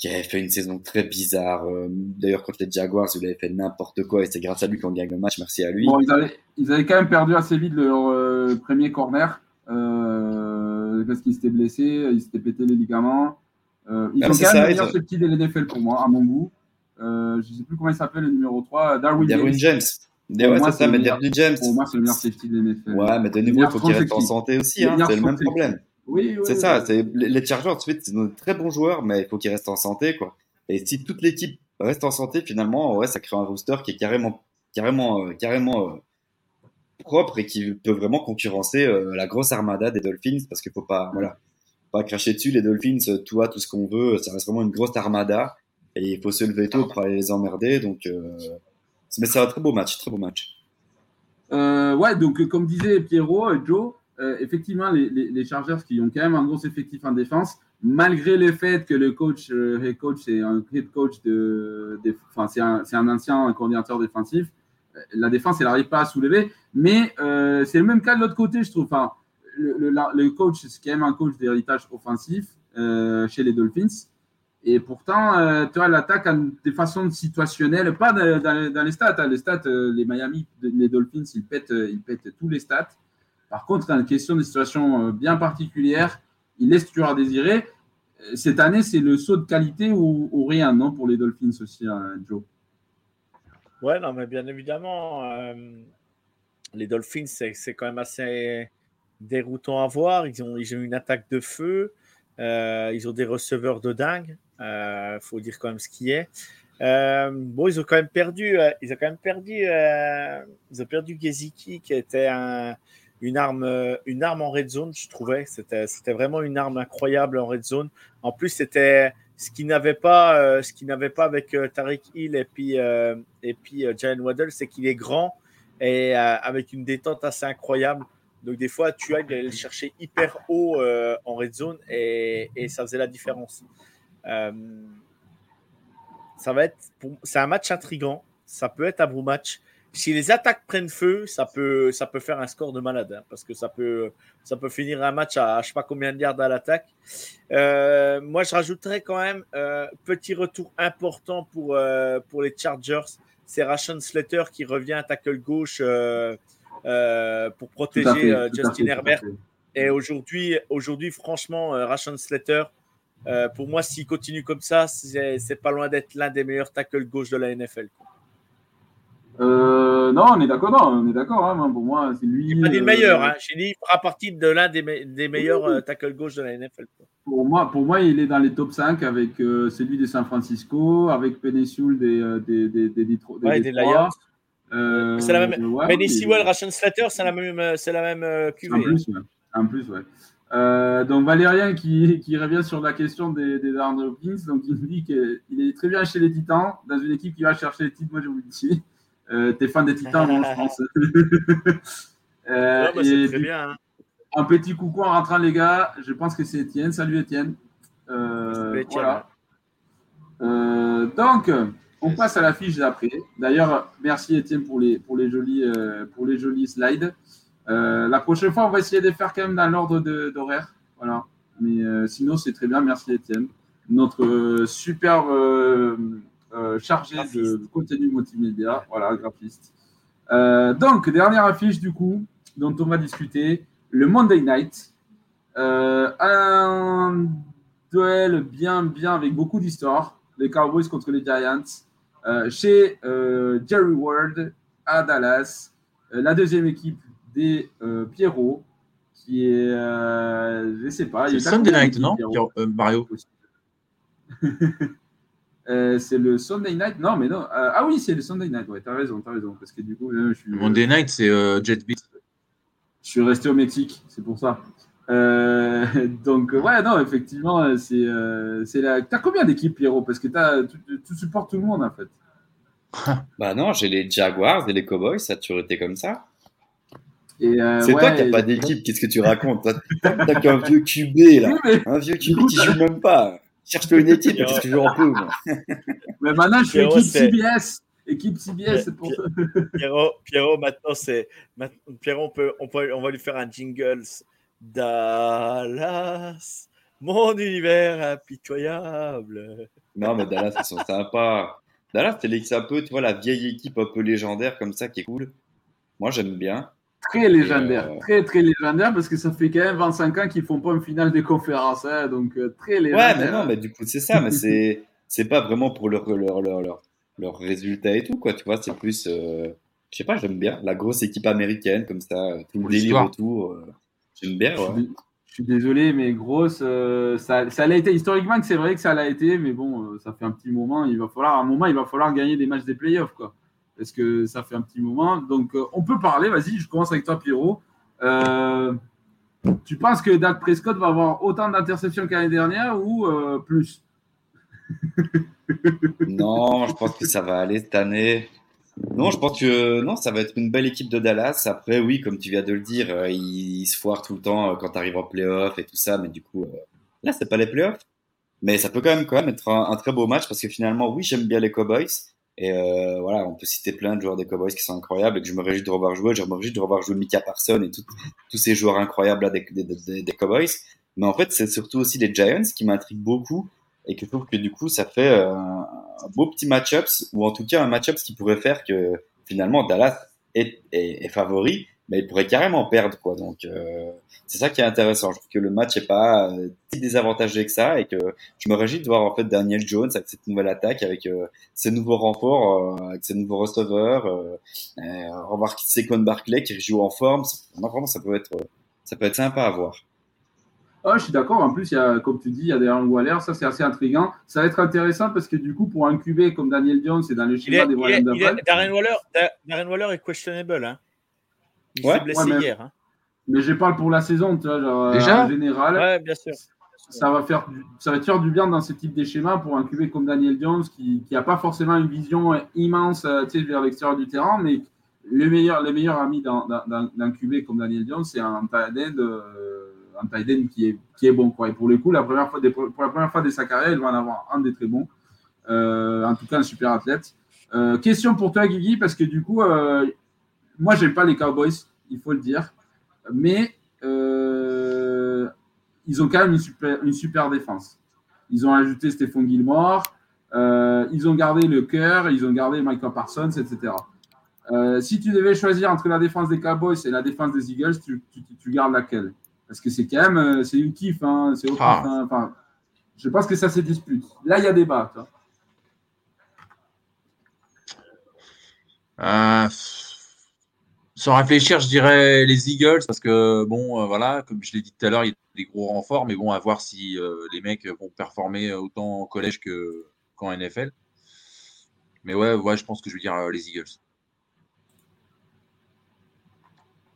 qui avait fait une saison très bizarre. Euh, d'ailleurs, contre les Jaguars, il avait fait n'importe quoi et c'est grâce à lui qu'on gagne le match. Merci à lui. Bon, ils avaient, ils avaient quand même perdu assez vite leur euh, premier corner euh, parce qu'il s'était blessé, il s'était pété les ligaments. Euh, ils ah, ont quand même le meilleur safety de l'NFL pour moi, à mon goût. je ne sais plus comment il s'appelle le numéro 3, Darwin, Darwin James. James. Ouais, c'est ça, mais Darwin James. Pour moi, c'est le meilleur safety de l'NFL. Ouais, mais de nouveau, il faut qu'il reste en santé aussi. Hein, c'est le même problème. Oui, c'est ça. Les Chargers, ensuite, c'est de très bons joueurs, mais il faut qu'ils restent en santé, quoi. Et si toute l'équipe reste en santé, finalement, ouais, ça crée un roster qui est carrément, carrément, euh, carrément euh, propre et qui peut vraiment concurrencer euh, la grosse armada des Dolphins, parce qu'il faut pas, voilà, pas cracher dessus. Les Dolphins, tout, tout ce qu'on veut, ça reste vraiment une grosse armada et il faut se lever tôt pour aller les emmerder. Donc, mais c'est un très beau match, très beau match. ouais, donc comme disait Pierrot, Joe, euh, effectivement, les, Chargers qui ont quand même un gros effectif en défense, malgré le fait que le coach, head coach, c'est un head coach de, enfin, c'est un, un, ancien coordinateur défensif, la défense, elle n'arrive pas à soulever. Mais c'est le même cas de l'autre côté, je trouve. Enfin, le, coach, c'est quand même un coach d'héritage offensif chez les Dolphins. Et pourtant, euh, tu vois, l'attaque a des façons situationnelles, pas dans, les stats. Hein. Les stats, euh, les Miami, les Dolphins, ils pètent, euh, ils pètent tous les stats. Par contre, dans une question de situation bien particulière, il laisse toujours à désirer. Cette année, c'est le saut de qualité ou, rien, non, pour les Dolphins aussi, hein, Joe? Ouais, non, mais bien évidemment, les Dolphins, c'est quand même assez déroutant à voir. Ils ont, ils ont une attaque de feu. ils ont des receveurs de dingue. Il euh, faut dire quand même ce qui est. Euh, bon, ils ont quand même perdu. Euh, ils ont quand même perdu. ils ont perdu Geziki, qui était une arme, une arme en red zone. Je trouvais. C'était, vraiment une arme incroyable en red zone. En plus, c'était ce qui n'avait pas, ce qui n'avait pas avec Tariq Hill et puis et puis Jalen Waddle, c'est qu'il est grand et avec une détente assez incroyable. Donc des fois, tu as le chercher hyper haut en red zone et, et, ça faisait la différence. Euh, ça va être, c'est un match intrigant. Ça peut être un beau match. Si les attaques prennent feu, ça peut, ça peut faire un score de malade, hein, parce que ça peut, ça peut finir un match à, je sais pas combien de yards à l'attaque. Euh, moi, je rajouterais quand même euh, petit retour important pour pour les Chargers. C'est Rashon Slater qui revient à tackle gauche pour protéger Justin Herbert. Et aujourd'hui, aujourd'hui, franchement, Rashon Slater, euh, pour moi, s'il continue comme ça, c'est pas loin d'être l'un des meilleurs tackles gauche de la NFL. Euh, non, on est d'accord, on est d'accord. Hein, pour moi, c'est lui. Il pas dit le meilleur. Euh, hein. dit, il fera partie de l'un des, des, meilleurs tackles gauche de la NFL. Pour moi, pour moi, il est dans les top 5 avec celui de San Francisco, avec Penesul des des des des, des, ouais, des Lions. c'est la même. Ouais, Penesul, Ration Slater, c'est la même, c'est la même QV. En plus, ouais. En plus, ouais. Euh, donc Valérien qui, qui, revient sur la question des, des Hopkins, donc il nous dit qu'il est très bien chez les Titans, dans une équipe qui va chercher les titres, moi je vous le dis. Euh, T'es fan des Titans, non, je pense. euh, ouais, bah, c'est très bien. Hein. Un petit coucou en rentrant les gars, je pense que c'est Étienne. Salut Étienne. Euh, voilà. Euh, donc, on passe à la fiche d'après. D'ailleurs, merci Étienne pour les, pour les, jolis, euh, pour les jolis slides. Euh, la prochaine fois, on va essayer de faire quand même dans l'ordre d'horaire. Voilà. Mais euh, sinon, c'est très bien. Merci, Étienne. Notre euh, super chargé de contenu multimédia. Voilà, graphiste. donc, dernière affiche, du coup, dont on va discuter le Monday Night. un duel bien, bien, avec beaucoup d'histoire. Les Cowboys contre les Giants. chez Jerry Ward à Dallas. la deuxième équipe des euh, Pierrot, qui est, euh, je sais pas. C'est Sunday Night, non, euh, Mario C'est le Sunday Night, non, mais non. ah oui, c'est le Sunday Night, ouais, t'as raison, t'as raison, parce que du coup, je suis. Monday Night, c'est Jet Beat. Je suis resté au Mexique, c'est pour ça. donc, ouais, non, effectivement, c'est c'est la. T'as combien d'équipes, Pierrot? Parce que as, tu, tu, supportes tout le monde, en fait. bah non, j'ai les Jaguars et les Cowboys, ça a toujours été comme ça. Euh, c'est toi qui n'as pas d'équipe, qu'est-ce que tu racontes? T'as qu'un vieux QB là, un vieux QB qui joue même pas. Cherche-toi une équipe, qu'est-ce que je en peux Mais maintenant, je suis équipe CBS. Équipe CBS, c'est pour ça. Pierrot, Pierrot, maintenant, c'est. Pierrot, on, peut, on, peut, on va lui faire un jingles. Dallas, mon univers impitoyable. Non, mais Dallas, ils sont sympas. Dallas, c'est un peu, tu vois, la vieille équipe un peu légendaire comme ça qui est cool. Moi, j'aime bien. Très légendaire, euh, très très légendaire parce que ça fait quand même 25 ans qu'ils font pas une finale de conférence, hein, donc euh, très légendaire. Ouais, mais non, mais du coup c'est ça, mais c'est c'est pas vraiment pour leur leur, leur, leur, leur résultat et tout quoi, tu vois, c'est plus, euh, je sais pas, j'aime bien la grosse équipe américaine comme ça, tout le délire autour, j'aime bien. Ouais. Je suis désolé, mais grosse, ça, ça l'a été historiquement que c'est vrai que ça l'a été, mais bon, ça fait un petit moment. Il va falloir, à un moment, il va falloir gagner des matchs des playoffs, quoi parce que ça fait un petit moment. Donc, euh, on peut parler. Vas-y, je commence avec toi, Pierrot. Euh, tu penses que Dak Prescott va avoir autant d'interceptions qu'année dernière ou euh, plus? Non, je pense que ça va aller cette année. Non, je pense que non, ça va être une belle équipe de Dallas. Après, oui, comme tu viens de le dire, ils, se foirent tout le temps quand tu arrives en playoff et tout ça, mais du coup, Là, c'est pas les playoffs. Mais ça peut quand même, quand même être un, très beau match parce que finalement, oui, j'aime bien les Cowboys. Et euh, voilà, on peut citer plein de joueurs des Cowboys qui sont incroyables et que je me réjouis de revoir jouer. Je me réjouis de revoir jouer Mika Parson et tous ces joueurs incroyables là des, Cowboys. Mais en fait, c'est surtout aussi les Giants qui m'intriguent beaucoup et que je trouve que du coup, ça fait euh, un beau petit match-ups ou en tout cas un match-ups qui pourrait faire que finalement Dallas est, est favori mais il pourrait carrément perdre quoi. Donc euh, c'est ça qui est intéressant. Je trouve que le match est pas euh, si désavantagé que ça et que je me réjouis de voir en fait Daniel Jones avec cette nouvelle attaque, avec euh, ses nouveaux renforts, euh, avec ses nouveaux receveurs, euh, revoir Saquon Barclay qui joue en forme. Vraiment, ça peut être ça peut être sympa à voir. Ah, je suis d'accord. En plus, il y a, comme tu dis, il y a des Waller. Ça, c'est assez intriguant. Ça va être intéressant parce que du coup, pour un QB comme Daniel Jones, c'est dans le schéma des Brian Darren Waller, Darren Waller est questionable. Hein. Il s'est blessé mais, hier. Hein. Mais je parle pour la saison, tu vois, genre, Déjà en général. Ouais, bien sûr. Ça va, faire du, ça va te faire du bien dans ce type de schéma pour un QB comme Daniel Jones qui n'a pas forcément une vision immense euh, tu sais, vers l'extérieur du terrain, mais le meilleur, les meilleurs amis d'un QB comme Daniel Jones, c'est un tight end, euh, un tight qui, est, qui est bon. Quoi. Et pour le coup, la première fois des, pour la première fois de sa carrière, il va en avoir un des très bons. Euh, en tout cas, un super athlète. Euh, question pour toi, Guigui, parce que du coup, euh, moi, j'aime pas les Cowboys, il faut le dire. Mais euh, ils ont quand même une super, une super défense. Ils ont ajouté Stéphane Gilmore, euh, ils ont gardé le cœur, ils ont gardé Michael Parsons, etc. Euh, si tu devais choisir entre la défense des Cowboys et la défense des Eagles, tu, tu, tu gardes laquelle? Parce que c'est quand même c'est une kiff. Hein, c'est ah. Hein, enfin, je pense que ça se dispute. Là, il y a débat. Euh, sans réfléchir, je dirais les Eagles parce que bon, euh, voilà, comme je l'ai dit tout à l'heure, il y a des gros renforts, mais bon, à voir si euh, les mecs vont performer autant en collège que qu'en NFL. Mais ouais, ouais, je pense que je vais dire euh, les Eagles.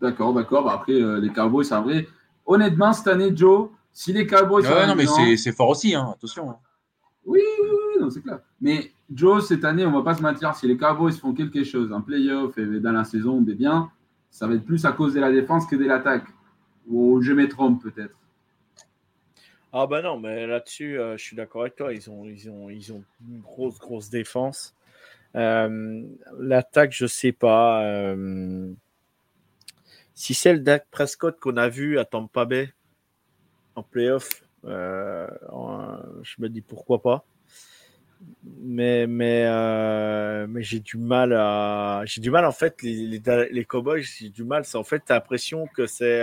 D'accord, d'accord. Bah, après, les Cowboys, c'est vrai. Honnêtement, cette année, Joe, si les Cowboys. Ouais, non, mais c'est fort aussi, hein, attention. Hein. Oui, oui, oui, c'est clair. Mais Joe, cette année, on ne va pas se mentir, si les Cowboys font quelque chose en playoff et dans la saison, des biens, ça va être plus à cause de la défense que de l'attaque. Ou je me trompe peut-être. Ah bah non, mais là-dessus, euh, je suis d'accord avec toi. Ils ont, ils, ont, ils ont une grosse, grosse défense. Euh, l'attaque, je sais pas. Euh, si c'est le Dak Prescott qu'on a vu à Tampa Bay en playoff, je me dis pourquoi pas. Mais mais euh, mais j'ai du mal à j'ai du mal en fait les les, les cowboys j'ai du mal. C'est en fait t'as l'impression que c'est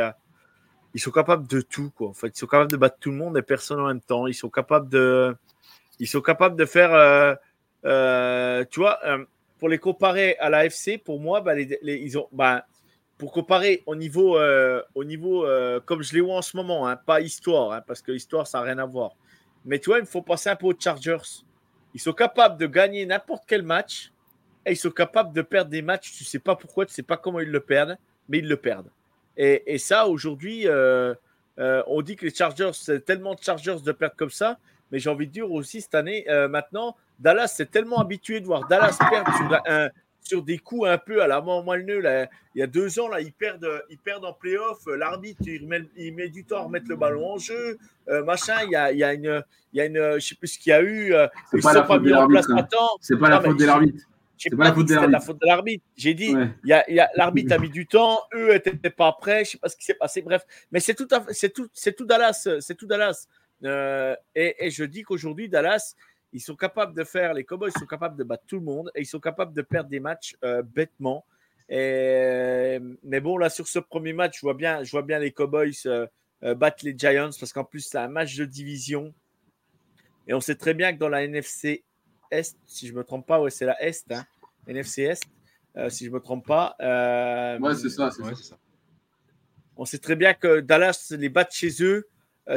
ils sont capables de tout quoi. En fait ils sont capables de battre tout le monde et personne en même temps. Ils sont capables de ils sont capables de faire euh, euh, tu vois pour les comparer à la FC pour moi bah, les, ils ont bah, pour comparer au niveau au niveau comme je les vois en ce moment hein, pas histoire hein, parce que histoire ça n'a rien à voir mais tu vois il faut penser un peu aux Chargers ils sont capables de gagner n'importe quel match et ils sont capables de perdre des matchs. Tu ne sais pas pourquoi, tu ne sais pas comment ils le perdent, mais ils le perdent. Et, ça, aujourd'hui, euh, euh, on dit que les Chargers, c'est tellement de Chargers de perdre comme ça, mais j'ai envie de dire aussi cette année, euh, maintenant, Dallas s'est tellement habitué de voir Dallas perdre sur un, sur des coups un peu à la moelle là Il y a deux ans, là, ils perdent, ils perdent en playoff. L'arbitre, il met, il met du temps à remettre le ballon en jeu. Euh, machin, il y a, il y a une, il y a une, je sais plus ce qu'il y a eu. Euh, c'est pas, la faute de l'arbitre. C'est pas la faute de l'arbitre. C'est pas, la faute de la faute de l'arbitre. J'ai dit, il y a, y a l'arbitre a mis du temps, eux n'étaient pas prêts, je sais pas ce qui s'est passé. Bref, mais c'est tout, c'est tout, c'est tout Dallas, c'est tout Dallas. Euh, et, et, je dis qu'aujourd'hui Dallas, ils sont capables de faire, les Cowboys sont capables de battre tout le monde et ils sont capables de perdre des matchs euh, bêtement. Et, mais bon, là, sur ce premier match, je vois bien, je vois bien les Cowboys euh, euh, battre les Giants parce qu'en plus, c'est un match de division. Et on sait très bien que dans la NFC Est, si je ne me trompe pas, ouais, c'est la Est, hein, NFC Est, si je ne me trompe pas. ouais, c'est ça, c'est ça. On sait très bien que Dallas, les battre chez eux,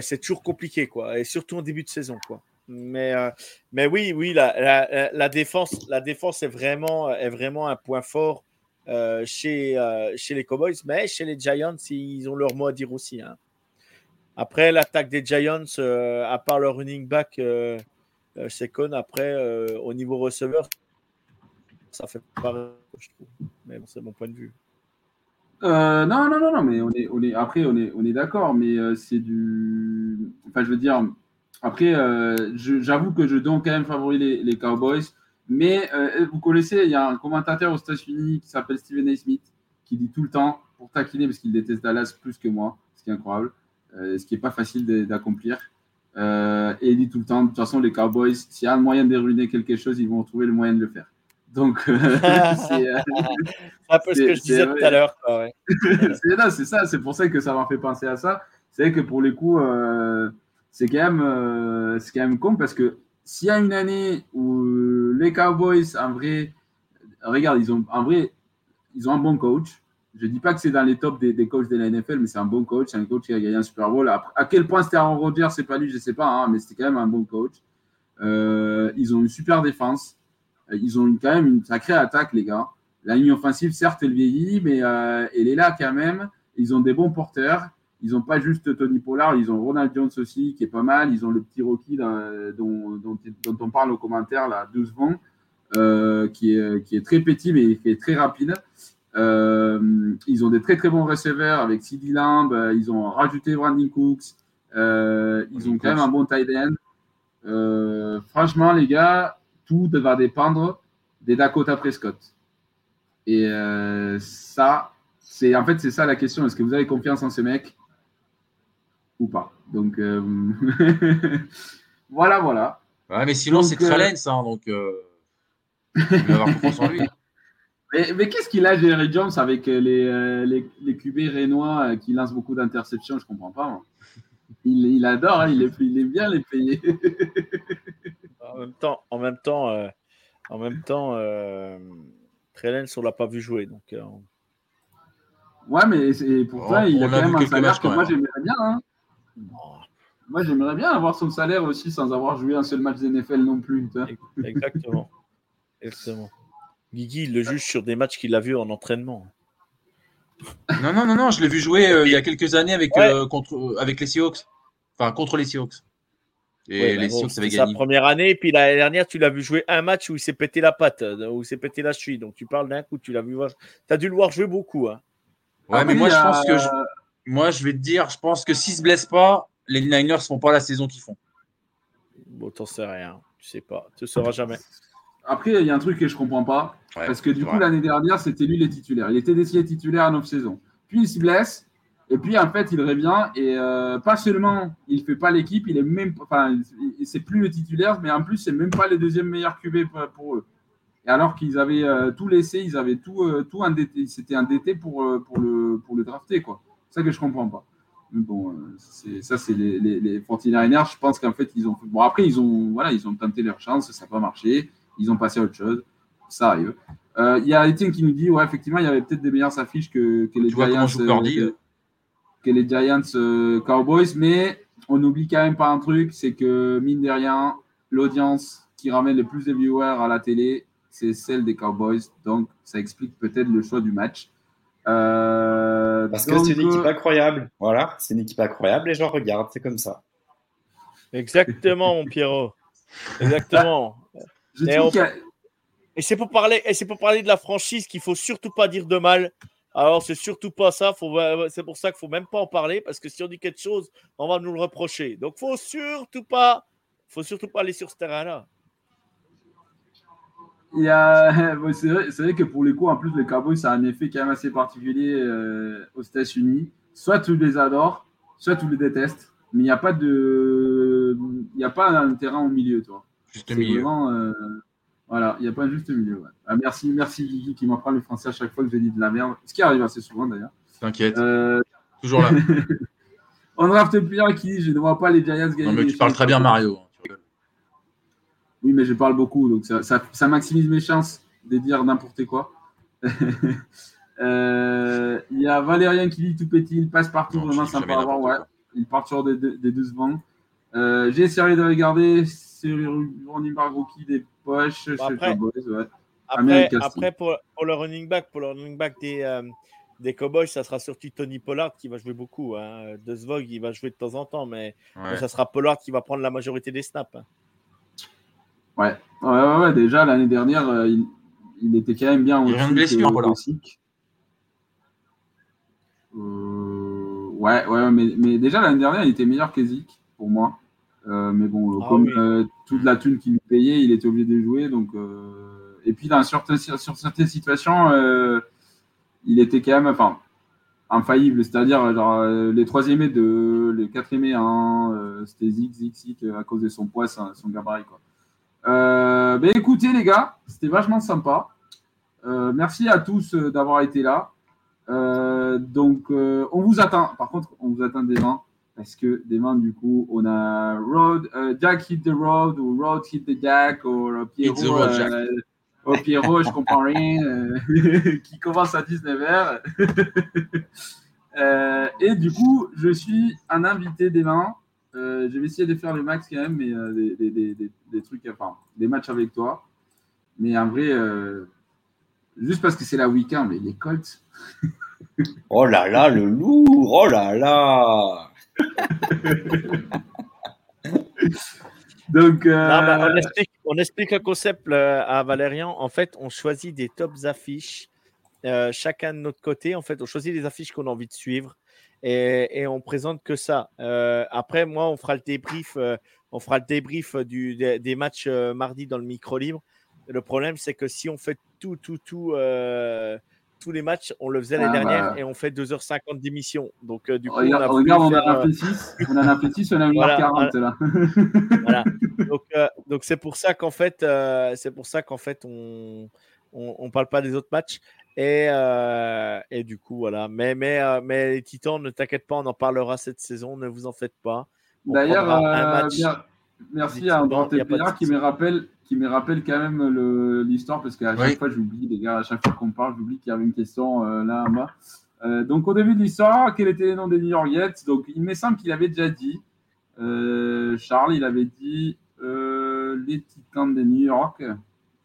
c'est toujours compliqué, quoi. Et surtout en début de saison, quoi. Mais, euh, mais oui, oui, la, la, défense, la défense est vraiment, est vraiment un point fort euh, chez, euh, chez les Cowboys, mais chez les Giants, ils ont leur mot à dire aussi. Hein. Après, l'attaque des Giants, à part leur running back, c'est con. Après, au niveau receveur, ça fait pas, je trouve. Mais c'est mon point de vue. non, non, non, non, mais on est, on est, après, on est, on est d'accord, mais c'est du. Enfin, je veux dire, après, euh, j'avoue que je donne quand même favori les, les Cowboys, mais vous connaissez, il y a un commentateur aux États-Unis qui s'appelle Stephen A. Smith qui dit tout le temps, pour taquiner, parce qu'il déteste Dallas plus que moi, ce qui est incroyable, ce qui n'est pas facile d'accomplir. et il dit tout le temps, de toute façon, les Cowboys, s'il y a un moyen de ruiner quelque chose, ils vont trouver le moyen de le faire. Donc, euh, c'est euh, un peu ce que je disais tout à l'heure. c'est ça, c'est pour ça que ça m'a fait penser à ça. C'est que pour les coups, euh, c'est quand, même, c'est quand même con parce que s'il y a une année où les Cowboys, en vrai, regarde, ils ont, en vrai, ils ont un bon coach. Je dis pas que c'est dans les tops des, coachs de la NFL, mais c'est un bon coach, c'est un coach qui a gagné un Super Bowl. à quel point c'était Aaron Rodgers, c'est pas lui, je sais pas, hein, mais c'était quand même un bon coach. ils ont une super défense. Euh, ils ont quand même une sacrée attaque, les gars. La ligne offensive, certes, elle vieillit, mais euh, elle est là quand même. Ils ont des bons porteurs. Ils n'ont pas juste Tony Pollard, ils ont Ronald Jones aussi, qui est pas mal. Ils ont le petit Rocky dont, dont, on parle au commentaire, là, 12 secondes, euh, qui, est, qui est très petit, mais qui est très rapide. ils ont des très très bons receveurs avec CD Lamb. ils ont rajouté Brandon Cooks. ils ont quand même un bon tight end. franchement, les gars, tout va dépendre des Dakota Prescott. Et euh, ça, c'est en fait c'est ça la question. Est-ce que vous avez confiance en ces mecs? Ou pas Donc euh, voilà, voilà. Ouais, mais sinon c'est très euh... hein, donc euh, il va avoir confiance en lui. Mais, qu'est-ce qu'il a, Jerry Jones, avec les, les, les QB rénois qui lancent beaucoup d'interceptions Je comprends pas. Il, il, adore, hein, il, est, il est bien les payer. en même temps, en même temps, euh, en même temps, euh, on l'a pas vu jouer, donc. Euh, ouais, mais pourtant, oh, il a quand même un salaire que moi j'aimerais bien. Hein. Moi, j'aimerais bien avoir son salaire aussi sans avoir joué un seul match NFL non plus. Exactement. Exactement. Guigui, il le juge sur des matchs qu'il a vus en entraînement. Non, non, non, non, je l'ai vu jouer il y a quelques années avec, contre, avec les Seahawks. Enfin, contre les Seahawks. Et les Sioux avaient gagné. sa première année, et puis l'année dernière, tu l'as vu jouer un match où il s'est pété la patte, euh, où il s'est pété la cheville. Donc tu parles d'un coup, tu l'as vu voir. Tu as dû le voir jouer beaucoup. Hein. Ouais, mais moi, je pense que. Je... Moi, je vais te dire, je pense que s'ils ne se blessent pas, les Niners ne font pas la saison qu'ils font. Bon, t'en sais rien. Tu sais pas. Tu ne sauras jamais. Après, il y a un truc que je comprends pas. parce que du coup, l'année dernière, c'était lui les titulaires. Il était décidé titulaire à 9 saisons. Puis il se blesse. Et puis en fait, il revient et euh, pas seulement il fait pas l'équipe, il est même, enfin, c'est plus le titulaire, mais en plus c'est même pas les deuxièmes meilleurs QB pour, eux. Et alors qu'ils avaient euh, tout laissé, ils avaient tout, euh, tout endetté, ils s'étaient endettés pour, pour le pour le drafter quoi. C'est ça que je comprends pas. Mais bon, c'est ça c'est les, les, les 49ers. Je pense qu'en fait ils ont, bon après ils ont, voilà, ils ont tenté leur chance, ça n'a pas marché, ils ont passé à autre chose, ça arrive. Il y a Etienne qui nous dit, ouais effectivement il y avait peut-être des meilleures affiches que, que les tu Giants que les Giants euh, Cowboys, mais on n'oublie quand même pas un truc, c'est que mine de rien, l'audience qui ramène le plus de viewers à la télé, c'est celle des Cowboys. Donc, ça explique peut-être le choix du match. Euh, Parce que c'est une équipe euh, incroyable. Voilà, c'est une équipe incroyable. Les gens regardent, c'est comme ça. Exactement, mon Pierrot. Exactement. et, c'est pour parler, et c'est pour parler de la franchise qu'il faut surtout pas dire de mal. Alors, c'est surtout pas ça. C'est pour ça qu'il faut même pas en parler parce que si on dit quelque chose, on va nous le reprocher. Donc, faut surtout pas, faut surtout pas aller sur ce terrain-là. Il a... c'est, vrai, que pour les coups, en plus, les Cowboys, ça a un effet quand même assez particulier euh, aux États-Unis. Soit tu les adores, soit tu les détestes, mais il n'y a pas de, il n'y a pas un terrain au milieu, toi. Juste milieu. Vraiment, euh, voilà, il n'y a pas un juste milieu. Ah, merci, merci Guigui qui m'apprend le français à chaque fois que je dis de la merde. Ce qui arrive assez souvent d'ailleurs. T'inquiète. Euh, Toujours là. On draft player qui dit Je ne vois pas les Giants gagner. Non, mais tu parles très bien Mario. Oui, mais je parle beaucoup, donc ça, maximise mes chances de dire n'importe quoi. Euh, il y a Valérien qui dit tout petit, il passe partout, vraiment sympa à voir. Ouais, il part sur des, des, 12 bancs. Euh, j'ai essayé de regarder sur running back rookie des poches. après, ouais. après, après, pour, pour, le running back, pour le running back des, euh, des Cowboys, ça sera surtout Tony Pollard qui va jouer beaucoup. Hein. De Zvog, il va jouer de temps en temps, mais ça sera Pollard qui va prendre la majorité des snaps. Hein. Ouais. Ouais, ouais, déjà l'année dernière, euh, il, il, était quand même bien au Il y a une blessure, Pollard. Ouais, ouais, mais, mais déjà l'année dernière, il était meilleur qu'Ezik pour moi. Euh, mais bon, ah comme euh, toute la thune qu'il nous payait, il était obligé de jouer. Donc, euh, et puis, dans, sur, sur certaines situations, il était quand même enfin, infaillible. C'est-à-dire, genre, les 3 et 2, les 4 et 1, c'était Zik, Zik, Zik, à cause de son poids, son, gabarit. Quoi. Ben, écoutez, les gars, c'était vachement sympa. merci à tous d'avoir été là. donc, on vous attend. Par contre, on vous attend des mains parce que demain, du coup, on a Road, euh, Jack hit the road, ou Road hit the Jack, ou euh, Pierrot, euh, oh, Pierrot, je comprends rien, euh, qui commence à 19h. et du coup, je suis un invité demain. Je vais essayer de faire le max quand même, mais des, des, des, des, trucs, enfin, des matchs avec toi. Mais en vrai, juste parce que c'est la week-end, mais les Colts. oh là là, le lourd, oh là là Donc, euh, on, explique, le concept euh, à Valérian. En fait, on choisit des tops affiches, euh, chacun de notre côté. En fait, on choisit des affiches qu'on a envie de suivre et, et on présente que ça. après, moi, on fera le débrief, on fera le débrief du, des, des, matchs mardi dans le micro libre. Le problème, c'est que si on fait tout, tout, tout tous les matchs. On le faisait l'année ah, dernière bah. et on fait 2h50 d'émission. Donc, euh, du coup, regarde, on, a on en a fait 6. On en a fait 6, on a 1h40 là. voilà. Donc, euh, donc c'est pour ça qu'en fait, euh, c'est pour ça qu'en fait, on, on, on, parle pas des autres matchs. Et, et du coup, voilà. Mais, mais, mais les Titans, ne t'inquiète pas, on en parlera cette saison. Ne vous en faites pas. D'ailleurs, merci à André qui me rappelle qui me rappelle quand même l'histoire parce qu'à chaque fois j'oublie les gars, à chaque fois qu'on parle, j'oublie qu'il y avait une question euh, là en bas. Euh, donc au début de l'histoire, quel était le nom des New York Jets? Donc il me semble qu'il avait déjà dit. Euh, Charles, il avait dit les Titans des New York.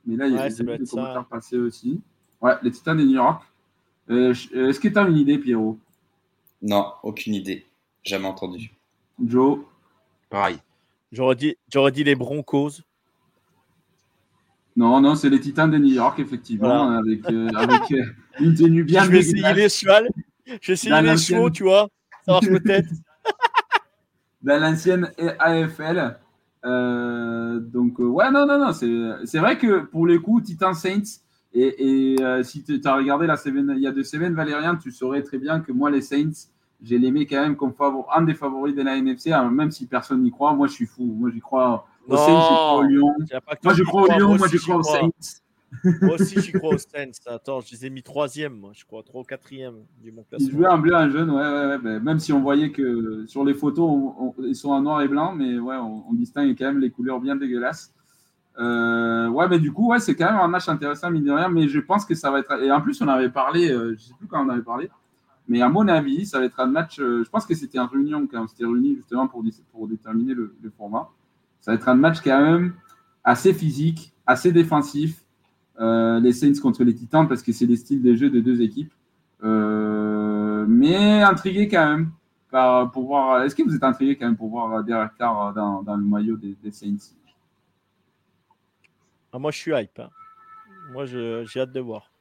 Mais là, il y a des commentaires passés aussi. Ouais, les Titans des New York. Est-ce que tu as une idée, Pierrot? Non, aucune idée. Jamais entendu. Joe? Pareil. J'aurais dit, dit les Broncos. Non, non, c'est les Titans de New York, effectivement, avec, euh, avec euh, une tenue bien Je vais essayer les chevaux. Je vais essayer les chevaux, tu vois. Ça marche peut-être. Dans l'ancienne AFL. Euh, donc, ouais, non, non, non. C'est vrai que pour les coups, Titan Saints, et, et si tu as regardé la Seven, il y a de Seven Valérian, tu saurais très bien que moi, les Saints, j'ai l'aimé quand même comme un des favoris de la NFC, hein, même si personne n'y croit. Moi, je suis fou. Moi, j'y crois au Saints, j'y crois au Lyon. Moi, je crois au Lyon, moi, j'y crois au Saints. Moi aussi, j'y crois aux Saints. Attends, je les ai mis troisième, moi, je crois, trois ou quatrième du mon classement. Ils jouaient en bleu, un jeune, ouais, ouais, ouais. Même si on voyait que sur les photos, ils sont en noir et blanc, mais ouais, on, distingue quand même les couleurs bien dégueulasses. Euh, ouais, mais du coup, ouais, c'est quand même un match intéressant, mine de rien, mais je pense que ça va être. Et en plus, on avait parlé, euh, je sais plus quand on avait parlé, mais à mon avis, ça va être un match. Euh, je pense que c'était en réunion quand on s'était réunis justement pour, pour déterminer le, format. Ça va être un match quand même assez physique, assez défensif. Euh, les Saints contre les Titans parce que c'est les styles de jeu de deux équipes. Euh, mais intrigué quand même par, pour voir. Est-ce que vous êtes intrigué quand même pour voir Derek Carr dans, dans le maillot des, Saints? Ah, Moi, je suis hype. Hein. Moi, j'ai hâte de voir.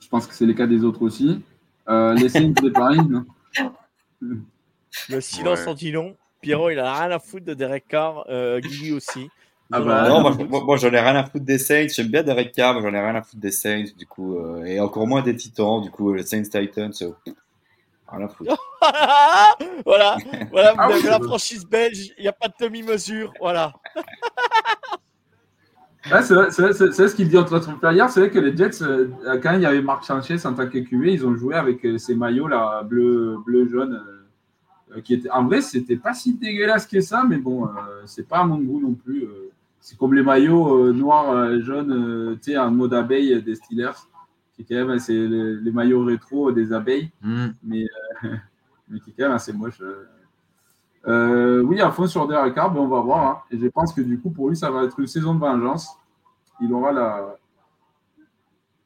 Je pense que c'est le cas des autres aussi. Euh, les Saints de Paris, non? Le silence en dit Pierrot, il a rien à foutre de Derek Carr. Euh, Guigui aussi. Ah bah, non, moi, j'en ai rien à foutre des Saints. J'aime bien Derek Carr, mais j'en ai rien à foutre des Saints, du coup, euh, et encore moins des Titans, du coup, les Saints Titans, rien à foutre. voilà, voilà, vous ah avez la franchise belge, il n'y a pas de demi-mesure, voilà. Ouais, c'est ce qu'il dit entre autres hier. C'est vrai que les Jets, euh, quand il y avait Marc Sanchez en tant que ils ont joué avec euh, ces maillots là, bleu, bleu jaune. Euh, qui était, en vrai, c'était pas si dégueulasse que ça, mais bon, c'est pas à mon goût non plus. C'est comme les maillots noirs, jaunes, tu sais, en mode abeille des Steelers. Qui quand même, c'est les, maillots rétro des abeilles, mm. mais, mais qui est quand même assez moche. Euh, oui, à fond sur Derek Carr, on va voir. Hein. Et je pense que du coup, pour lui, ça va être une saison de vengeance. Il aura, la...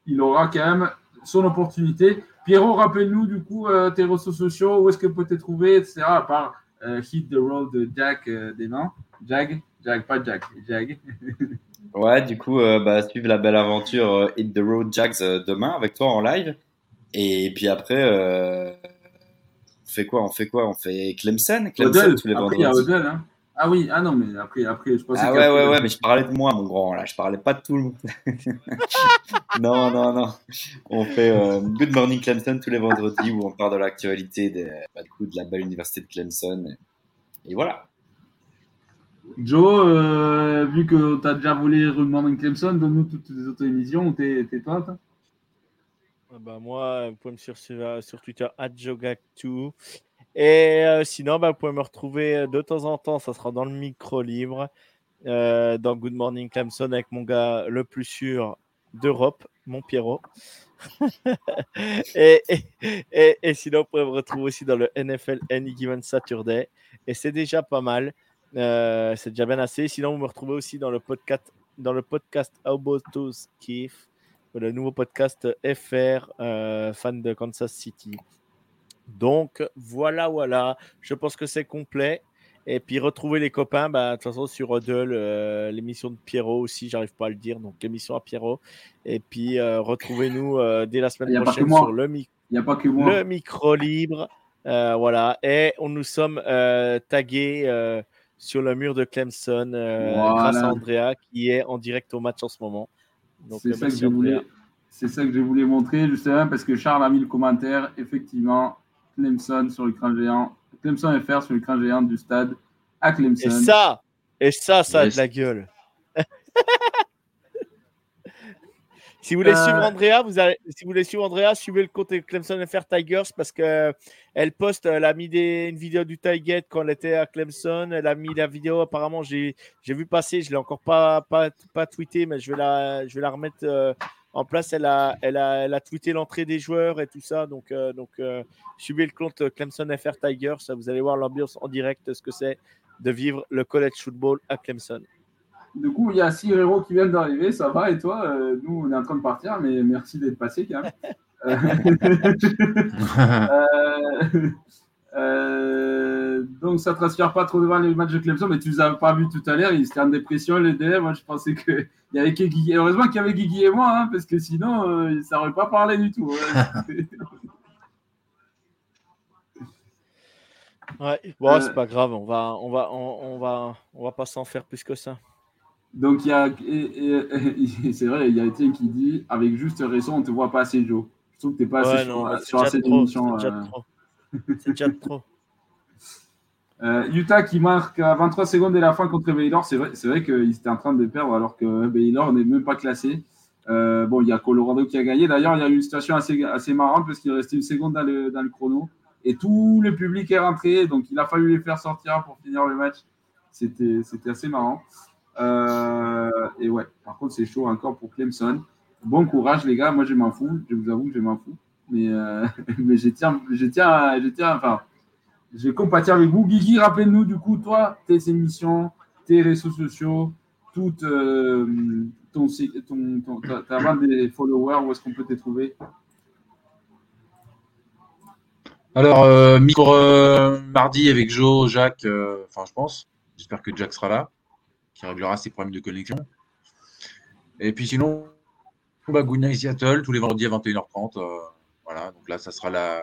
Il aura quand même son opportunité. Pierrot, rappelle-nous du coup euh, tes réseaux sociaux, où est-ce que peut te trouver, etc. À part euh, Hit the Road de Jack des mains. Jag Jag, pas Jack, Jag. ouais, du coup, bah, suivre la belle aventure Hit the Road Jags demain avec toi en live. Et puis après, euh, on fait quoi On fait quoi On fait Clemson, Clemson tous les après, il y a Odell, hein. Ah oui, ah non, mais après, après je pensais Ah ouais, ouais, ouais, mais je parlais de moi, mon grand, là. Je parlais pas de tout le monde. non, non, non. On fait euh, Good Morning Clemson tous les vendredis où on parle de l'actualité bah, de la belle université de Clemson. Et, voilà. Joe, euh, vu que tu as déjà volé Morning Clemson, donne-nous toutes les autres émissions. T'es toi, ah bah moi, vous pouvez me suivre sur, Twitter, @jogactu. Et euh, sinon, bah, vous pouvez me retrouver euh, de temps en temps, ça sera dans le micro libre, euh, dans Good Morning Clemson avec mon gars le plus sûr d'Europe, mon Pierrot. et, et, sinon, vous pouvez me retrouver aussi dans le NFL Any Given Saturday. Et c'est déjà pas mal. C'est déjà bien assez. Sinon, vous me retrouvez aussi dans le podcast, dans le podcast How About Those le nouveau podcast FR, euh, fan de Kansas City. Donc voilà, voilà. Je pense que c'est complet. Et puis retrouver les copains, bah, de toute façon sur Odell, euh, l'émission de Pierrot aussi, j'arrive pas à le dire, donc l'émission à Pierrot. Et puis euh, retrouvez-nous dès la semaine prochaine sur le, le micro libre. voilà. Et on nous sommes tagués sur le mur de Clemson grâce à Andrea qui est en direct au match en ce moment. C'est ça, que je voulais, c'est ça que je voulais montrer, justement, parce que Charles a mis le commentaire. Effectivement, Clemson sur l'écran géant. Clemson FR sur l'écran géant du stade à Clemson. Et ça, et ça, ça a de la gueule. Si vous voulez euh, suivre Andrea, vous si vous voulez suivre Andrea, suivez le compte Clemson FR Tigers parce que elle poste, elle a mis des, une vidéo du Tiget quand elle était à Clemson. Elle a mis la vidéo, apparemment, j'ai, vu passer, je l'ai encore pas, pas, pas tweeté, mais je vais la, je vais la remettre euh, en place. Elle a, elle a, elle a tweeté l'entrée des joueurs et tout ça. Donc, euh, donc euh, suivez le compte Clemson FR Tigers. Vous allez voir l'ambiance en direct, ce que c'est de vivre le college football à Clemson. Du coup, il y a six héros qui viennent d'arriver. Ça va et toi Nous, on est en train de partir, mais merci d'être passé quand même. Euh, donc ça ne transpire pas trop devant les matchs de Clemson, mais tu les as pas vus tout à l'heure, ils étaient en dépression les DM. Moi je pensais qu'il y avait que Guigui. Heureusement qu'il y avait Guigui et moi, hein, parce que sinon euh, ça n'aurait pas parlé du tout. ouais, bon, euh, c'est pas grave, on va, on va, on, va, on va pas s'en faire plus que ça. Donc il y a, c'est vrai, il y a Étienne qui dit avec juste raison, on te voit pas assez Joe. Je trouve que tu n'es pas assez sur, sur assez d'émissions. C'est déjà trop. Euh, Utah qui marque à 23 secondes de la fin contre Baylor. C'est vrai, c'est vrai qu'ils étaient en train de perdre alors que Baylor n'est même pas classé. Euh, bon, il y a Colorado qui a gagné. D'ailleurs, il y a eu une situation assez, assez marrante parce qu'il restait une seconde dans le, dans le, chrono et tout le public est rentré. Donc, il a fallu les faire sortir pour finir le match. C'était, c'était assez marrant. Euh, et ouais, par contre, c'est chaud encore pour Clemson. Bon courage, les gars. Moi, je m'en fous. Je vous avoue que je m'en fous. Mais, euh, mais je tiens, je tiens, je tiens, enfin, je vais compatir avec vous. Guigui, rappelle-nous du coup, toi, tes émissions, tes réseaux sociaux, tout euh, ton, ton, ton, ta, des followers, où est-ce qu'on peut te trouver? Alors, micro mardi avec Joe, Jacques, enfin, je pense. J'espère que Jack sera là, qui réglera ses problèmes de connexion. Et puis sinon, bah, Good Night Seattle, tous les vendredis à 21h30. Voilà, donc là, ça sera la,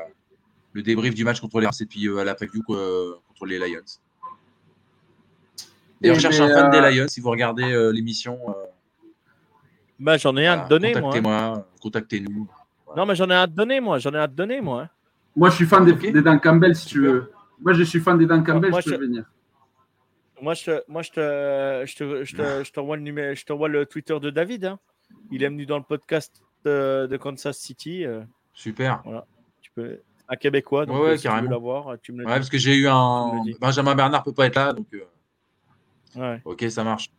le débrief du match contre les Rams et puis euh, à la preview euh, contre les Lions. Et on cherche un fan des euh, Lions si vous regardez l'émission. bah, j'en ai un à te donner, Contactez-moi, contactez-nous. Non, mais j'en ai un à te donner, moi. J'en ai un à te donner, moi. Moi, je suis fan des, des, Dan Campbell, si tu veux. Moi, je suis fan des Dan Campbell, moi, je peux venir. Moi, je, moi, je te, je te, je t'envoie le numéro, je t'envoie le Twitter de David. Hein. Il est venu dans le podcast de Kansas City. Super. Voilà. Tu peux... Un Québécois, donc ouais, si carrément. tu veux l'avoir, tu me le Ouais, parce que j'ai eu un. Benjamin Bernard peut pas être là, donc. Euh, ouais. Ok, ça marche.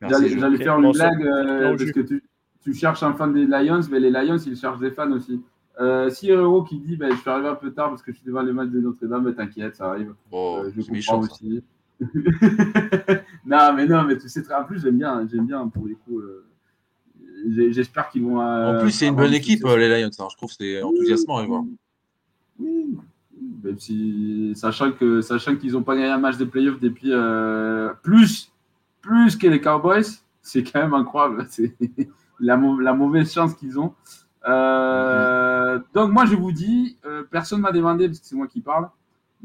J'allais faire une blague euh, parce que tu, tu, cherches un fan des Lions, mais les Lions, ils cherchent des fans aussi. Euh, si Héros qui dit bah, Je suis arrivé un peu tard parce que je suis devant les matchs de Notre-Dame, mais t'inquiète, ça arrive. Oh, euh, je comprends méchant, aussi. non, mais non, mais tu sais très en plus, j'aime bien, j'aime bien pour les coups. Euh, J'espère qu'ils vont. en plus, c'est une bonne équipe, les Lions. Hein. Je trouve que c'est enthousiasmant à voir. Oui, même si, sachant que sachant qu'ils n'ont pas gagné un match de playoffs depuis euh, plus, plus que les Cowboys, c'est quand même incroyable. C'est la, la, mauvaise chance qu'ils ont. Euh, Donc, moi, je vous dis, euh, personne ne m'a demandé parce que c'est moi qui parle.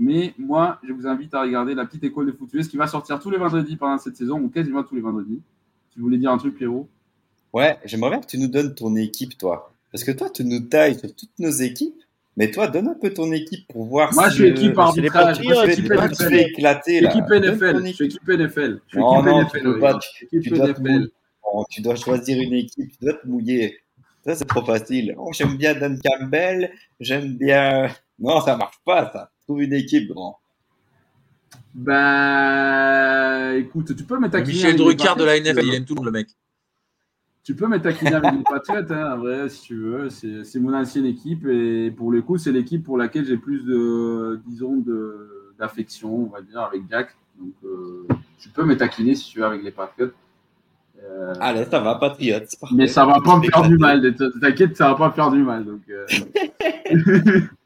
Mais moi, je vous invite à regarder la petite école de foot qui va sortir tous les vendredis pendant cette saison, ou quasiment tous les vendredis. Tu voulais dire un truc, Pierrot? Ouais, j'aimerais bien que tu nous donnes ton équipe, toi. Parce que toi, tu nous tailles sur toutes nos équipes. Mais toi, donne un peu ton équipe pour voir Moi, je suis équipe arbitrage. Je suis équipe NFL. Éclaté, là. Équipe NFL. Je suis équipe NFL. Je suis non, non, tu, peux pas, tu, tu, dois tu dois choisir une équipe. Tu dois te mouiller. Ça, c'est trop facile. Oh, j'aime bien Dan Campbell. J'aime bien. Non, ça marche pas, ça. Trouve une équipe, grand. Ben, écoute, tu peux mettre à Michel Drucker de la NFL, il aime tout le monde, le mec. Tu peux mettre à avec les Patriots, hein, en vrai, si tu veux. C'est mon ancienne équipe et pour le coup, c'est l'équipe pour laquelle j'ai plus de, disons, d'affection, on va dire, avec Jack. Donc, euh, tu peux me taquiner si tu veux avec les Patriots. Euh, Allez, ça va, Patriots. Mais ça va pas me faire du mal. T'inquiète, ça va pas me faire du mal. Donc, euh...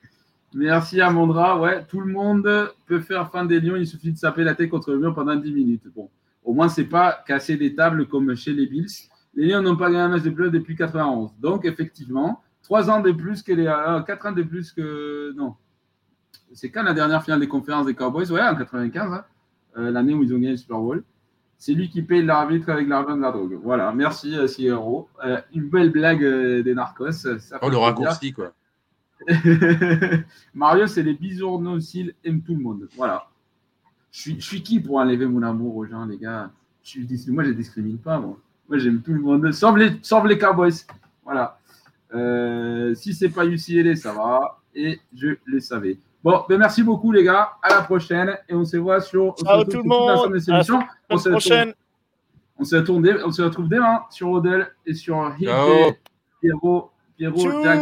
Merci Amandra. Ouais, tout le monde peut faire fin des lions. Il suffit de saper la tête contre le mur pendant 10 minutes. Bon, au moins, c'est pas casser des tables comme chez les Bills. Les Lions n'ont pas gagné un match de playoff depuis 91. Donc, effectivement, 3 ans de plus que les. 4 euh, ans de plus que. Non. C'est quand la dernière finale des conférences des Cowboys? Ouais, en 95, hein. euh, l'année où ils ont gagné le Super Bowl. C'est lui qui paye l'arbitre avec l'argent de la drogue. Voilà, merci euh, Sierro. Euh, une belle blague des narcos. Ça oh, le raccourci, quoi. Mario, c'est les bisounours aiment tout le monde. Voilà. Je suis, je suis qui pour enlever mon amour aux gens, les gars? Je Moi, je ne discrimine pas, moi. Moi, j'aime tout le monde. Sauf les, sauf les Cowboys. Voilà. Euh, si c'est pas UCLA, ça va. Et je le savais. Bon, ben merci beaucoup, les gars. À la prochaine. Et on se voit sur. Ciao tout le monde. on se prochaine. On se, retrouve, on se retrouve demain sur Odell et sur Hit Pierrot, Pierrot, Jack,